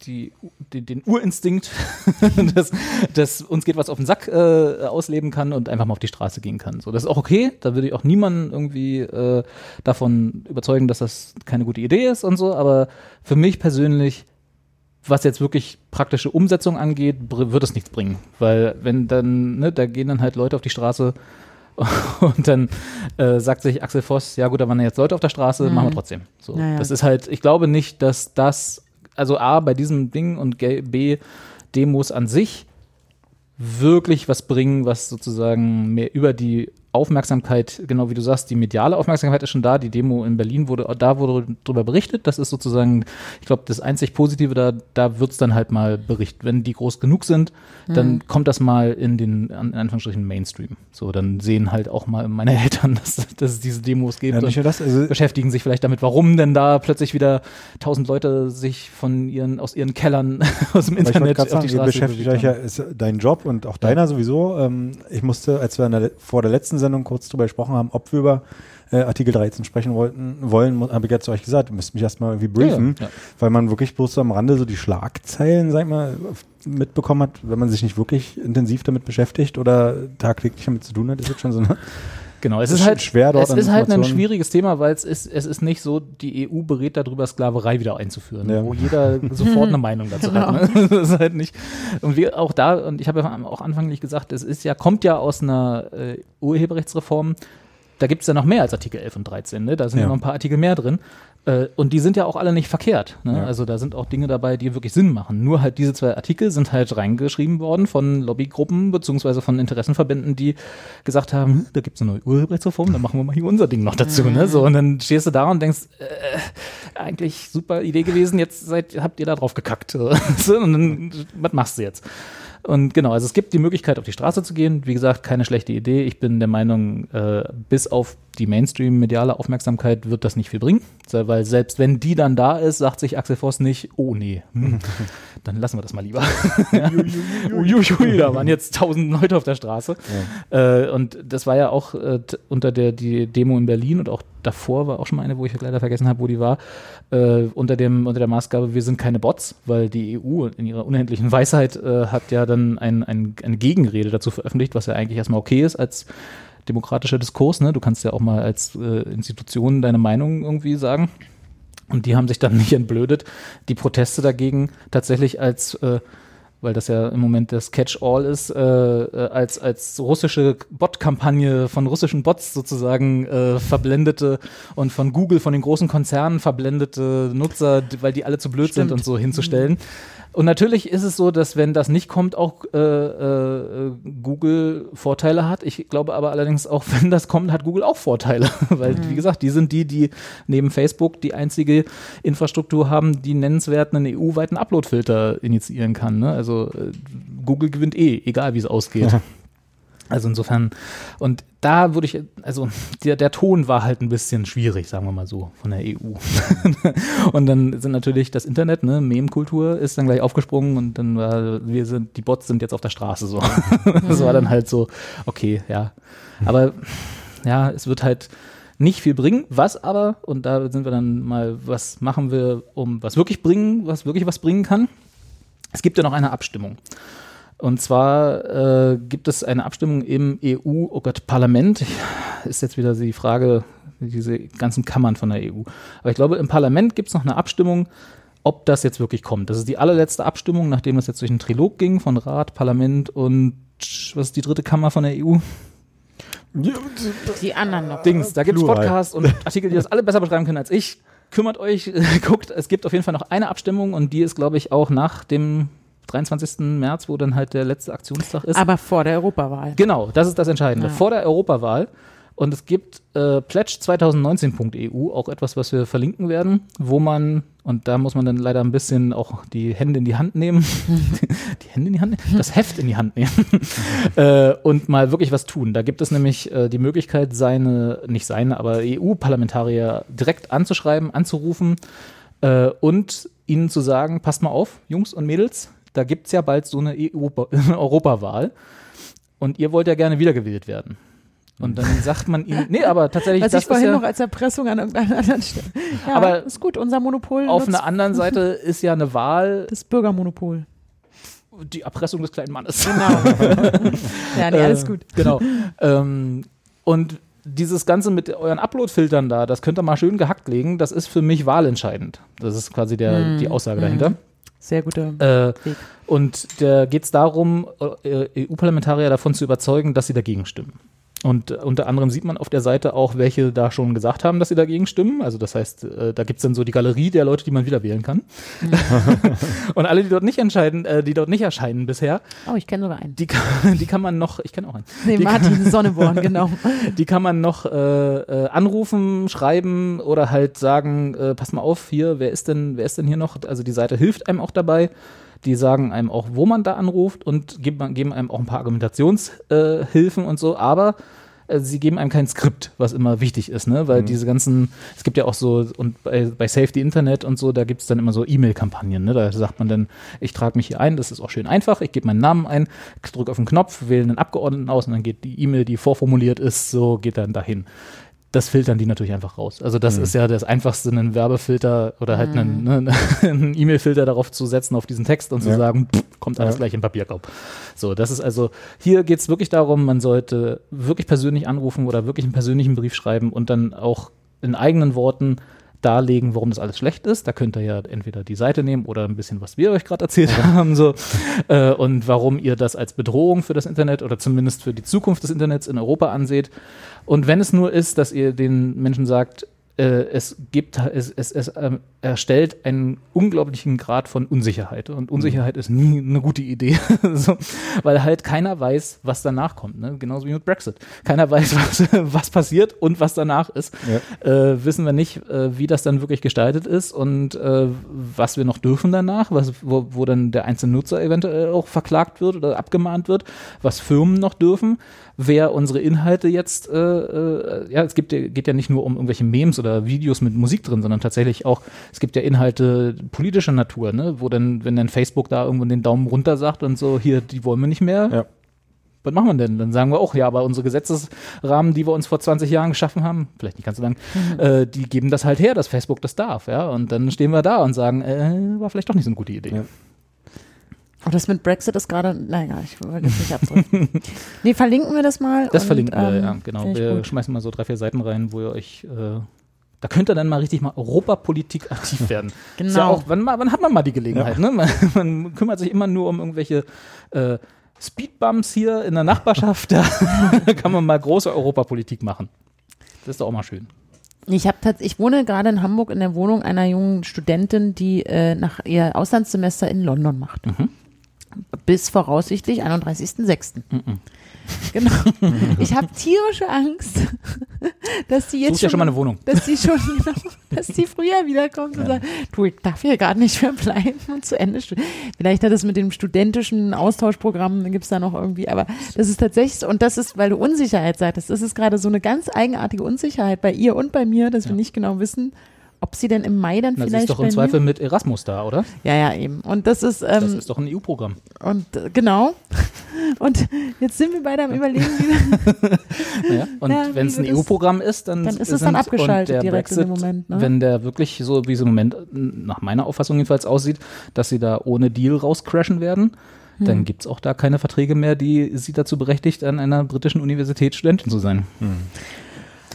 die, die, den Urinstinkt, dass, dass uns geht was auf den Sack äh, ausleben kann und einfach mal auf die Straße gehen kann. So, das ist auch okay. Da würde ich auch niemanden irgendwie äh, davon überzeugen, dass das keine gute Idee ist und so. Aber für mich persönlich was jetzt wirklich praktische Umsetzung angeht, wird es nichts bringen. Weil wenn dann, ne, da gehen dann halt Leute auf die Straße und dann äh, sagt sich Axel Voss, ja gut, da waren jetzt Leute auf der Straße, machen wir trotzdem. So, Naja. Das ist halt, ich glaube nicht, dass das, also A, bei diesem Ding und B, Demos an sich wirklich was bringen, was sozusagen mehr über die Aufmerksamkeit, genau wie du sagst, die mediale Aufmerksamkeit ist schon da. Die Demo in Berlin wurde, da wurde darüber berichtet. Das ist sozusagen, ich glaube, das einzig Positive da, da wird es dann halt mal berichtet. Wenn die groß genug sind, dann kommt das mal in den, in Anführungsstrichen, Mainstream. So, dann sehen halt auch mal meine Eltern, dass, dass es diese Demos gibt. Ja, nicht und nur das, also beschäftigen sich vielleicht damit, warum denn da plötzlich wieder tausend Leute sich von ihren, aus ihren Kellern aus dem Aber ich Internet gerade sagen, ihr Straße beschäftigt euch ja, ist dein Job und auch deiner sowieso. Ähm, ich musste, als wir der, vor der letzten Sendung kurz drüber gesprochen haben, ob wir über äh, Artikel 13 sprechen wollten, wollen, habe ich ja zu euch gesagt, ihr müsst mich erstmal irgendwie briefen, Ja, ja. weil man wirklich bloß so am Rande so die Schlagzeilen, sag ich mal, mitbekommen hat, wenn man sich nicht wirklich intensiv damit beschäftigt oder tagtäglich damit zu tun hat, ist jetzt schon so eine Genau, es ist ist halt schwer, dort Es ist halt ein schwieriges Thema, weil es ist, es ist nicht so, die EU berät darüber, Sklaverei wieder einzuführen, Ja. wo jeder sofort eine Meinung dazu hat. Ne? Das ist halt nicht. Und wir auch da, und ich habe ja auch anfänglich gesagt, es ist ja, kommt ja aus einer äh, Urheberrechtsreform. Da gibt es ja noch mehr als Artikel 11 und 13, ne? Da sind ja. Ja. noch ein paar Artikel mehr drin. Äh, und die sind ja auch alle nicht verkehrt. Ne? Ja. Also da sind auch Dinge dabei, die wirklich Sinn machen. Nur halt diese zwei Artikel sind halt reingeschrieben worden von Lobbygruppen beziehungsweise von Interessenverbänden, die gesagt haben, hm, da gibt es eine neue Urheberrechtsreform, dann machen wir mal hier unser Ding noch dazu. Ne? So, und dann stehst du da und denkst, äh, eigentlich super Idee gewesen, jetzt seid, habt ihr da drauf gekackt. So, und dann, was machst du jetzt? Und genau, also es gibt die Möglichkeit, auf die Straße zu gehen. Wie gesagt, keine schlechte Idee. Ich bin der Meinung, äh, bis auf die Mainstream-mediale Aufmerksamkeit wird das nicht viel bringen. Weil selbst wenn die dann da ist, sagt sich Axel Voss nicht, oh nee, hm, dann lassen wir das mal lieber. Uiuiui, da waren jetzt tausend Leute auf der Straße. Äh, und das war ja auch äh, unter der die Demo in Berlin und auch davor war auch schon mal eine, wo ich leider vergessen habe, wo die war, äh, unter, dem, unter der Maßgabe, wir sind keine Bots, weil die EU in ihrer unendlichen Weisheit äh, hat ja dann ein, ein, eine Gegenrede dazu veröffentlicht, was ja eigentlich erstmal okay ist als demokratischer Diskurs. Ne? Du kannst ja auch mal als äh, Institution deine Meinung irgendwie sagen. Und die haben sich dann nicht entblödet, die Proteste dagegen tatsächlich als, äh, weil das ja im Moment das Catch-all ist, äh, äh, als, als russische Bot-Kampagne von russischen Bots sozusagen äh, verblendete und von Google, von den großen Konzernen verblendete Nutzer, weil die alle zu blöd sind Stimmt. und so hinzustellen. Und natürlich ist es so, dass wenn das nicht kommt, auch äh, äh, Google Vorteile hat. Ich glaube aber allerdings auch, wenn das kommt, hat Google auch Vorteile. Weil, wie gesagt, die sind die, die neben Facebook die einzige Infrastruktur haben, die nennenswert einen EU-weiten Upload-Filter initiieren kann. Ne? Also äh, Google gewinnt eh, egal wie es ausgeht. Also insofern, und da würde ich, also der, der Ton war halt ein bisschen schwierig, sagen wir mal so, von der EU. und dann sind natürlich das Internet, ne, Meme-Kultur ist dann gleich aufgesprungen und dann war, wir sind, die Bots sind jetzt auf der Straße so. das war dann halt so, okay, ja. Aber ja, es wird halt nicht viel bringen, was aber, und da sind wir dann mal, was machen wir, um was wirklich bringen, was wirklich was bringen kann. Es gibt ja noch eine Abstimmung. Und zwar äh, gibt es eine Abstimmung im EU, oh Gott, Parlament. Ist jetzt wieder die Frage, diese ganzen Kammern von der EU. Aber ich glaube, im Parlament gibt es noch eine Abstimmung, ob das jetzt wirklich kommt. Das ist die allerletzte Abstimmung, nachdem es jetzt durch einen Trilog ging von Rat, Parlament und was ist die dritte Kammer von der EU? Die anderen noch. Dings, da gibt es. Podcasts und Artikel, die das alle besser beschreiben können als ich. Kümmert euch, guckt, es gibt auf jeden Fall noch eine Abstimmung und die ist, glaube ich, auch nach dem 23. März, wo dann halt der letzte Aktionstag ist. Aber vor der Europawahl. Genau, das ist das Entscheidende. Ja. Vor der Europawahl. Und es gibt äh, pledge2019.eu, E auch etwas, was wir verlinken werden, wo man, und da muss man dann leider ein bisschen auch die Hände in die Hand nehmen, die Hände in die Hand nehmen, das Heft in die Hand nehmen äh, und mal wirklich was tun. Da gibt es nämlich äh, die Möglichkeit, seine, nicht seine, aber EU-Parlamentarier direkt anzuschreiben, anzurufen äh, und ihnen zu sagen, passt mal auf, Jungs und Mädels, da gibt es ja bald so eine EU-Europawahl und ihr wollt ja gerne wiedergewählt werden. Und dann sagt man ihnen, nee, aber tatsächlich, Was das ich vorhin ist ja, noch als Erpressung an irgendeiner anderen Stelle. Ja, Aber ist gut, unser Monopol. auf einer anderen Seite ist ja eine Wahl das Bürgermonopol. die Erpressung des kleinen Mannes. Genau. ja, nee, alles Äh, gut. Genau. ähm, und dieses Ganze mit euren Upload-Filtern da, das könnt ihr mal schön gehackt legen, das ist für mich wahlentscheidend. Das ist quasi der, Mhm. die Aussage dahinter. Sehr guter Äh, Weg. und da geht es darum, äh, EU-Parlamentarier davon zu überzeugen, dass sie dagegen stimmen. Und unter anderem sieht man auf der Seite auch, welche da schon gesagt haben, dass sie dagegen stimmen. Also das heißt, äh, da gibt es dann so die Galerie der Leute, die man wieder wählen kann. und alle, die dort nicht entscheiden, äh, die dort nicht erscheinen bisher, Oh, ich kenne sogar einen. die kann, die kann man noch, ich kenne auch einen, Nee, die Martin Sonneborn, genau. die kann man noch äh, äh, anrufen, schreiben oder halt sagen, pass mal auf, hier, wer ist denn, wer ist denn hier noch? Also die Seite hilft einem auch dabei. Die sagen einem auch, wo man da anruft und geben, geben einem auch ein paar Argumentationshilfen äh, und so, aber äh, sie geben einem kein Skript, was immer wichtig ist, ne? Weil diese ganzen, es gibt ja auch so, und bei, bei Safety Internet und so, da gibt es dann immer so E-Mail-Kampagnen, ne? Da sagt man dann, ich trage mich hier ein, das ist auch schön einfach, ich gebe meinen Namen ein, drücke auf den Knopf, wähle einen Abgeordneten aus und dann geht die E-Mail, die vorformuliert ist, so geht dann dahin. Das filtern die natürlich einfach raus. Also das ist ja das Einfachste, einen Werbefilter oder halt einen, ne, einen E-Mail-Filter darauf zu setzen auf diesen Text und zu Ja. sagen, pff, kommt alles Ja. gleich im Papierkorb. So, das ist also, hier geht es wirklich darum, man sollte wirklich persönlich anrufen oder wirklich einen persönlichen Brief schreiben und dann auch in eigenen Worten darlegen, warum das alles schlecht ist. Da könnt ihr ja entweder die Seite nehmen oder ein bisschen, was wir euch gerade erzählt haben, so äh, und warum ihr das als Bedrohung für das Internet oder zumindest für die Zukunft des Internets in Europa anseht. Und wenn es nur ist, dass ihr den Menschen sagt, es gibt, es, es, es ähm, erstellt einen unglaublichen Grad von Unsicherheit. Und Unsicherheit ist nie eine gute Idee, so, weil halt keiner weiß, was danach kommt. Ne? Genauso wie mit Brexit. Keiner weiß, was, was passiert und was danach ist. Äh, wissen wir nicht, äh, wie das dann wirklich gestaltet ist und äh, was wir noch dürfen danach, was, wo, wo dann der einzelne Nutzer eventuell auch verklagt wird oder abgemahnt wird, was Firmen noch dürfen, wer unsere Inhalte jetzt, äh, äh, ja, es gibt, geht ja nicht nur um irgendwelche Memes oder Videos mit Musik drin, sondern tatsächlich auch, es gibt ja Inhalte politischer Natur, ne, wo dann, wenn dann Facebook da irgendwo den Daumen runter sagt und so, hier, die wollen wir nicht mehr, Ja. was machen wir denn? Dann sagen wir auch, ja, aber unsere Gesetzesrahmen, die wir uns vor 20 Jahren geschaffen haben, vielleicht nicht ganz so lang, äh, die geben das halt her, dass Facebook das darf, ja. Und dann stehen wir da und sagen, äh, war vielleicht doch nicht so eine gute Idee. Ja. Oh, das mit Brexit ist gerade, naja, ich wollte jetzt nicht abdrücken. nee, verlinken wir das mal. Das und, verlinken wir, ähm, ja, genau. Wir gut. schmeißen mal so drei, vier Seiten rein, wo ihr euch, äh, da könnt ihr dann mal richtig mal Europapolitik aktiv werden. Genau. Ist ja auch, wann, wann hat man mal die Gelegenheit, ne? Man, man kümmert sich immer nur um irgendwelche äh, Speedbumps hier in der Nachbarschaft, da kann man mal große Europapolitik machen. Das ist doch auch mal schön. Ich habe tatsächlich, ich wohne gerade in Hamburg in der Wohnung einer jungen Studentin, die äh, nach ihr Auslandssemester in London macht. Mhm. Bis voraussichtlich 31.06. Genau. Ich habe tierische Angst, dass die jetzt Such dir schon mal eine Wohnung. dass die schon, genau, dass die früher wiederkommt und sagt, du, ich darf hier gerade nicht mehr bleiben und zu Ende studieren. Vielleicht hat es mit dem studentischen Austauschprogramm, gibt es da noch irgendwie, aber das ist tatsächlich, so- und das ist, weil du Unsicherheit sagtest, das ist gerade so eine ganz eigenartige Unsicherheit bei ihr und bei mir, dass wir nicht genau wissen, ob sie denn im Mai dann Na, sie vielleicht ist doch im Zweifel mit Erasmus da, oder? Ja, ja, eben. Und das ist, Das ähm, ist doch ein EU-Programm. und äh, genau. Und jetzt sind wir beide am überlegen, wie wir, Ja. Und Ja, wenn es ein das- EU-Programm ist, dann, Dann ist es dann abgeschaltet direkt in Brexit, dem Moment, ne? Wenn der wirklich so, wie es im Moment nach meiner Auffassung jedenfalls aussieht, dass sie da ohne Deal rauscrashen werden, Hm. dann gibt es auch da keine Verträge mehr, die sie dazu berechtigt, an einer britischen Universität Studentin zu sein.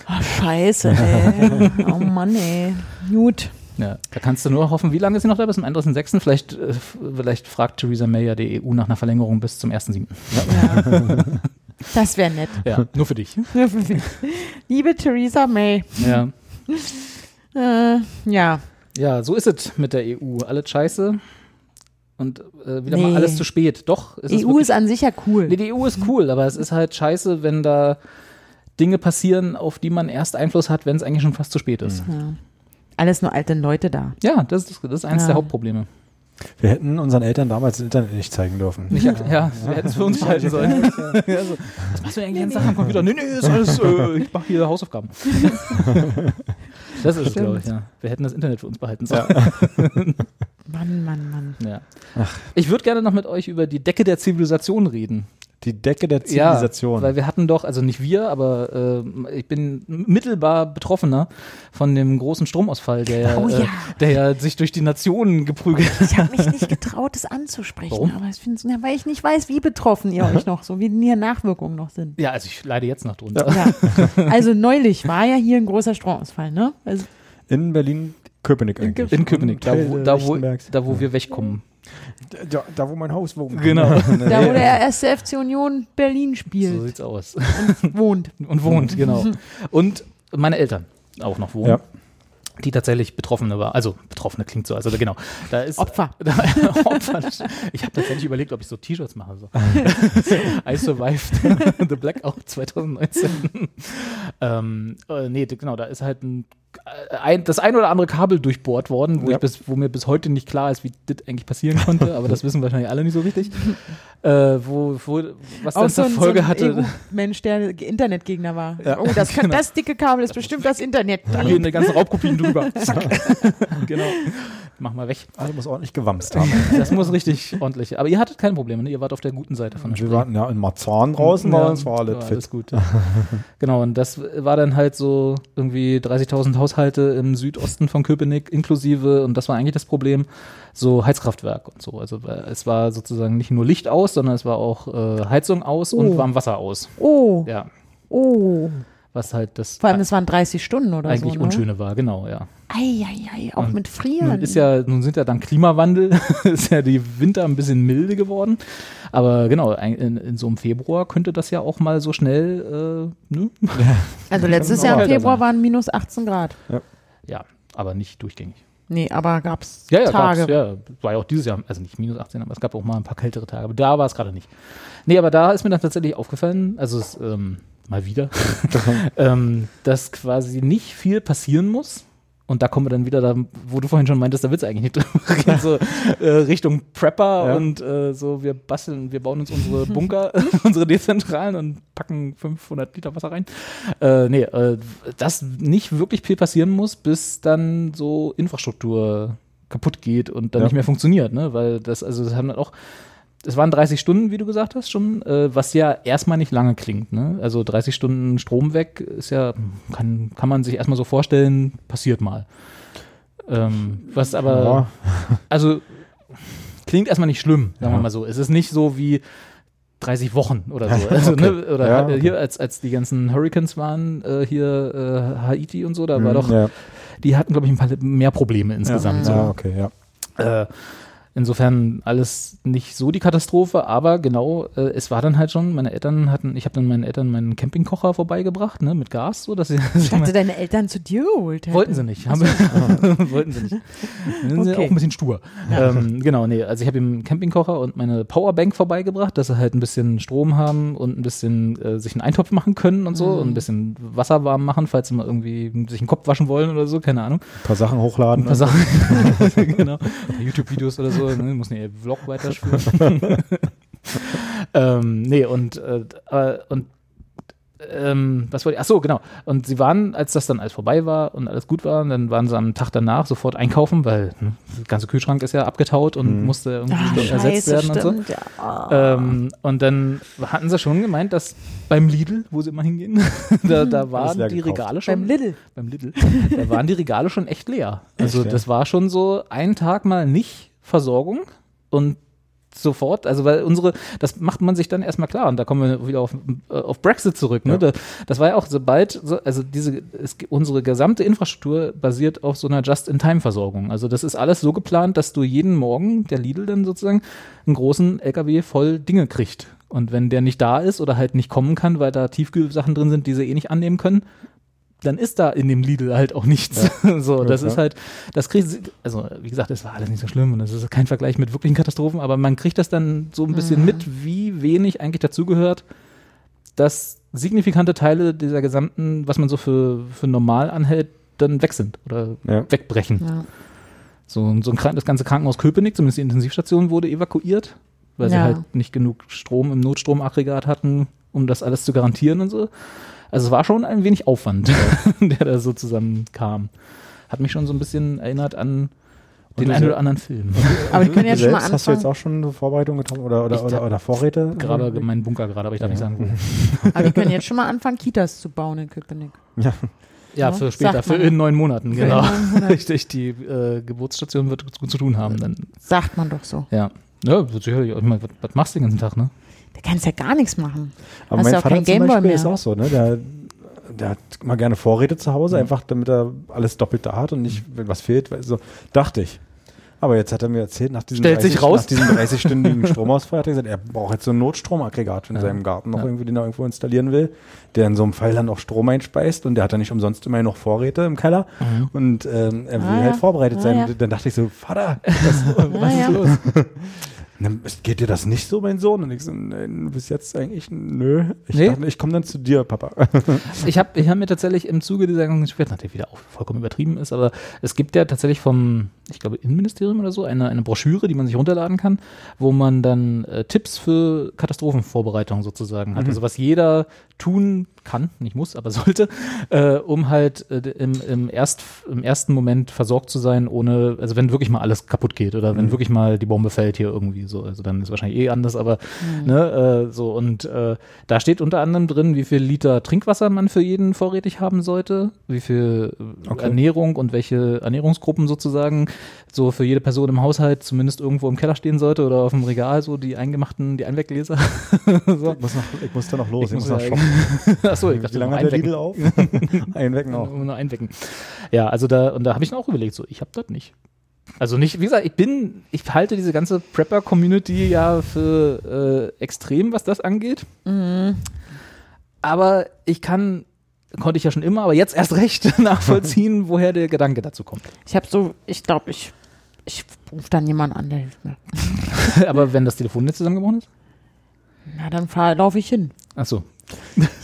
Oh, scheiße, ey. Oh Mann, ey. Gut. Ja, da kannst du nur hoffen, wie lange ist sie noch da? Bis zum 31.06. Vielleicht, äh, vielleicht fragt Theresa May ja die EU nach einer Verlängerung bis zum 1.07. Ja. Das wäre nett. Ja, nur für dich. Liebe Theresa May. Ja. Äh, ja. Ja, so ist es mit der EU. Alles scheiße und äh, wieder Nee. mal alles zu spät. Doch, ist EU ist an sich ja cool. nee, die EU ist cool, aber es ist halt scheiße, wenn da Dinge passieren, auf die man erst Einfluss hat, wenn es eigentlich schon fast zu spät ist. Ja. Alles nur alte Leute da. Ja, das ist, das ist eines Ja. der Hauptprobleme. Wir hätten unseren Eltern damals das Internet nicht zeigen dürfen. Nicht, ja, ja, wir hätten es für uns behalten sollen. Ja, so. Was machst du eigentlich den Tag am Computer? Nee, nee, ist alles, äh, ich mache hier Hausaufgaben. Das ist glaube ich, ja. Wir hätten das Internet für uns behalten sollen. Mann, Mann, Mann. Ja. Ich würde gerne noch mit euch über die Decke der Zivilisation reden. Die Decke der Zivilisation. Ja, weil wir hatten doch, also nicht wir, aber äh, ich bin mittelbar Betroffener von dem großen Stromausfall, der, ja, Oh äh, ja. der ja sich durch die Nationen geprügelt hat. Ich habe mich nicht getraut, das anzusprechen. Warum? Aber ich find's, ja, weil ich nicht weiß, wie betroffen ihr euch noch so, wie die Nachwirkungen noch sind. Ja, also ich leide jetzt noch drunter. Ja. Also neulich war ja hier ein großer Stromausfall, ne? Also in Berlin, Köpenick eigentlich. In Köpenick, da wo, da, wo, da wo wir wegkommen. Da, da wo mein Haus wohnt. Genau. Da, wo der erste FC Union Berlin So spielt sieht's aus. und wohnt. Und wohnt, genau. Und meine Eltern auch noch wohnen. Ja. Die tatsächlich Betroffene war, also Betroffene klingt so, also genau. Da ist Opfer. Da, Opfer. Ich habe tatsächlich überlegt, ob ich so T-Shirts mache. So. I survived the Blackout 2019. ähm, äh, nee, genau, da ist halt ein, ein, das ein oder andere Kabel durchbohrt worden, wo, Ja. ich bis, wo mir bis heute nicht klar ist, wie das eigentlich passieren konnte, aber das wissen wahrscheinlich alle nicht so richtig. Äh, wo, wo, was Auch dann so zur Folge so ein hatte. Mensch, der Internetgegner war. Ja. Oh, das, Genau. das dicke Kabel ist bestimmt das Internet. Da gehen die ganzen Raubkopien drüber. Genau. Mach mal weg. Also muss ordentlich gewamst haben. Das muss richtig ordentlich. Aber ihr hattet keine Probleme, ne? Ihr wart auf der guten Seite von der Wir Spree. waren ja in Marzahn draußen, Ja, war, das war alles war fit. alles gut. genau, und das war dann halt so irgendwie 30.000 Haushalte im Südosten von Köpenick inklusive, und das war eigentlich das Problem, so Heizkraftwerk und so. Also es war sozusagen nicht nur Licht aus, sondern es war auch äh, Heizung aus und Oh. Warmwasser aus. Oh, Ja, oh. Was halt das Vor allem, es waren 30 Stunden oder eigentlich so. Ne? Unschöne war, genau, ja. Eieiei, auch Und mit Frieren. Nun ist ja, nun sind ja dank Klimawandel, ist ja die Winter ein bisschen milde geworden. Aber genau, in, in so einem Februar könnte das ja auch mal so schnell, äh, ne? also letztes Jahr im Februar sein. waren minus 18 Grad. Ja, aber nicht durchgängig. Nee, aber gab es Ja, ja, Tage. gab's, ja, war ja auch dieses Jahr, also nicht minus 18, aber es gab auch mal ein paar kältere Tage. Aber da war es gerade nicht. Nee, aber da ist mir dann tatsächlich aufgefallen, also es, ähm, mal wieder, ähm, dass quasi nicht viel passieren muss. Und da kommen wir dann wieder da, wo du vorhin schon meintest, da wird es eigentlich nicht drüber reden, so äh, Richtung Prepper Ja. und äh, so, wir basteln, wir bauen uns unsere Bunker, unsere Dezentralen und packen 500 Liter Wasser rein. Äh, nee, äh, dass nicht wirklich viel passieren muss, bis dann so Infrastruktur kaputt geht und dann Ja. nicht mehr funktioniert, ne? Weil das, also das haben dann auch, es waren 30 Stunden, wie du gesagt hast, schon, äh, was ja erstmal nicht lange klingt, ne? Also 30 Stunden Strom weg ist ja, kann, kann man sich erstmal so vorstellen, passiert mal. Ähm, was aber, Ja. also klingt erstmal nicht schlimm, sagen Ja. wir mal so. Es ist nicht so wie 30 Wochen oder so. Also, Okay. ne, oder Ja, okay. hier, als, als die ganzen Hurricanes waren, äh, hier äh, Haiti und so, da war Mhm, doch, die hatten, glaube ich, ein paar mehr Probleme insgesamt. So. okay, ja. Äh, insofern alles nicht so die Katastrophe, aber genau, äh, es war dann halt schon, meine Eltern hatten, ich habe dann meinen Eltern meinen Campingkocher vorbeigebracht, ne, mit Gas, so dass sie, Ich dachte, deine Eltern zu dir geholt hätten. Wollten sie nicht. Haben wollten sie nicht. Sind sie Okay. auch ein bisschen stur. Ähm, genau, nee, also ich habe ihm einen Campingkocher und meine Powerbank vorbeigebracht, dass sie halt ein bisschen Strom haben und ein bisschen äh, sich einen Eintopf machen können und so Mhm. und ein bisschen Wasser warm machen, falls sie mal irgendwie sich den Kopf waschen wollen oder so, keine Ahnung. Ein paar Sachen hochladen. Ein paar Sachen, genau. YouTube-Videos oder so, ne? muss nicht ihr Vlog weiterspielen. ähm, nee, und, äh, und ähm, was wollte ich? Ach so, genau. Und sie waren, als das dann alles vorbei war und alles gut war, dann waren sie am Tag danach sofort einkaufen, weil hm, der ganze Kühlschrank ist ja abgetaut und Mhm. musste irgendwie Ah, ersetzt scheiße, werden und so. stimmt. Ja. Ah. Ähm, und dann hatten sie schon gemeint, dass beim Lidl, wo sie immer hingehen, da, da waren die gekauft. Regale schon Beim Lidl. beim Lidl, da waren die Regale schon echt leer. Also Echt, ja? das war schon so ein Tag mal nicht Versorgung und sofort, also weil unsere, das macht man sich dann erstmal klar und da kommen wir wieder auf, äh, auf Brexit zurück. Ne? Ja. Da, das war ja auch, sobald, so, also diese, es, unsere gesamte Infrastruktur basiert auf so einer Just-in-Time-Versorgung. Also das ist alles so geplant, dass du jeden Morgen, der Lidl dann sozusagen, einen großen LKW voll Dinge kriegt. Und wenn der nicht da ist oder halt nicht kommen kann, weil da Tiefkühlsachen drin sind, die sie eh nicht annehmen können, dann ist da in dem Lidl halt auch nichts. so, das Ja, ist ja. halt, das kriegt, also wie gesagt, es war alles nicht so schlimm und das ist kein Vergleich mit wirklichen Katastrophen, aber man kriegt das dann so ein bisschen Mhm. mit, wie wenig eigentlich dazugehört, dass signifikante Teile dieser gesamten, was man so für, für normal anhält, dann weg sind oder Ja. wegbrechen. Ja. So, und so ein, das ganze Krankenhaus Köpenick, zumindest die Intensivstation, wurde evakuiert, weil sie Ja. halt nicht genug Strom im Notstromaggregat hatten, um das alles zu garantieren und so. Also es war schon ein wenig Aufwand, der da so zusammenkam. Hat mich schon so ein bisschen erinnert an den einen oder anderen Film. Aber können Du jetzt schon mal selbst hast du jetzt anfangen. auch schon eine Vorbereitung getroffen oder, oder, Ich oder, oder Vorräte? Gerade meinen Bunker gerade, aber ich darf nicht Ja. sagen, wo. Aber die können jetzt schon mal anfangen, Kitas zu bauen in Köpenick. Ja. Ja, Ja, für später, für in neun Monaten, genau. in neun Monaten. Richtig, die äh, Geburtsstation wird gut zu tun haben dann. Sagt man doch so. Ja. Ja, wird sicherlich. Ich meine, was, was machst du den ganzen Tag, ne? Da kannst ja gar nichts machen. Aber Hast mein ja auch Vater kein zum Gameboy Beispiel mehr. ist auch so, ne? Der, der hat mal gerne Vorräte zu Hause, einfach damit er alles doppelt da hat und nicht, wenn was fehlt, weil so, dachte ich. Aber jetzt hat er mir erzählt, nach diesem Stellt sich 30 raus. nach diesem 30-stündigen Stromausfall hat er gesagt, er braucht jetzt so ein Notstromaggregat in Ja. seinem Garten noch Ja. irgendwie, den er irgendwo installieren will, der in so einem Fall dann auch Strom einspeist und der hat dann nicht umsonst immer noch Vorräte im Keller und ähm, er will Ah, halt vorbereitet Ah, sein. ja. Und Dann dachte ich so, Vater, was ist los? Ne, Geht dir das nicht so, mein Sohn? Und ich so, nein, bis jetzt eigentlich, nö. Ich Nee? dachte, ich komme dann zu dir, Papa. Ich habe ich hab mir tatsächlich im Zuge dieser ganzen Sperre, nachdem wieder auch vollkommen übertrieben ist, aber es gibt ja tatsächlich vom, ich glaube, Innenministerium oder so, eine, eine Broschüre, die man sich runterladen kann, wo man dann äh, Tipps für Katastrophenvorbereitung sozusagen hat. Also was jeder tun kann, nicht muss, aber sollte, äh, um halt äh, im, im, erst, im ersten Moment versorgt zu sein, ohne, also wenn wirklich mal alles kaputt geht oder wenn wirklich mal die Bombe fällt hier irgendwie so, also dann ist wahrscheinlich eh anders, aber ne, äh, so und äh, da steht unter anderem drin, wie viel Liter Trinkwasser man für jeden vorrätig haben sollte, wie viel äh, Okay. Ernährung und welche Ernährungsgruppen sozusagen so für jede Person im Haushalt zumindest irgendwo im Keller stehen sollte oder auf dem Regal so die eingemachten, die Einweggläser. so. Ich muss, noch, ich muss da noch los, Ich ich, muss muss, noch ja- shoppen. Achso, ich dachte, Wie lange hat der einwecken. Lidl auf? Einwecken auch. Nur einwecken. Ja, also da, und da habe ich mir auch überlegt, so, ich habe das nicht. Also nicht, wie gesagt, ich bin, ich halte diese ganze Prepper-Community ja für äh, extrem, was das angeht. Aber ich kann, konnte ich ja schon immer, aber jetzt erst recht nachvollziehen, woher der Gedanke dazu kommt. Ich habe so, ich glaube, ich, ich rufe dann jemanden an, der hilft mir. aber wenn das Telefon nicht zusammengebrochen ist? Na, dann laufe ich hin. Achso.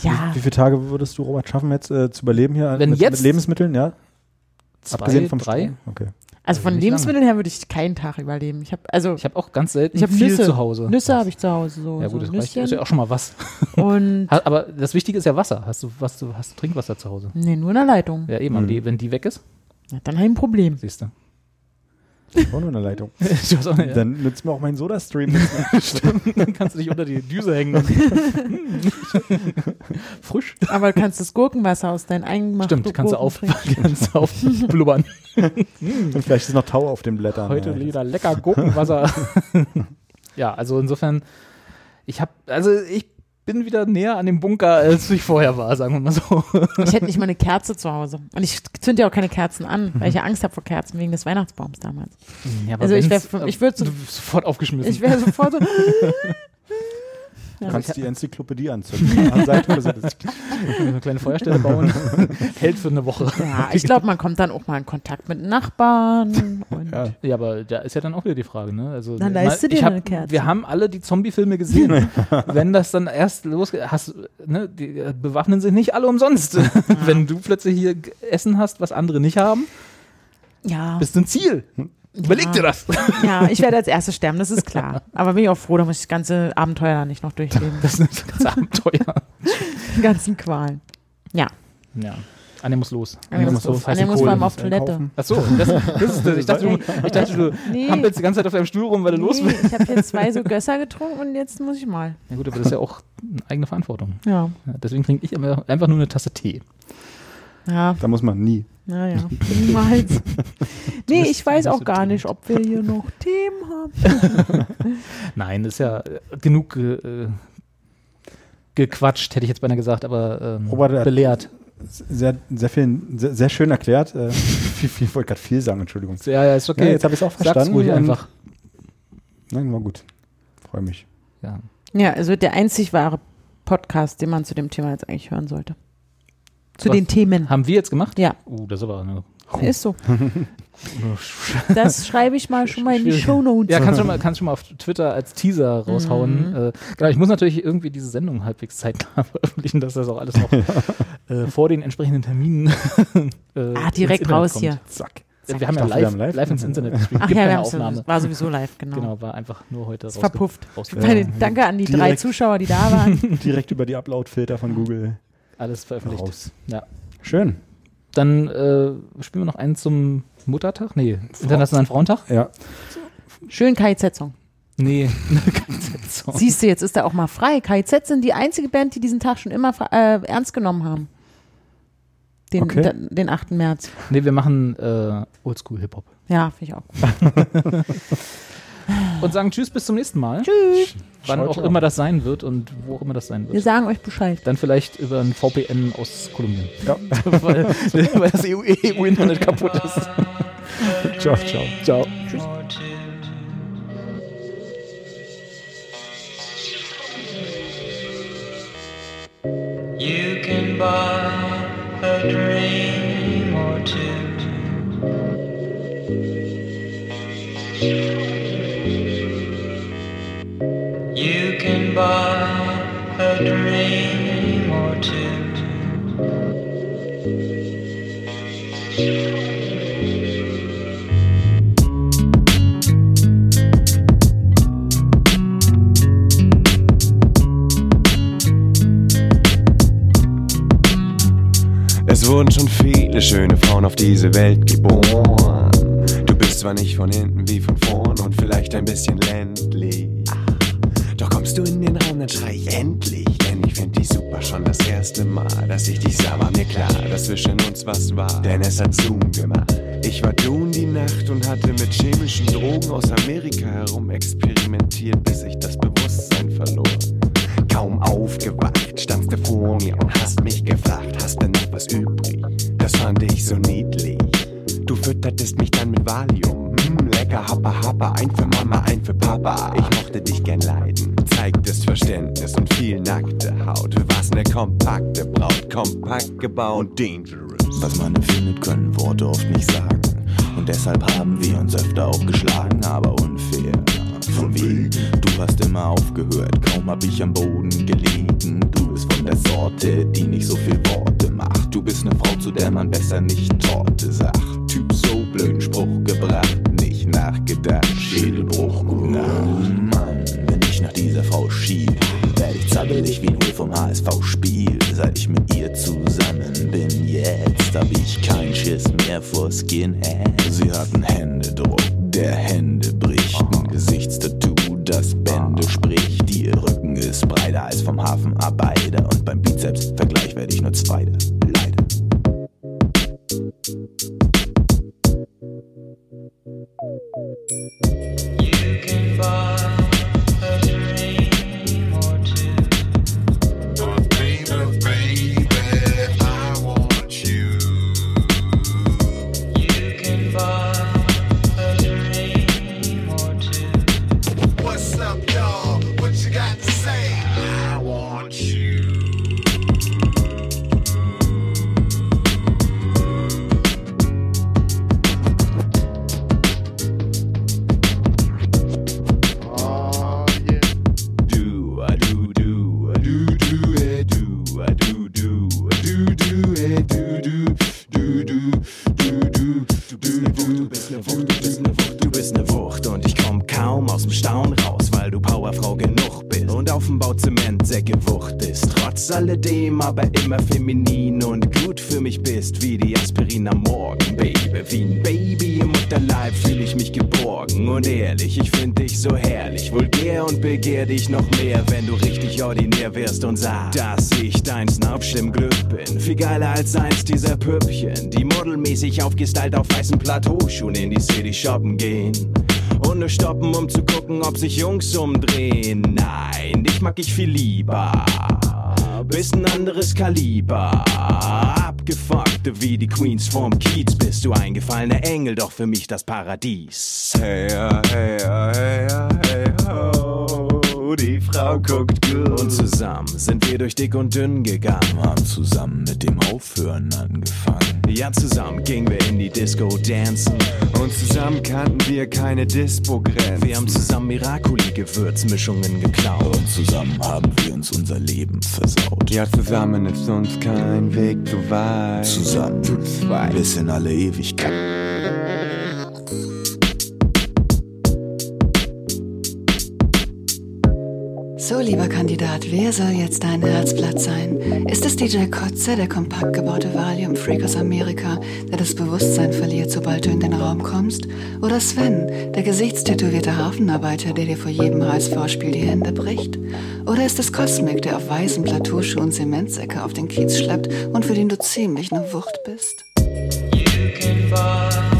Ja, Wie viele Tage würdest du, Robert, schaffen, jetzt äh, zu überleben hier? Wenn mit, jetzt- mit Lebensmitteln, ja? Zwei, Abgesehen vom drei. Strom? Okay. also von Lebensmitteln her würde ich keinen Tag überleben. Ich habe also Ich habe auch ganz selten ich habe viel Nüsse zu Hause. Nüsse habe ich zu Hause so, Ja gut, so das reicht. Ist ja auch schon mal was. und Aber das Wichtige ist ja Wasser. Hast du, was, du, hast du Trinkwasser zu Hause? nee, nur in der Leitung. Ja, eben. Hm. aber Die, wenn die weg ist, Ja, dann habe ich ein Problem. siehst du. Auch nur eine Leitung. auch, ja. Dann nützt mir auch mein Soda-Stream. mehr. Dann kannst du dich unter die Düse hängen. Und Frisch. Aber du kannst das Gurkenwasser aus deinen eingemachten Stimmt, kannst du auf, kannst du aufblubbern. Und vielleicht ist noch Tau auf den Blättern. Heute Ja, wieder lecker Gurkenwasser. ja, also insofern, ich habe, also ich bin wieder näher an dem Bunker, als ich vorher war, sagen wir mal so. Ich hätte nicht mal eine Kerze zu Hause. Und ich zünde ja auch keine Kerzen an, weil ich ja Angst habe vor Kerzen wegen des Weihnachtsbaums damals. Ja, aber Also ich wenn's- wär- ich würd so- sofort aufgeschmissen. Ich wäre sofort so. Du kannst die Enzyklopädie anzünden. An Seite eine kleine Feuerstelle bauen. Hält für eine Woche. Ja, ich glaube, man kommt dann auch mal in Kontakt mit Nachbarn. Und Ja. Ja, aber da ist ja dann auch wieder die Frage, ne? Also, Dann mal- leiste dir hab, eine Kerze. Wir haben alle die Zombie-Filme gesehen. Wenn das dann erst losgeht, hast, ne, die äh, bewaffnen sich nicht alle umsonst. Wenn du plötzlich hier Essen hast, was andere nicht haben, ja, bist du ein Ziel. Überleg dir das. ja, ich werde als Erstes sterben, das ist klar. Aber bin ich auch froh, da muss ich das ganze Abenteuer nicht noch durchleben. Das ist ein ganzes Abenteuer. Die ganzen Qualen. Ja, Ja. Anja muss los. Anja muss los. Anja muss vor allem auf Toilette. Achso, das, das ist das. Ich dachte, du, ich dachte, du Nee. hampelst die ganze Zeit auf deinem Stuhl rum, weil du los nee, willst. ich habe jetzt zwei so Gösser getrunken und jetzt muss ich mal. Ja gut, aber das ist ja auch eine eigene Verantwortung. Ja, Ja, deswegen trinke ich immer einfach nur eine Tasse Tee. ja, Da muss man nie. Naja, niemals. Nee, ich weiß auch gar nicht, ob wir hier noch Themen haben. Nein, ist ja äh, genug äh, gequatscht, hätte ich jetzt beinahe gesagt, aber ähm, Robert, er- belehrt. Sehr, sehr, viel, sehr, sehr schön erklärt. Äh, viel, viel, ich wollte gerade viel sagen, Entschuldigung. Ja, ja, ist okay. Ja, jetzt habe ich es auch Sag's verstanden. ruhig und- einfach. Nein, war gut. Freue mich. Ja. Ja, also der einzig wahre Podcast, den man zu dem Thema jetzt eigentlich hören sollte. Zu Was? den Themen. Haben wir jetzt gemacht? Ja, Uh, das ist aber eine. ist so. Das schreibe ich mal schon mal in die Schwierig. Shownotes. Ja, kannst du schon mal, kannst schon mal auf Twitter als Teaser raushauen. Mhm. Äh, genau, ich muss natürlich irgendwie diese Sendung halbwegs zeitnah veröffentlichen, dass das auch alles noch äh, vor den entsprechenden Terminen. äh, Ah, direkt raus kommt. hier. Zack. Äh, Wir haben ja live, haben live, live. ins Internet gespielt. Ach Gibt ja, wir Aufnahme. war sowieso live, genau. Genau, war einfach nur heute Ist rausge- verpufft. rausge- Meine, danke an die drei Direkt. Zuschauer, die da waren. Direkt über die Upload-Filter von Google Alles veröffentlicht. raus. Ja. Schön. Dann äh, spielen wir noch einen zum Muttertag? Nee, Internationalen Frauentag? Ja. Schön KIZ-Song. Nee, kein Song. Siehst du, jetzt ist er auch mal frei. KIZ sind die einzige Band, die diesen Tag schon immer äh, ernst genommen haben. Den, Okay. den 8. März. Nee, wir machen äh, Oldschool Hip-Hop. Ja, finde ich auch. Und sagen Tschüss, bis zum nächsten Mal. Tschüss. Wann auch immer das sein wird und wo auch immer das sein Wir wird. sagen euch Bescheid. Dann vielleicht über ein VPN aus Kolumbien. Ja. weil, weil das EU-Internet kaputt ist. Ciao, ciao. Ciao. Tschüss. You can buy a dream Buy a dream or two. Es wurden schon viele schöne Frauen auf diese Welt geboren. Du bist zwar nicht von hinten wie von vorn und vielleicht ein bisschen ländlich. Schrei ich endlich. Denn ich find dich super schon das erste Mal, dass ich dich sah, war mir klar, dass zwischen uns was war. Denn es hat Zoom gemacht. Ich war du die Nacht und hatte mit chemischen Drogen aus Amerika herum experimentiert, bis ich das Bewusstsein verlor. Kaum aufgewacht, standst du vor mir und hast mich gefragt, hast du noch was übrig? Das fand ich so niedlich. Du füttertest mich dann mit Valium. Lecker, happa, happa, ein für Mama, ein für Papa. Ich mochte dich gern leiden, zeigtest Verständnis und viel nackte Haut. Du warst ne kompakte Braut, kompakt gebaut und dangerous. Was man empfindet, können Worte oft nicht sagen. Und deshalb haben wir uns öfter auch geschlagen, aber unfair. Von wegen, du hast immer aufgehört, kaum hab ich am Boden gelegen. Du bist von der Sorte, die nicht so viel Worte macht. Du bist ne Frau, zu der man besser nicht Torte sagt. Typ so blöden Spruch gebracht, nicht nachgedacht. Schädelbruch, gute Nacht. Mann, wenn ich nach dieser Frau schiel, werd ich zappelig wie ein Hol vom HSV-Spiel. Seit ich mit ihr zusammen bin, jetzt hab ich kein Schiss mehr vor Skinhead. Sie hatten Händedruck, der Hände bricht. Ein Gesichtstattoo, das Bände spricht. Ihr Rücken ist breiter als vom Hafenarbeiter. Und beim Bizeps-Vergleich werd ich nur Zweiter. Leider. Thank you. Bist und auf dem Bau Zement sehr gewucht ist. Trotz alledem aber immer feminin und gut für mich bist, wie die Aspirin am Morgen, Baby. Wie ein Baby im Mutterleib fühl ich mich geborgen und ehrlich, ich find dich so herrlich, vulgär und begehr dich noch mehr, wenn du richtig ordinär wirst und sagst, dass ich dein Snapsch im Glück bin. Viel geiler als eins dieser Püppchen, die modelmäßig aufgestylt auf weißen Plateauschuhen in die City shoppen gehen. Und nur stoppen, um zu gucken, ob sich Jungs umdrehen. Nein, dich mag ich viel lieber. Bist ein anderes Kaliber. Abgefuckte wie die Queens vom Kiez. Bist du eingefallener Engel, doch für mich das Paradies. Hey, hey, hey, ja, hey, Die Frau guckt gut. Und zusammen sind wir durch dick und dünn gegangen. Haben zusammen mit dem Aufhören angefangen. Ja, zusammen gingen wir in die Disco dancen. Und zusammen kannten wir keine Dispo-Grenzen. Wir haben zusammen Miracoli-Gewürzmischungen geklaut. Und zusammen haben wir uns unser Leben versaut. Ja, zusammen ist uns kein Weg zu weit. Zusammen bis in alle Ewigkeit. So, lieber Kandidat, wer soll jetzt dein Herzblatt sein? Ist es DJ Kotze, der kompakt gebaute Valium-Freak aus Amerika, der das Bewusstsein verliert, sobald du in den Raum kommst? Oder Sven, der gesichtstätowierte Hafenarbeiter, der dir vor jedem HSV-Spiel die Hände bricht? Oder ist es Cosmic, der auf weißen Plateauschuhen Zementsäcke auf den Kiez schleppt und für den du ziemlich ne Wucht bist? You can buy